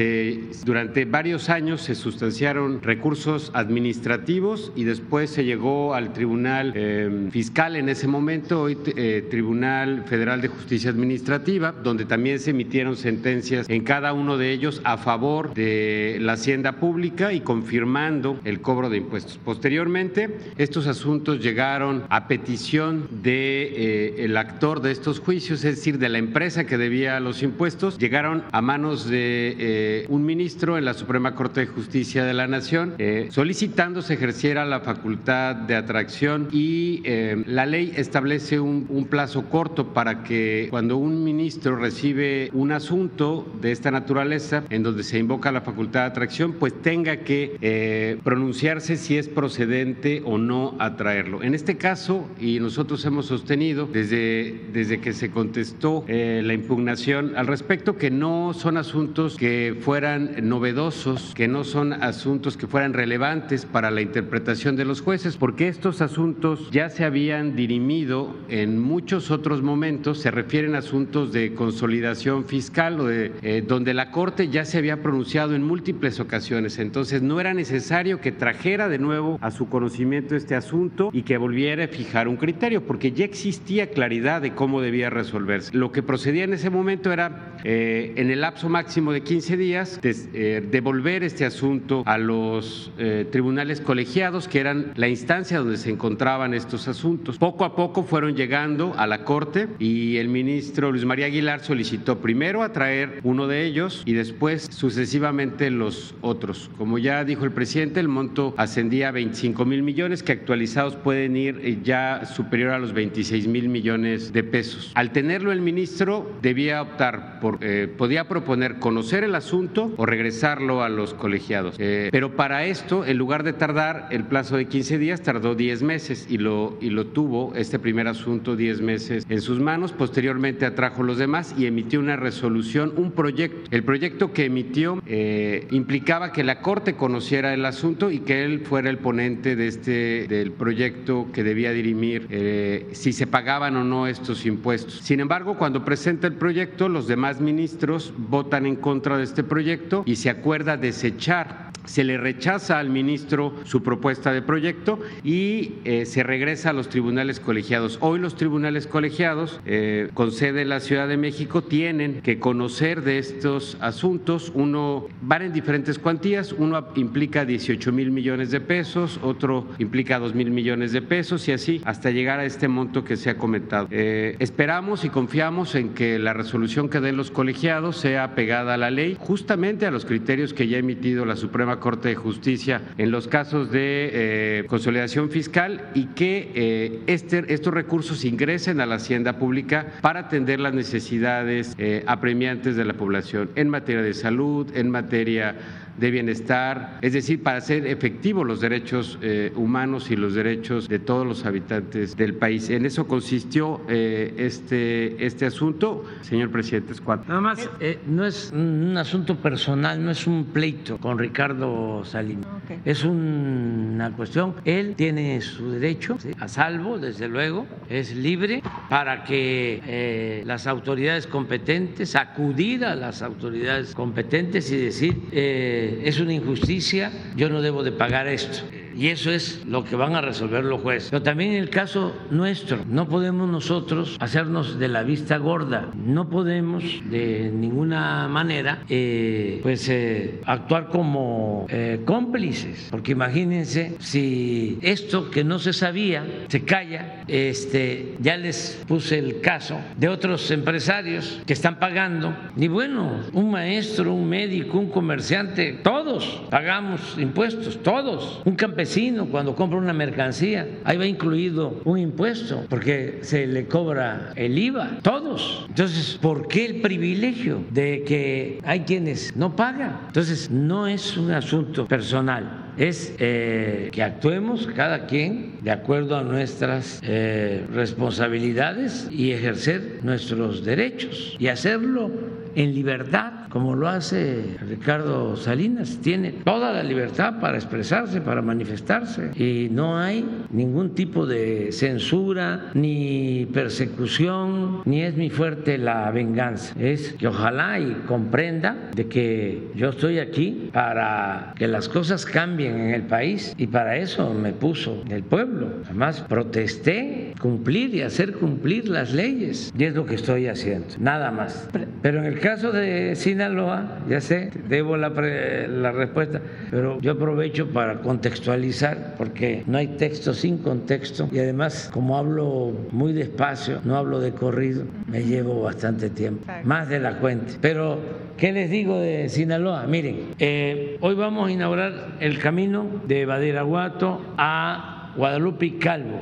Durante varios años se sustanciaron recursos administrativos y después se llegó al Tribunal eh, Fiscal en ese momento, hoy eh, Tribunal Federal de Justicia Administrativa, donde también se emitieron sentencias en cada uno de ellos a favor de la hacienda pública y confirmando el cobro de impuestos. Posteriormente, estos asuntos llegaron a petición de eh, el actor de estos juicios, es decir, de la empresa que debía los impuestos, llegaron a manos de eh, un ministro en la Suprema Corte de Justicia de la Nación, eh, solicitando se ejerciera la facultad de atracción y la ley establece un, plazo corto para que cuando un ministro recibe un asunto de esta naturaleza, en donde se invoca la facultad de atracción, pues tenga que pronunciarse si es procedente o no atraerlo. En este caso, y nosotros hemos sostenido desde que se contestó eh, la impugnación al respecto que no son asuntos que fueran novedosos, que no son asuntos que fueran relevantes para la interpretación de los jueces, porque estos asuntos ya se habían dirimido en muchos otros momentos, se refieren a asuntos de consolidación fiscal eh, donde la Corte ya se había pronunciado en múltiples ocasiones, entonces no era necesario que trajera de nuevo a su conocimiento este asunto y que volviera a fijar un criterio, porque ya existía claridad de cómo debía resolverse. Lo que procedía en ese momento era, eh, en el lapso máximo de 15 días, eh, devolver este asunto a los eh, tribunales colegiados, que eran la instancia donde se encontraban estos asuntos. Poco a poco fueron llegando a la Corte y el ministro Luis María Aguilar solicitó primero atraer uno de ellos y después sucesivamente los otros. Como ya dijo el presidente, el monto ascendía a 25 mil millones, que actualizados pueden ir ya superior a los 26 mil millones de pesos. Al tenerlo el ministro, debía optar por, eh, podía proponer conocer el asunto o regresarlo a los colegiados. Eh, pero para esto, en lugar de tardar el plazo de 15 días, tardó 10 meses y lo, y lo tuvo este primer asunto 10 meses en sus manos. Posteriormente atrajo los demás y emitió una resolución, un proyecto. El proyecto que emitió eh, implicaba que la Corte conociera el asunto y que él fuera el ponente de este, del proyecto que debía dirimir si se pagaban o no estos impuestos. Sin embargo, cuando presenta el proyecto, los demás ministros votan en contra de este proyecto y se acuerda desechar se le rechaza al ministro su propuesta de proyecto y eh, se regresa a los tribunales colegiados. Hoy los tribunales colegiados, eh, con sede en la Ciudad de México, tienen que conocer de estos asuntos. Uno van en diferentes cuantías, uno implica 18 mil millones de pesos, otro implica 2 mil millones de pesos y así hasta llegar a este monto que se ha Eh, esperamos y confiamos en que la resolución que den los colegiados sea pegada a la ley, justamente a los criterios que ya ha emitido la Suprema Corte de Justicia en los casos de eh, consolidación fiscal y que eh, este, estos recursos ingresen a la hacienda pública para atender las necesidades apremiantes de la población en materia de salud, en materia de bienestar, es decir, para hacer efectivos los derechos eh, humanos y los derechos de todos los habitantes del país. En eso consistió eh, este, este asunto, señor presidente Escuadra. Nada más, eh, no es un asunto personal, no es un pleito con Ricardo Salinas, es una cuestión, él tiene su derecho a salvo, desde luego, es libre para que las autoridades competentes, acudir a las autoridades competentes y decir, es una injusticia, yo no debo de pagar esto. Y eso es lo que van a resolver los jueces. Pero también en el caso nuestro, no podemos nosotros hacernos de la vista gorda, no podemos de ninguna manera eh, pues eh, actuar como eh, cómplices, porque imagínense si esto que no se sabía se calla, este, ya les puse el caso de otros empresarios que están pagando, y bueno, un maestro, un médico, un comerciante, todos pagamos impuestos, todos, un campesino cuando compra una mercancía, ahí va incluido un impuesto porque se le cobra el IVA, todos. Entonces, ¿por qué el privilegio de que hay quienes no pagan? Entonces, no es un asunto personal es eh, que actuemos cada quien de acuerdo a nuestras eh, responsabilidades y ejercer nuestros derechos y hacerlo en libertad, como lo hace Ricardo Salinas. Tiene toda la libertad para expresarse, para manifestarse. Y no hay ningún tipo de censura, ni persecución, ni es mi fuerte la venganza. Es que ojalá y comprenda de que yo estoy aquí para que las cosas cambien en el país y para eso me puso el pueblo. Además, protesté cumplir y hacer cumplir las leyes. Y es lo que estoy haciendo, nada más. Pero en el caso de Sinaloa, ya sé, debo la, la respuesta, pero yo aprovecho para contextualizar porque no hay texto sin contexto y además como hablo muy despacio, no hablo de corrido, me llevo bastante tiempo, más de la cuenta. Pero, ¿qué les digo de Sinaloa? Miren, eh, hoy vamos a inaugurar el camino de Badiraguato a Guadalupe y Calvo,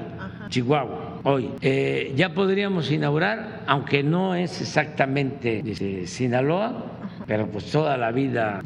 Chihuahua hoy. Eh, ya podríamos inaugurar, aunque no es exactamente de Sinaloa, pero pues toda la vida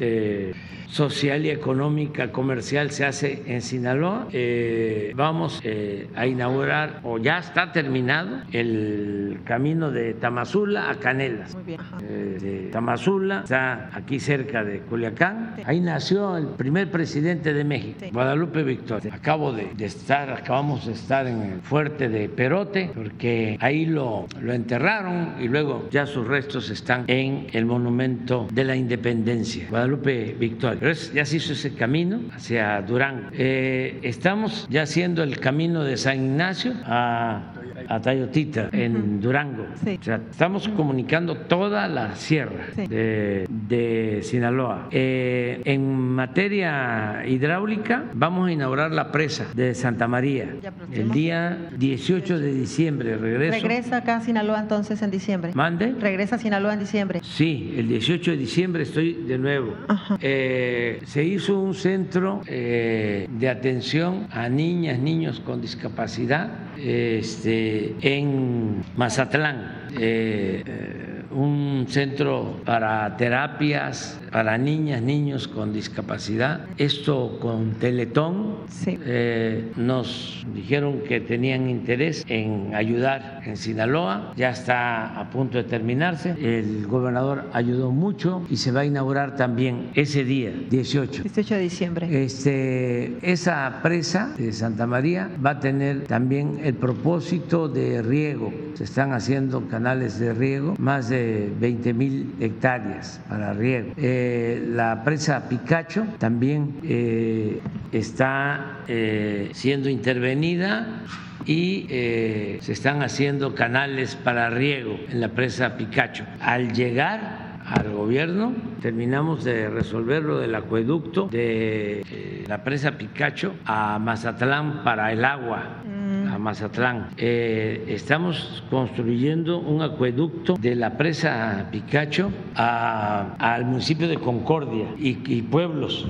social y económica comercial se hace en Sinaloa. Eh, vamos eh, a inaugurar, o ya está terminado, el camino de Tamazula a Canelas. Muy bien. Eh, de Tamazula, está aquí cerca de Culiacán. Ahí nació el primer presidente de México, Guadalupe Victoria. Acabo de, estar, acabamos de estar en el fuerte de Perote, porque ahí lo, lo enterraron y luego ya sus restos están en el monumento de la independencia, Guadalupe Victoria ya se hizo ese camino hacia Durango. Eh, estamos ya haciendo el camino de San Ignacio a a Tayotita, en Durango. estamos comunicando toda la sierra de, Sinaloa. Eh, en materia hidráulica, vamos a inaugurar la presa de Santa María el día 18 de diciembre. Regreso. ¿Regresa acá a Sinaloa entonces en diciembre? ¿Mande? ¿Regresa a Sinaloa en diciembre? Sí, el 18 de diciembre estoy de nuevo. Eh, se hizo un centro eh, de atención a niñas, niños con discapacidad este, en Mazatlán. Eh, un centro para terapias para niñas, niños con discapacidad. Esto con Teletón. Eh, nos dijeron que tenían interés en ayudar en Sinaloa. Ya está a punto de terminarse. El gobernador ayudó mucho y se va a inaugurar también ese día, 18. 18 de diciembre. Este, esa presa de Santa María va a tener también el propósito de riego. Se están haciendo canales de riego, más de 20 mil hectáreas para riego. Eh, la presa Picacho también eh, está eh, siendo intervenida y se están haciendo canales para riego en la presa Picacho. Al llegar al gobierno, terminamos de resolver lo del acueducto de la presa Picacho a Mazatlán para el agua a Mazatlán. Eh, estamos construyendo un acueducto de la presa Picacho al municipio de Concordia y, pueblos,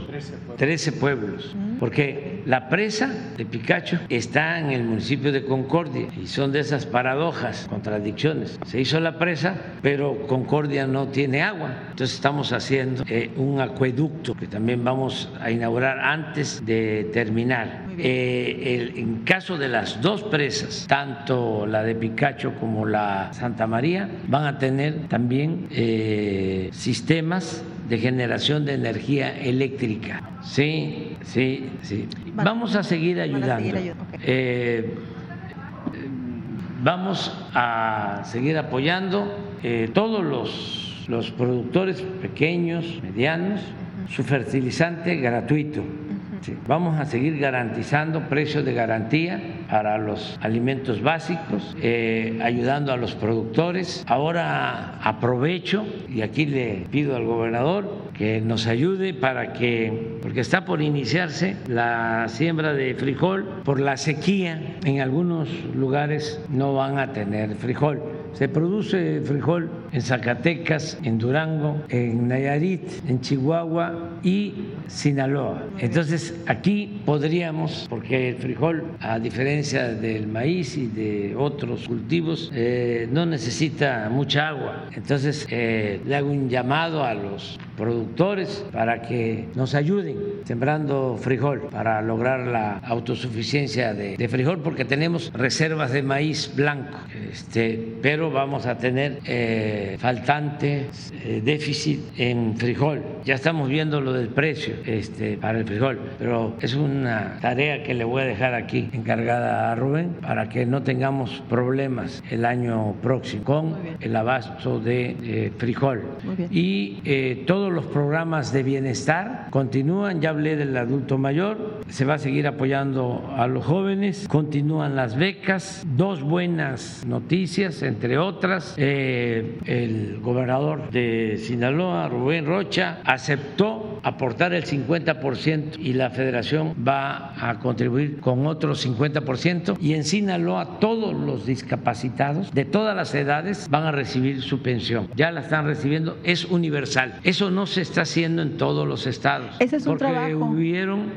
13 pueblos, porque la presa de Picacho está en el municipio de Concordia y son de esas paradojas, contradicciones. Se hizo la presa, pero Concordia no tiene agua, entonces estamos haciendo eh, un acueducto que también vamos a inaugurar antes de terminar. Eh, en caso de las dos presas, tanto la de Picacho como la Santa María, van a tener también eh, sistemas de generación de energía eléctrica. Sí, sí, sí. Vamos a seguir ayudando. Eh, vamos a seguir apoyando eh, todos los, los productores pequeños, medianos, su fertilizante gratuito Vamos a seguir garantizando precios de garantía para los alimentos básicos, eh, ayudando a los productores. Ahora aprovecho y aquí le pido al gobernador que nos ayude para que, porque está por iniciarse la siembra de frijol, por la sequía, en algunos lugares no van a tener frijol. Se produce frijol en Zacatecas, en Durango, en Nayarit, en Chihuahua y Sinaloa. Entonces aquí podríamos, porque el frijol, a diferencia del maíz y de otros cultivos, eh, no necesita mucha agua. Entonces eh, le hago un llamado a los productores para que nos ayuden sembrando frijol para lograr la autosuficiencia de, frijol porque tenemos reservas de maíz blanco, este, pero vamos a tener eh, faltante, eh, déficit en frijol. Ya estamos viendo lo del precio este, para el frijol, pero es una tarea que le voy a dejar aquí encargada a Rubén para que no tengamos problemas el año próximo con el abasto de eh, frijol. Y todo los programas de bienestar continúan, ya hablé del adulto mayor, se va a seguir apoyando a los jóvenes, continúan las becas, dos buenas noticias, entre otras, eh, el gobernador de Sinaloa, Rubén Rocha, aceptó aportar el 50% y la federación va a contribuir con otro 50% y en Sinaloa todos los discapacitados de todas las edades van a recibir su pensión, ya la están recibiendo, es universal. Eso no se está haciendo en todos los estados. Ese es un porque hubieron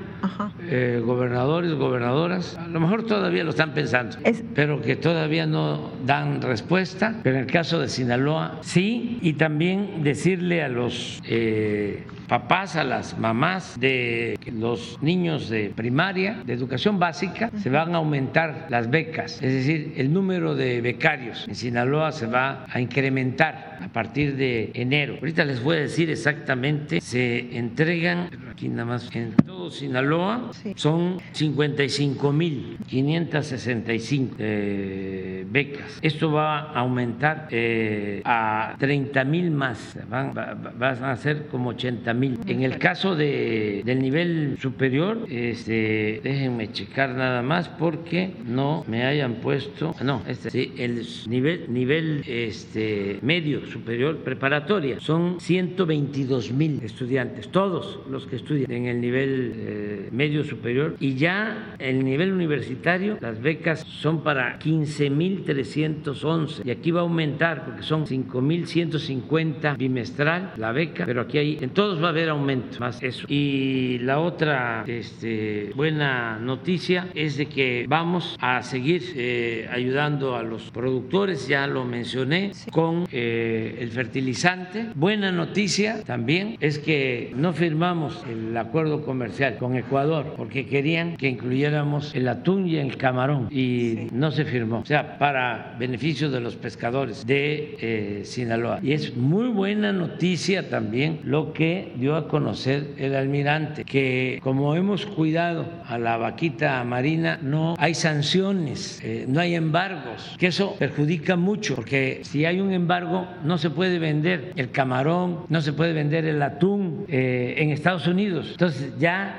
eh, gobernadores, gobernadoras, a lo mejor todavía lo están pensando, pero que todavía no dan respuesta. Pero en el caso de Sinaloa, sí, y también decirle a los eh, papás, a las mamás de los niños de primaria, de educación básica, se van a aumentar las becas, es decir, el número de becarios en Sinaloa se va a incrementar a partir de enero. Ahorita les voy a decir exactamente, se entregan, aquí nada más, en todo Sinaloa son 55.565 eh, becas. Esto va a aumentar eh, a 30 mil más, van, van a ser como 80 en el caso de, del nivel superior, este, déjenme checar nada más porque no me hayan puesto, no, este, sí, el nivel, nivel este, medio superior preparatoria. Son 122 mil estudiantes, todos los que estudian en el nivel eh, medio superior y ya el nivel universitario, las becas son para 15.311 y aquí va a aumentar porque son 5.150 bimestral la beca, pero aquí hay, en todos va a haber aumento, más eso. Y la otra este, buena noticia es de que vamos a seguir eh, ayudando a los productores, ya lo mencioné, con eh, el fertilizante. Buena noticia también es que no firmamos el acuerdo comercial con Ecuador porque querían que incluyéramos el atún y el camarón y no se firmó. O sea, para beneficio de los pescadores de eh, Sinaloa. Y es muy buena noticia también lo que dio a conocer el almirante, que como hemos cuidado a la vaquita marina, no hay sanciones, eh, no hay embargos, que eso perjudica mucho, porque si hay un embargo no se puede vender el camarón, no se puede vender el atún eh, en Estados Unidos. Entonces ya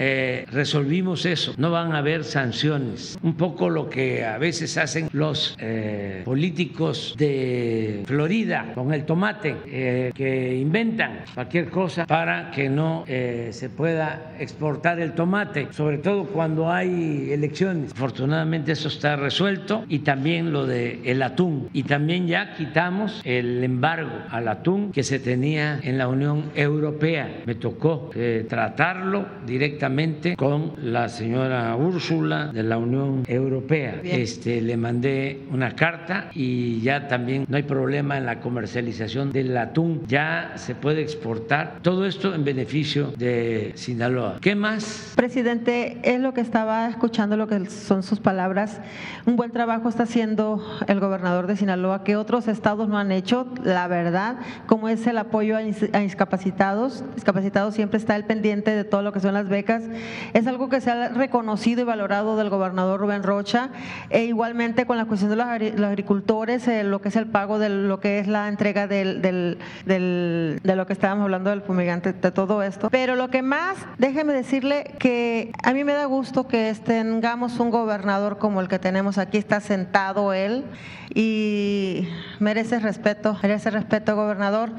eh, resolvimos eso, no van a haber sanciones. Un poco lo que a veces hacen los eh, políticos de Florida con el tomate, eh, que inventan cualquier cosa para que no se pueda exportar el tomate, sobre todo cuando hay elecciones. Afortunadamente eso está resuelto y también lo del el atún. Y también ya quitamos el embargo al atún que se tenía en la Unión Europea. Me tocó tratarlo directamente con la señora Úrsula de la Unión Europea. Este, le mandé una carta y ya también no hay problema en la comercialización del atún. Ya se puede exportar. Todo esto en beneficio de Sinaloa. ¿Qué más? Presidente, es lo que estaba escuchando, lo que son sus palabras. Un buen trabajo está haciendo el gobernador de Sinaloa que otros estados no han hecho, la verdad, como es el apoyo a discapacitados. Discapacitados siempre está el pendiente de todo lo que son las becas es algo que se ha reconocido y valorado del gobernador Rubén Rocha, e igualmente con la cuestión de los, agricultores, eh, lo que es el pago de lo que es la entrega del, de lo que estábamos hablando del fumigante, de todo esto. Pero lo que más, déjeme decirle que a mí me da gusto que tengamos un gobernador como el que tenemos aquí, está sentado él y merece respeto, merece respeto, gobernador.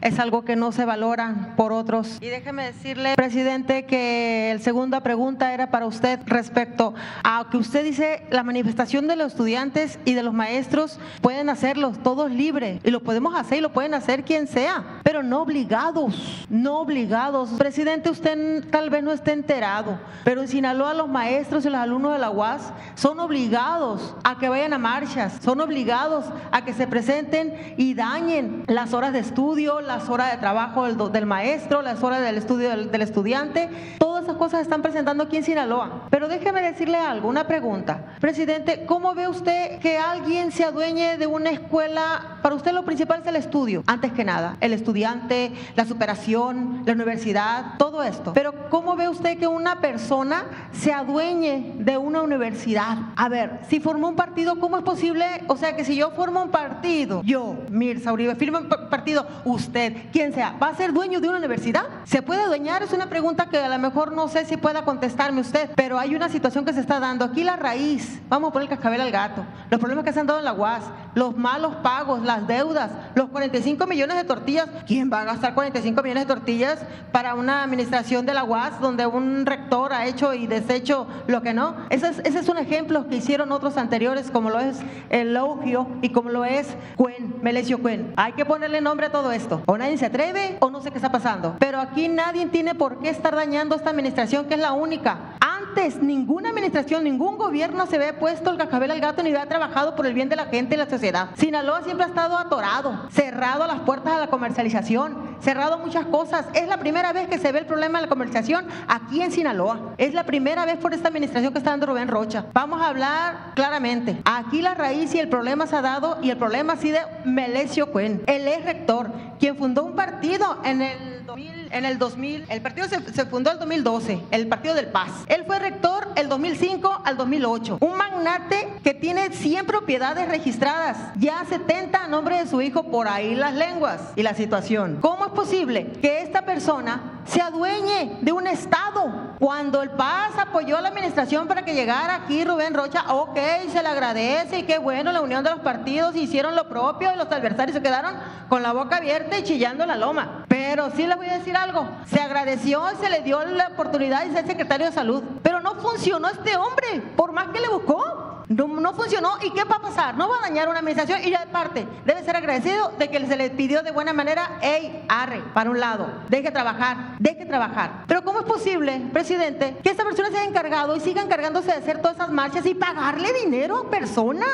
Es algo que no se valora por otros. Y déjeme decirle, presidente, que la segunda pregunta era para usted respecto a que usted dice la manifestación de los estudiantes y de los maestros pueden hacerlo, todos libres, y lo podemos hacer y lo pueden hacer quien sea, pero no obligados, no obligados. Presidente, usted tal vez no esté enterado, pero en Sinaloa los maestros y los alumnos de la UAS son obligados a que vayan a marchas, son obligados a que se presenten y dañen las horas de estudio, las horas de trabajo del, maestro, las horas del estudio del, estudiante. Todas esas cosas están presentando aquí en Sinaloa. Pero déjeme decirle algo, una pregunta. Presidente, ¿cómo ve usted que alguien se adueñe de una escuela? Para usted lo principal es el estudio, antes que nada. El estudiante, la superación, la universidad, todo esto. Pero ¿cómo ve usted que una persona se adueñe de una universidad? A ver, si formó un partido, ¿cómo es posible? O sea, que si yo formo un partido, yo, Mirza Uribe, firmo un partido, usted, quien sea, ¿va a ser dueño de una universidad? ¿Se puede dueñar? Es una pregunta que a lo mejor no sé si pueda contestarme usted, pero hay una situación que se está dando. Aquí la raíz, vamos a poner el cascabel al gato, los problemas que se han dado en la UAS, los malos pagos, las deudas, los 45 millones de tortillas. ¿Quién va a gastar 45 millones de tortillas para una administración de la UAS donde un rector ha hecho y deshecho lo que no? Ese es, ese es un ejemplo que hicieron otros anteriores, como lo es el Low y como lo es Cuen, Melesio Cuen. Hay que ponerle nombre a todo esto. O nadie se atreve o no sé qué está pasando. Pero aquí nadie tiene por qué estar dañando esta administración que es la única. Antes ninguna administración, ningún gobierno se había puesto el cacabel al gato ni había trabajado por el bien de la gente y la sociedad. Sinaloa siempre ha estado atorado, cerrado las puertas a la comercialización, cerrado muchas cosas. Es la primera vez que se ve el problema de la comercialización aquí en Sinaloa. Es la primera vez por esta administración que está dando Rubén Rocha. Vamos a hablar claramente. Aquí la raíz y el problema se ha dado y el problema ha sido Melesio Cuen. Él es rector, quien fundó un partido en el 2000, en el 2000 el partido se, se fundó el 2012, el Partido del Paz. Él fue rector el 2005 al 2008. Un magnate que tiene 100 propiedades registradas, ya 70 a nombre de su hijo, por ahí las lenguas y la situación. ¿Cómo es posible que esta persona se adueñe de un Estado? Cuando el Paz apoyó a la administración para que llegara aquí Rubén Rocha, ok, se le agradece y qué bueno la unión de los partidos hicieron lo propio y los adversarios se quedaron con la boca abierta y chillando la loma. Pero sí le voy a decir algo. Se agradeció, se le dio la oportunidad de ser secretario de salud. Pero no funcionó este hombre, por más que le buscó. No, funcionó. ¿Y qué va a pasar? No va a dañar una administración y aparte debe ser agradecido de que se le pidió de buena manera, hey, arre, para un lado, deje trabajar, deje trabajar. Pero ¿cómo es posible, presidente, que esta persona se haya encargado y siga encargándose de hacer todas esas marchas y pagarle dinero a personas?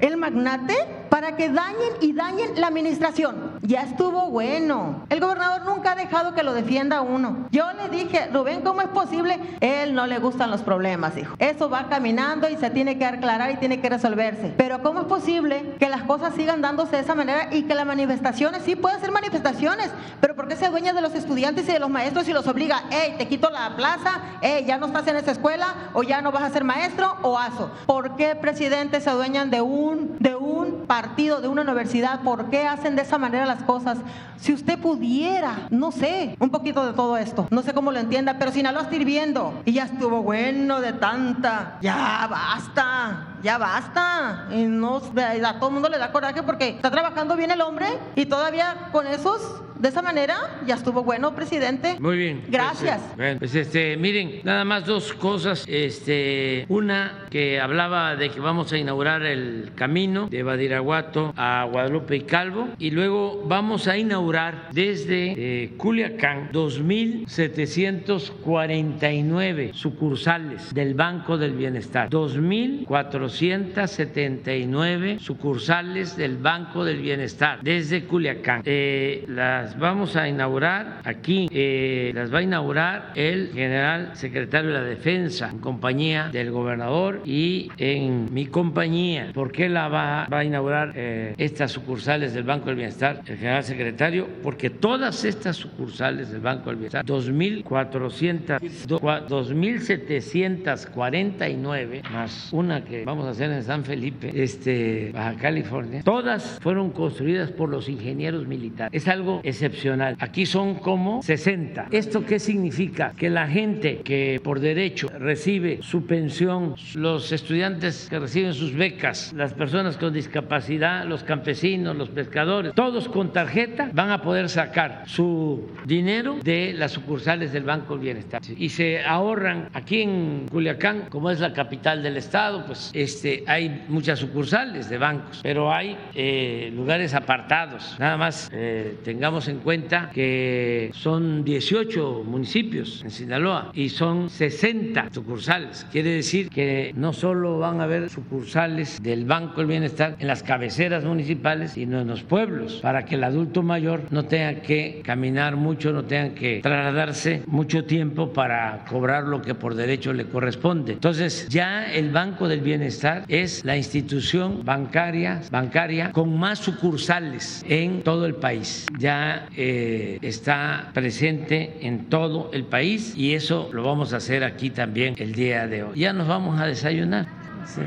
El magnate para que dañen y dañen la administración. Ya estuvo bueno. El gobernador nunca ha dejado que lo defienda uno. Yo le dije, Rubén, ¿cómo es posible? Él no le gustan los problemas, hijo. Eso va caminando y se tiene que aclarar y tiene que resolverse. Pero ¿cómo es posible que las cosas sigan dándose de esa manera y que las manifestaciones, sí pueden ser manifestaciones, pero ¿por qué se dueña de los estudiantes y de los maestros y los obliga, hey, te quito la plaza, hey, ya no estás en esa escuela o ya no vas a ser maestro o aso? ¿Por qué, presidente, se dueñan de un, de un partido, de una universidad, ¿por qué hacen de esa manera las cosas? Si usted pudiera, no sé, un poquito de todo esto, no sé cómo lo entienda, pero Sinaloa está hirviendo y ya estuvo bueno de tanta, ya basta, ya basta. Y no, a todo el mundo le da coraje porque está trabajando bien el hombre y todavía con esos de esa manera ya estuvo bueno, presidente. Muy bien. Gracias. Pues, bueno, pues este, miren, nada más dos cosas. Este, una que hablaba de que vamos a inaugurar el camino de Badiraguato a Guadalupe y Calvo y luego vamos a inaugurar desde eh, Culiacán 2.749 sucursales del Banco del Bienestar. 2.479 sucursales del Banco del Bienestar desde Culiacán. Eh, las vamos a inaugurar aquí, eh, las va a inaugurar el general secretario de la Defensa en compañía del gobernador y en mi compañía. ¿Por qué la va, a inaugurar eh, estas sucursales del Banco del Bienestar el general secretario? Porque todas estas sucursales del Banco del Bienestar, 2.400, 2.749, más una que vamos a hacer en San Felipe, este, Baja California, todas fueron construidas por los ingenieros militares. Es algo excepcional. Aquí son como 60. ¿Esto qué significa? Que la gente que por derecho recibe su pensión, los estudiantes que reciben sus becas, las personas con discapacidad, los campesinos, los pescadores, todos con tarjeta van a poder sacar su dinero de las sucursales del Banco del Bienestar. Y se ahorran aquí en Culiacán, como es la capital del estado, pues este, hay muchas sucursales de bancos, pero hay eh, lugares apartados. Nada más eh, tengamos en cuenta que son 18 municipios en Sinaloa y son 60 sucursales. Quiere decir que no solo van a haber sucursales del Banco del Bienestar en las cabeceras municipales, sino en los pueblos, para que el adulto mayor no tenga que caminar mucho, no tenga que trasladarse mucho tiempo para cobrar lo que por derecho le corresponde. Entonces, ya el Banco del Bienestar es la institución bancaria, bancaria con más sucursales en todo el país. Ya eh, está presente en todo el país y eso lo vamos a hacer aquí también el día de hoy. Ya nos vamos a desayunar. Sí.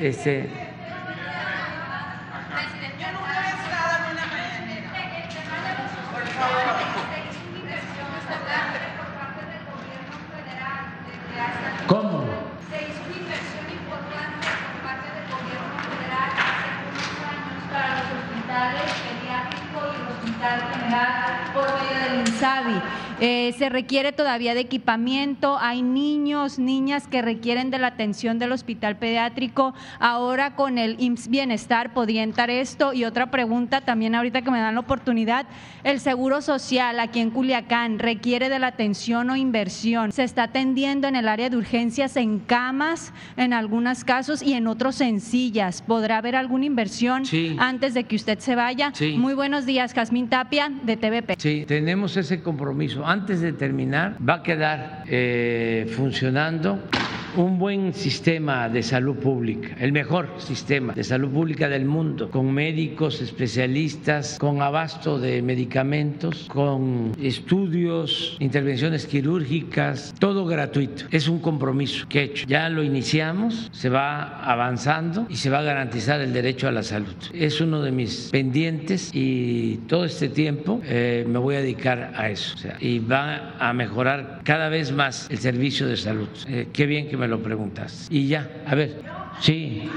Este, ¿Cómo? Se hizo una inversión importante por parte del gobierno federal hace algunos años para los hospitales pediátricos y el hospital general por medio del INSABI. Eh, se requiere todavía de equipamiento, hay niños, niñas que requieren de la atención del hospital pediátrico. Ahora con el IMSS Bienestar podría entrar esto. Y otra pregunta también ahorita que me dan la oportunidad, el Seguro Social aquí en Culiacán requiere de la atención o inversión. Se está atendiendo en el área de urgencias en camas, en algunos casos, y en otros en sillas. ¿Podrá haber alguna inversión Sí. antes de que usted se vaya? Sí. Muy buenos días, Jazmín Tapia, de TVP. Sí, tenemos ese compromiso. Antes de terminar, va a quedar eh, funcionando un buen sistema de salud pública, el mejor sistema de salud pública del mundo, con médicos especialistas, con abasto de medicamentos, con estudios, intervenciones quirúrgicas, todo gratuito. Es un compromiso que he hecho. Ya lo iniciamos, se va avanzando y se va a garantizar el derecho a la salud. Es uno de mis pendientes y todo este tiempo eh, me voy a dedicar a eso. O sea, y va a mejorar cada vez más el servicio de salud. Eh, qué bien que me lo preguntas. Y ya, a ver, sí.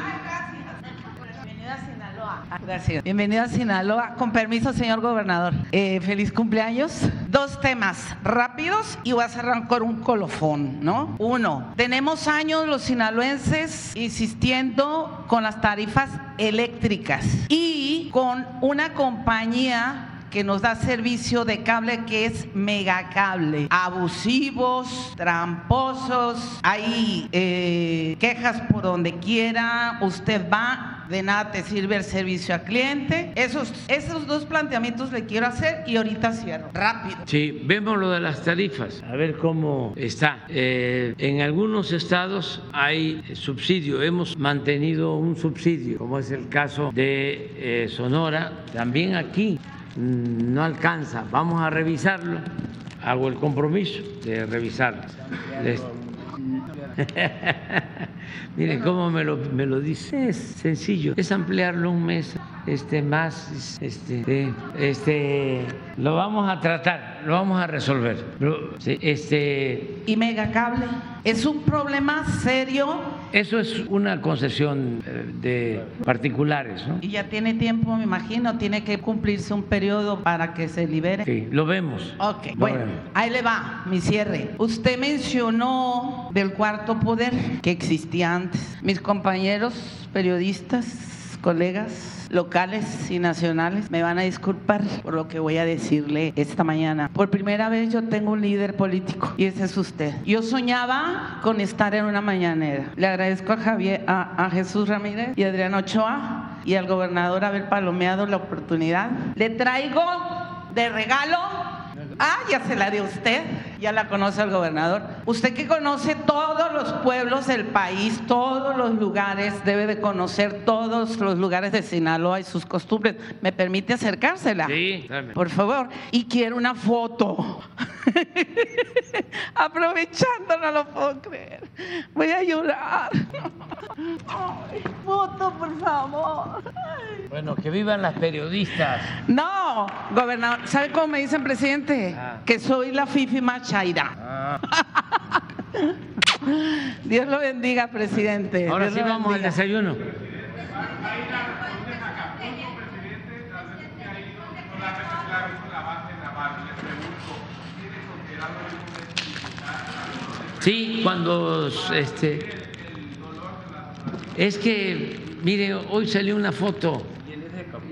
Gracias. Bienvenido a Sinaloa. Con permiso, señor gobernador. Eh, feliz cumpleaños. Dos temas rápidos y voy a cerrar con un colofón, ¿no? Uno, tenemos años los sinaloenses insistiendo con las tarifas eléctricas y con una compañía que nos da servicio de cable que es megacable. Abusivos, tramposos, hay eh, quejas por donde quiera, usted va, de nada te sirve el servicio al cliente. Esos, esos dos planteamientos le quiero hacer y ahorita cierro. Rápido. Sí, vemos lo de las tarifas, a ver cómo está. Eh, en algunos estados hay subsidio, hemos mantenido un subsidio, como es el caso de eh, Sonora, también aquí no alcanza, vamos a revisarlo, hago el compromiso de revisarlo. Miren cómo me lo, me lo dice, es sencillo, es ampliarlo un mes este más este este lo vamos a tratar lo vamos a resolver. Este y megacable es un problema serio. eso es una concesión eh, de particulares ¿no? y ya tiene tiempo me imagino tiene que cumplirse un periodo para que se libere. Sí lo vemos. Ok bueno ahí le va mi cierre. Usted mencionó del cuarto poder que existía antes mis compañeros periodistas colegas locales y nacionales me van a disculpar por lo que voy a decirle esta mañana. Por primera vez yo tengo un líder político y ese es usted. Yo soñaba con estar en una mañanera. Le agradezco a Javier, a, a Jesús Ramírez y a Adrián Ochoa y al gobernador haber palomeado la oportunidad. Le traigo de regalo Ah, ya se la dio usted, ya la conoce el gobernador. Usted que conoce todos los pueblos del país, todos los lugares, debe de conocer todos los lugares de Sinaloa y sus costumbres. ¿Me permite acercársela? Sí, dame. Por favor. Y quiero una foto. Aprovechando, no lo puedo creer. Voy a llorar. Ay, foto, por favor. Bueno, que vivan las periodistas. No, gobernador, ¿sabe cómo me dicen, presidente? Ah. Que soy la Fifi Machaira. Ah. Dios lo bendiga, presidente. Ahora Dios sí vamos al desayuno. Sí, cuando este es que mire, hoy salió una foto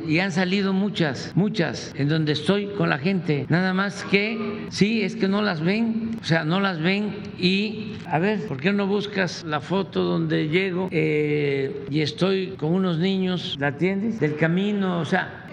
y han salido muchas, muchas en donde estoy con la gente. Nada más que sí, es que no las ven, o sea, no las ven y a ver, ¿por qué no buscas la foto donde llego eh, y estoy con unos niños? ¿La atiendes? Del camino, o sea,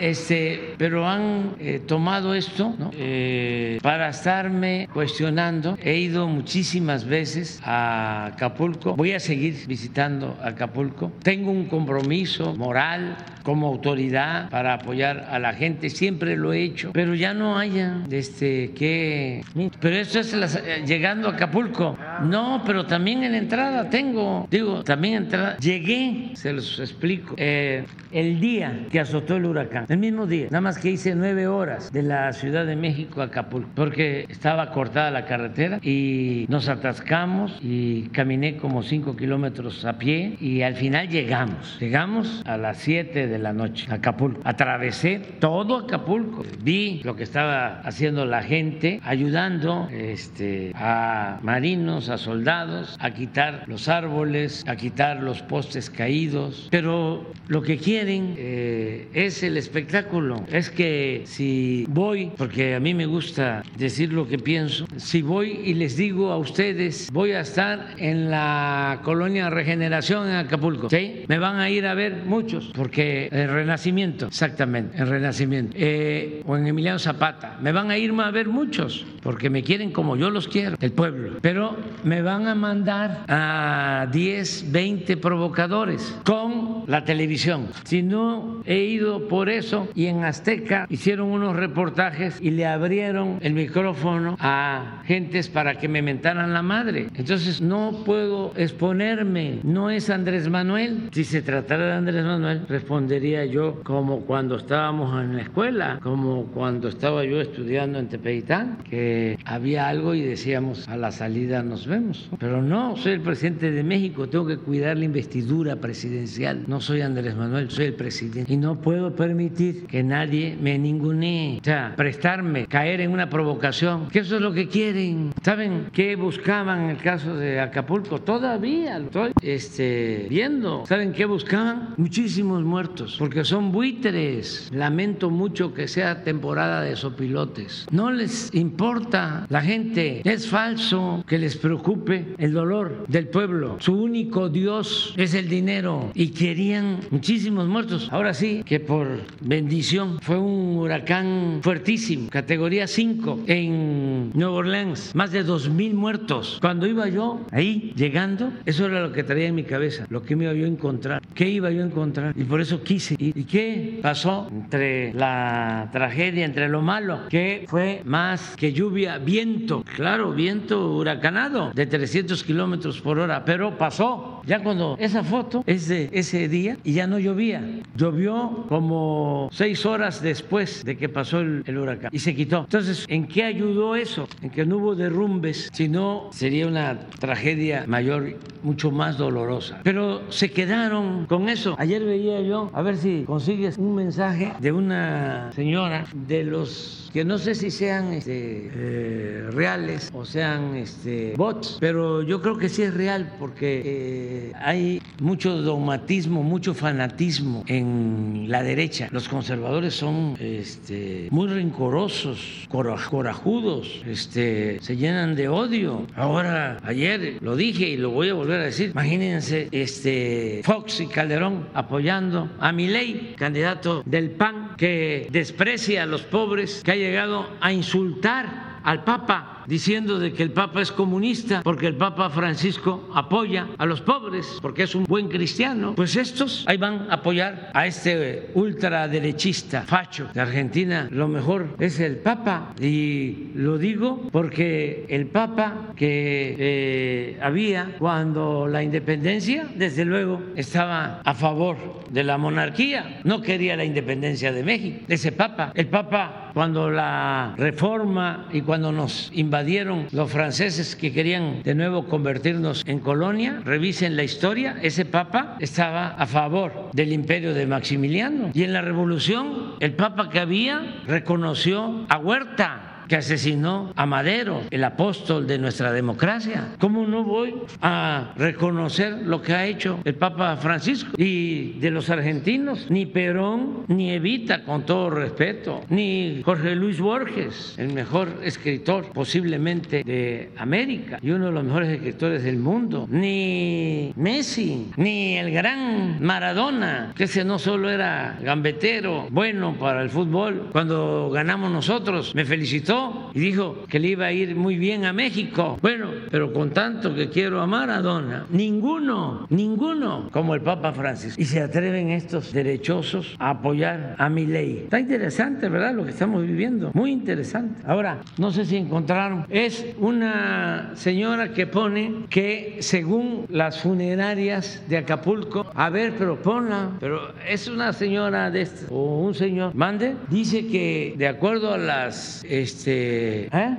este, pero han eh, tomado esto ¿no? Eh, para estarme cuestionando. He ido muchísimas veces a Acapulco. Voy a seguir visitando Acapulco. Tengo un compromiso moral como autoridad para apoyar a la gente. Siempre lo he hecho, pero ya no haya este que. Pero esto es las- eh, llegando a Acapulco. No, pero también en entrada tengo. Digo, también en entrada. Llegué, se los explico. eh, el día que azotó el huracán, el mismo día, nada más que hice nueve horas de la Ciudad de México a Acapulco, porque estaba cortada la carretera y nos atascamos y caminé como cinco kilómetros a pie y al final llegamos. Llegamos a las siete de la noche a Acapulco. Atravesé todo Acapulco. Vi lo que estaba haciendo la gente, ayudando este, a marinos, a soldados, a quitar los árboles, a quitar los postes caídos. Pero lo que quieren eh, es el espectáculo. Es que si voy, porque a mí me gusta decir lo que pienso, si voy y les digo a ustedes, voy a estar en la colonia Regeneración en Acapulco, ¿sí? Me van a ir a ver muchos, porque el Renacimiento, exactamente, el Renacimiento, eh, o en Emiliano Zapata, me van a ir a ver muchos, porque me quieren como yo los quiero, el pueblo, pero me van a mandar a 10, 20 provocadores con la televisión. Si no he ido por eso y en Azteca hicieron unos reportajes y le abrieron el micrófono a gentes para que me mentaran la madre. Entonces no puedo exponerme, no es Andrés Manuel. Si se tratara de Andrés Manuel, respondería yo como cuando estábamos en la escuela, como cuando estaba yo estudiando en Tepeitán, que había algo y decíamos a la salida nos vemos. Pero no, soy el presidente de México, tengo que cuidar la investidura presidencial, no soy Andrés Manuel, soy el presidente. Y no puedo permitir que nadie me ningunee. O sea, prestarme, caer en una provocación. Que eso es lo que quieren. ¿Saben qué buscaban en el caso de Acapulco? Todavía lo estoy este, viendo. ¿Saben qué buscaban? Muchísimos muertos. Porque son buitres. Lamento mucho que sea temporada de sopilotes. No les importa la gente. Es falso que les preocupe el dolor del pueblo. Su único Dios es el dinero y querían muchísimos muertos. Ahora sí que por bendición. Fue un huracán fuertísimo, categoría 5 en Nueva Orleans, más de dos mil muertos. Cuando iba yo ahí llegando, eso era lo que traía en mi cabeza, lo que me iba yo a encontrar, qué iba yo a encontrar y por eso quise. ¿Y, y qué pasó entre la tragedia, entre lo malo, que fue más que lluvia, viento, claro, viento huracanado de 300 kilómetros por hora, pero pasó. Ya cuando esa foto es de ese día y ya no llovía, llovió como seis horas después de que pasó el, huracán y se quitó. Entonces, ¿en qué ayudó eso? En que no hubo derrumbes, si no sería una tragedia mayor, mucho más dolorosa. Pero se quedaron con eso. Ayer veía yo, a ver si consigues un mensaje de una señora de los que no sé si sean este, eh, reales o sean este, bots, pero yo creo que sí es real porque eh, hay mucho dogmatismo, mucho fanatismo en la derecha. Los conservadores son este, muy rencorosos, corajudos, este, se llenan de odio. Ahora, ayer lo dije y lo voy a volver a decir, imagínense este, Fox y Calderón apoyando a Milei, candidato del PAN, que desprecia a los pobres, que hay llegado a insultar al Papa diciendo de que el Papa es comunista porque el Papa Francisco apoya a los pobres porque es un buen cristiano. Pues estos ahí van a apoyar a este ultraderechista facho de Argentina. Lo mejor es el Papa y lo digo porque el Papa que eh, había cuando la independencia, desde luego, estaba a favor de la monarquía, no quería la independencia de México. Ese Papa, el Papa cuando la reforma y cuando nos invadieron los franceses que querían de nuevo convertirnos en colonia, revisen la historia, ese papa estaba a favor del imperio de Maximiliano. Y en la revolución, el papa que había reconoció a Huerta que asesinó a Madero, el apóstol de nuestra democracia. ¿Cómo no voy a reconocer lo que ha hecho el Papa Francisco? Y de los argentinos, ni Perón, ni Evita, con todo respeto, ni Jorge Luis Borges, el mejor escritor posiblemente de América y uno de los mejores escritores del mundo, ni Messi, ni el gran Maradona, que ese no solo era gambetero, bueno para el fútbol, cuando ganamos nosotros, me felicitó y dijo que le iba a ir muy bien a México. Bueno, pero con tanto que quiero a Maradona, ninguno, ninguno como el Papa Francisco. Y se atreven estos derechosos a apoyar a mi ley. Está interesante, ¿verdad? Lo que estamos viviendo. Muy interesante. Ahora, no sé si encontraron. Es una señora que pone que según las funerarias de Acapulco, a ver, pero ponla, pero es una señora de este, o un señor, mande, dice que de acuerdo a las este, ¿eh?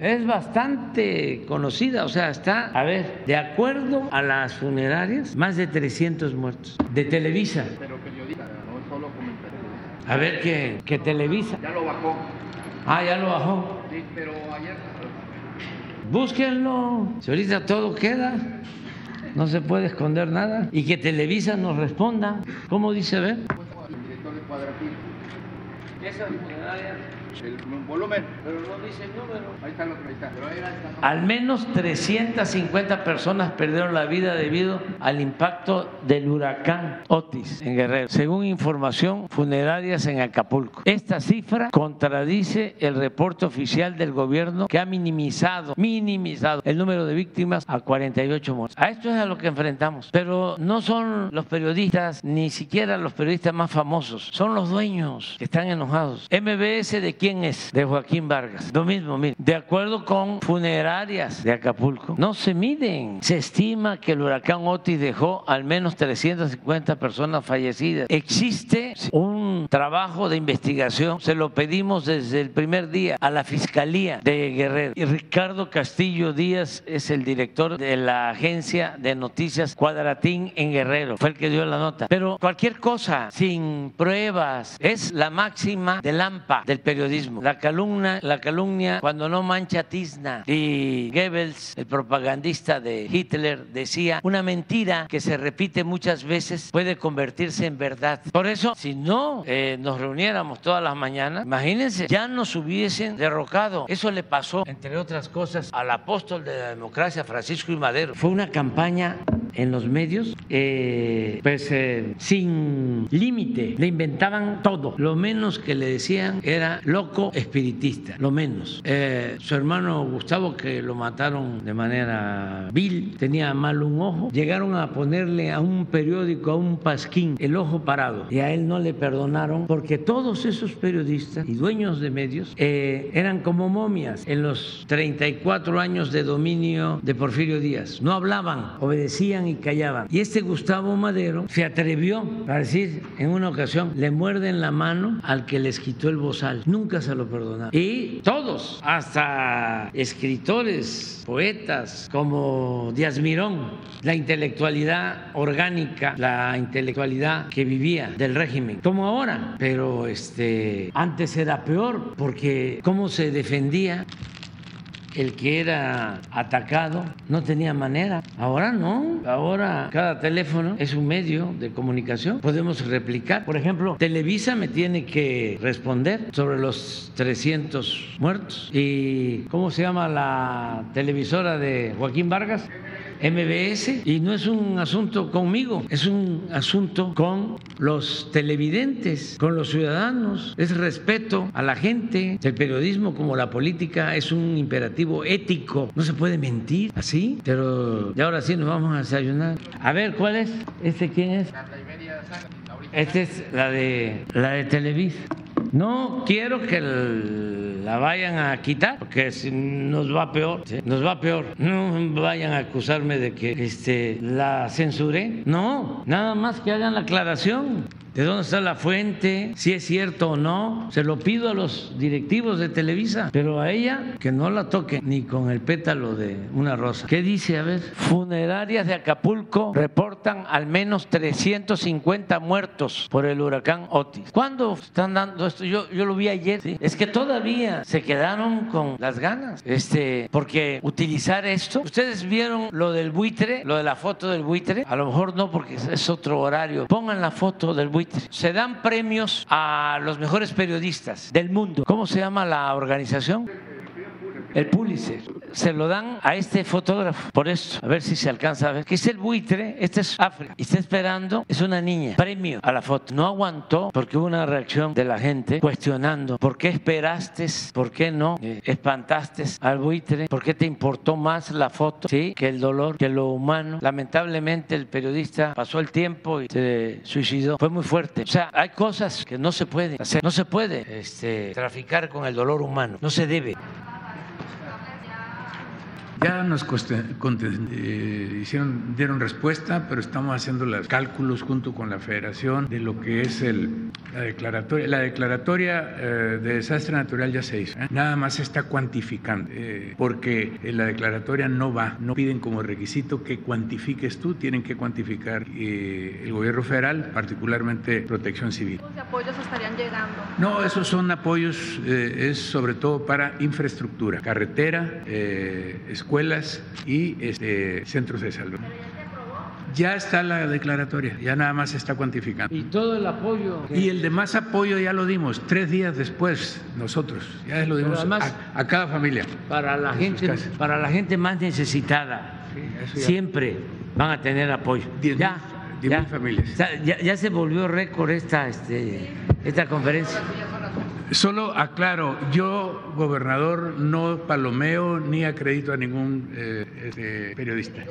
es bastante conocida, o sea, está, a ver, de acuerdo a las funerarias, más de 300 muertos de Televisa. Pero periodista, no solo comentarista. A ver que, que Televisa. Ya lo bajó. Ah, ya lo bajó. Sí, pero ayer. Búsquenlo. Si ahorita todo queda, no se puede esconder nada. Y que Televisa nos responda. ¿Cómo dice, a ver? El director de Cuadratil. Esa funeraria el volumen. Pero no dice el número. Ahí está lo que ahí está. Pero ahí está. Al menos 350 personas perdieron la vida debido al impacto del huracán Otis en Guerrero, según información funerarias en Acapulco. Esta cifra contradice el reporte oficial del gobierno que ha minimizado, minimizado el número de víctimas a 48 muertos. A esto es a lo que enfrentamos. Pero no son los periodistas, ni siquiera los periodistas más famosos, son los dueños que están enojados. MBS de quién es? De Joaquín Vargas. Lo mismo, mire, de acuerdo con funerarias de Acapulco, no se miden. Se estima que el huracán Otis dejó al menos 350 personas fallecidas. Existe un trabajo de investigación, se lo pedimos desde el primer día a la Fiscalía de Guerrero. Y Ricardo Castillo Díaz es el director de la agencia de noticias Cuadratín en Guerrero. Fue el que dio la nota. Pero cualquier cosa sin pruebas es la máxima del AMPA del periodismo. La calumnia, la calumnia cuando no mancha tizna. Y Goebbels, el propagandista de Hitler, decía una mentira que se repite muchas veces puede convertirse en verdad. Por eso, si no eh, nos reuniéramos todas las mañanas, imagínense, ya nos hubiesen derrocado. Eso le pasó, entre otras cosas, al apóstol de la democracia, Francisco y Madero. Fue una campaña en los medios, eh, pues eh, sin límite, le inventaban todo. Lo menos que le decían era espiritista, lo menos. Eh, su hermano Gustavo, que lo mataron de manera vil, tenía mal un ojo, llegaron a ponerle a un periódico, a un pasquín, el ojo parado. Y a él no le perdonaron porque todos esos periodistas y dueños de medios eran como momias en los 34 años de dominio de Porfirio Díaz. No hablaban, obedecían y callaban. Y este Gustavo Madero se atrevió a decir en una ocasión, le muerden la mano al que les quitó el bozal. Nunca Y todos, hasta escritores, poetas como Díaz Mirón, la intelectualidad orgánica, la intelectualidad que vivía del régimen, como ahora. Pero este antes era peor porque cómo se defendía el que era atacado no tenía manera. Ahora no. Ahora cada teléfono es un medio de comunicación. Podemos replicar. Por ejemplo, Televisa me tiene que responder sobre los 300 muertos. ¿Y cómo se llama la televisora de Joaquín Vargas? MBS y no es un asunto conmigo, es un asunto con los televidentes, con los ciudadanos, es respeto a la gente. El periodismo como la política es un imperativo ético, no se puede mentir así, pero y ahora sí nos vamos a desayunar. A ver, ¿cuál es? ¿Este quién es? Esta es la de la de Televisa. No quiero que la vayan a quitar, porque si nos va peor, nos va peor. No vayan a acusarme de que este, la censuré. No, nada más que hagan la aclaración de dónde está la fuente, si es cierto o no. Se lo pido a los directivos de Televisa, pero a ella que no la toque ni con el pétalo de una rosa. ¿Qué dice? A ver, funerarias de Acapulco reportan al menos 350 muertos por el huracán Otis. ¿Cuándo están dando esto? Yo, yo lo vi ayer. Es que todavía se quedaron con las ganas, este, porque utilizar esto. Ustedes vieron lo del buitre, lo de la foto del buitre. A lo mejor no, porque es otro horario. Pongan la foto del buitre se dan premios a los mejores periodistas del mundo. ¿Cómo se llama la organización? El Pulitzer. Se lo dan a este fotógrafo. Por eso, a ver si se alcanza a ver. Que es el buitre, este es África. Y está esperando, es una niña. Premio a la foto. No aguantó porque hubo una reacción de la gente cuestionando por qué esperaste, por qué no eh, espantaste al buitre, por qué te importó más la foto ¿sí? que el dolor, que lo humano. Lamentablemente el periodista pasó el tiempo y se suicidó. Fue muy fuerte. O sea, hay cosas que no se pueden hacer. No se puede este, traficar con el dolor humano. No se debe. Ya nos eh, hicieron, dieron respuesta, pero estamos haciendo los cálculos junto con la Federación de lo que es el, la declaratoria. La declaratoria eh, de desastre natural ya se hizo. ¿eh? Nada más se está cuantificando, porque en la declaratoria no va, no piden como requisito que cuantifiques tú, tienen que cuantificar el gobierno federal, particularmente Protección Civil. ¿Qué apoyos estarían llegando? No, esos son apoyos, es sobre todo para infraestructura, carretera, escuela escuelas y este, centros de salud. Ya está la declaratoria, ya nada más se está cuantificando. Y todo el apoyo. Y el demás apoyo ya lo dimos, tres días después nosotros, ya lo dimos a, cada familia. Para la, gente, para la gente más necesitada, siempre van a tener apoyo. ya, ya, familias. Ya, se volvió récord esta, este, esta conferencia. Solo aclaro, yo, gobernador, no palomeo ni acredito a ningún eh, este, periodista.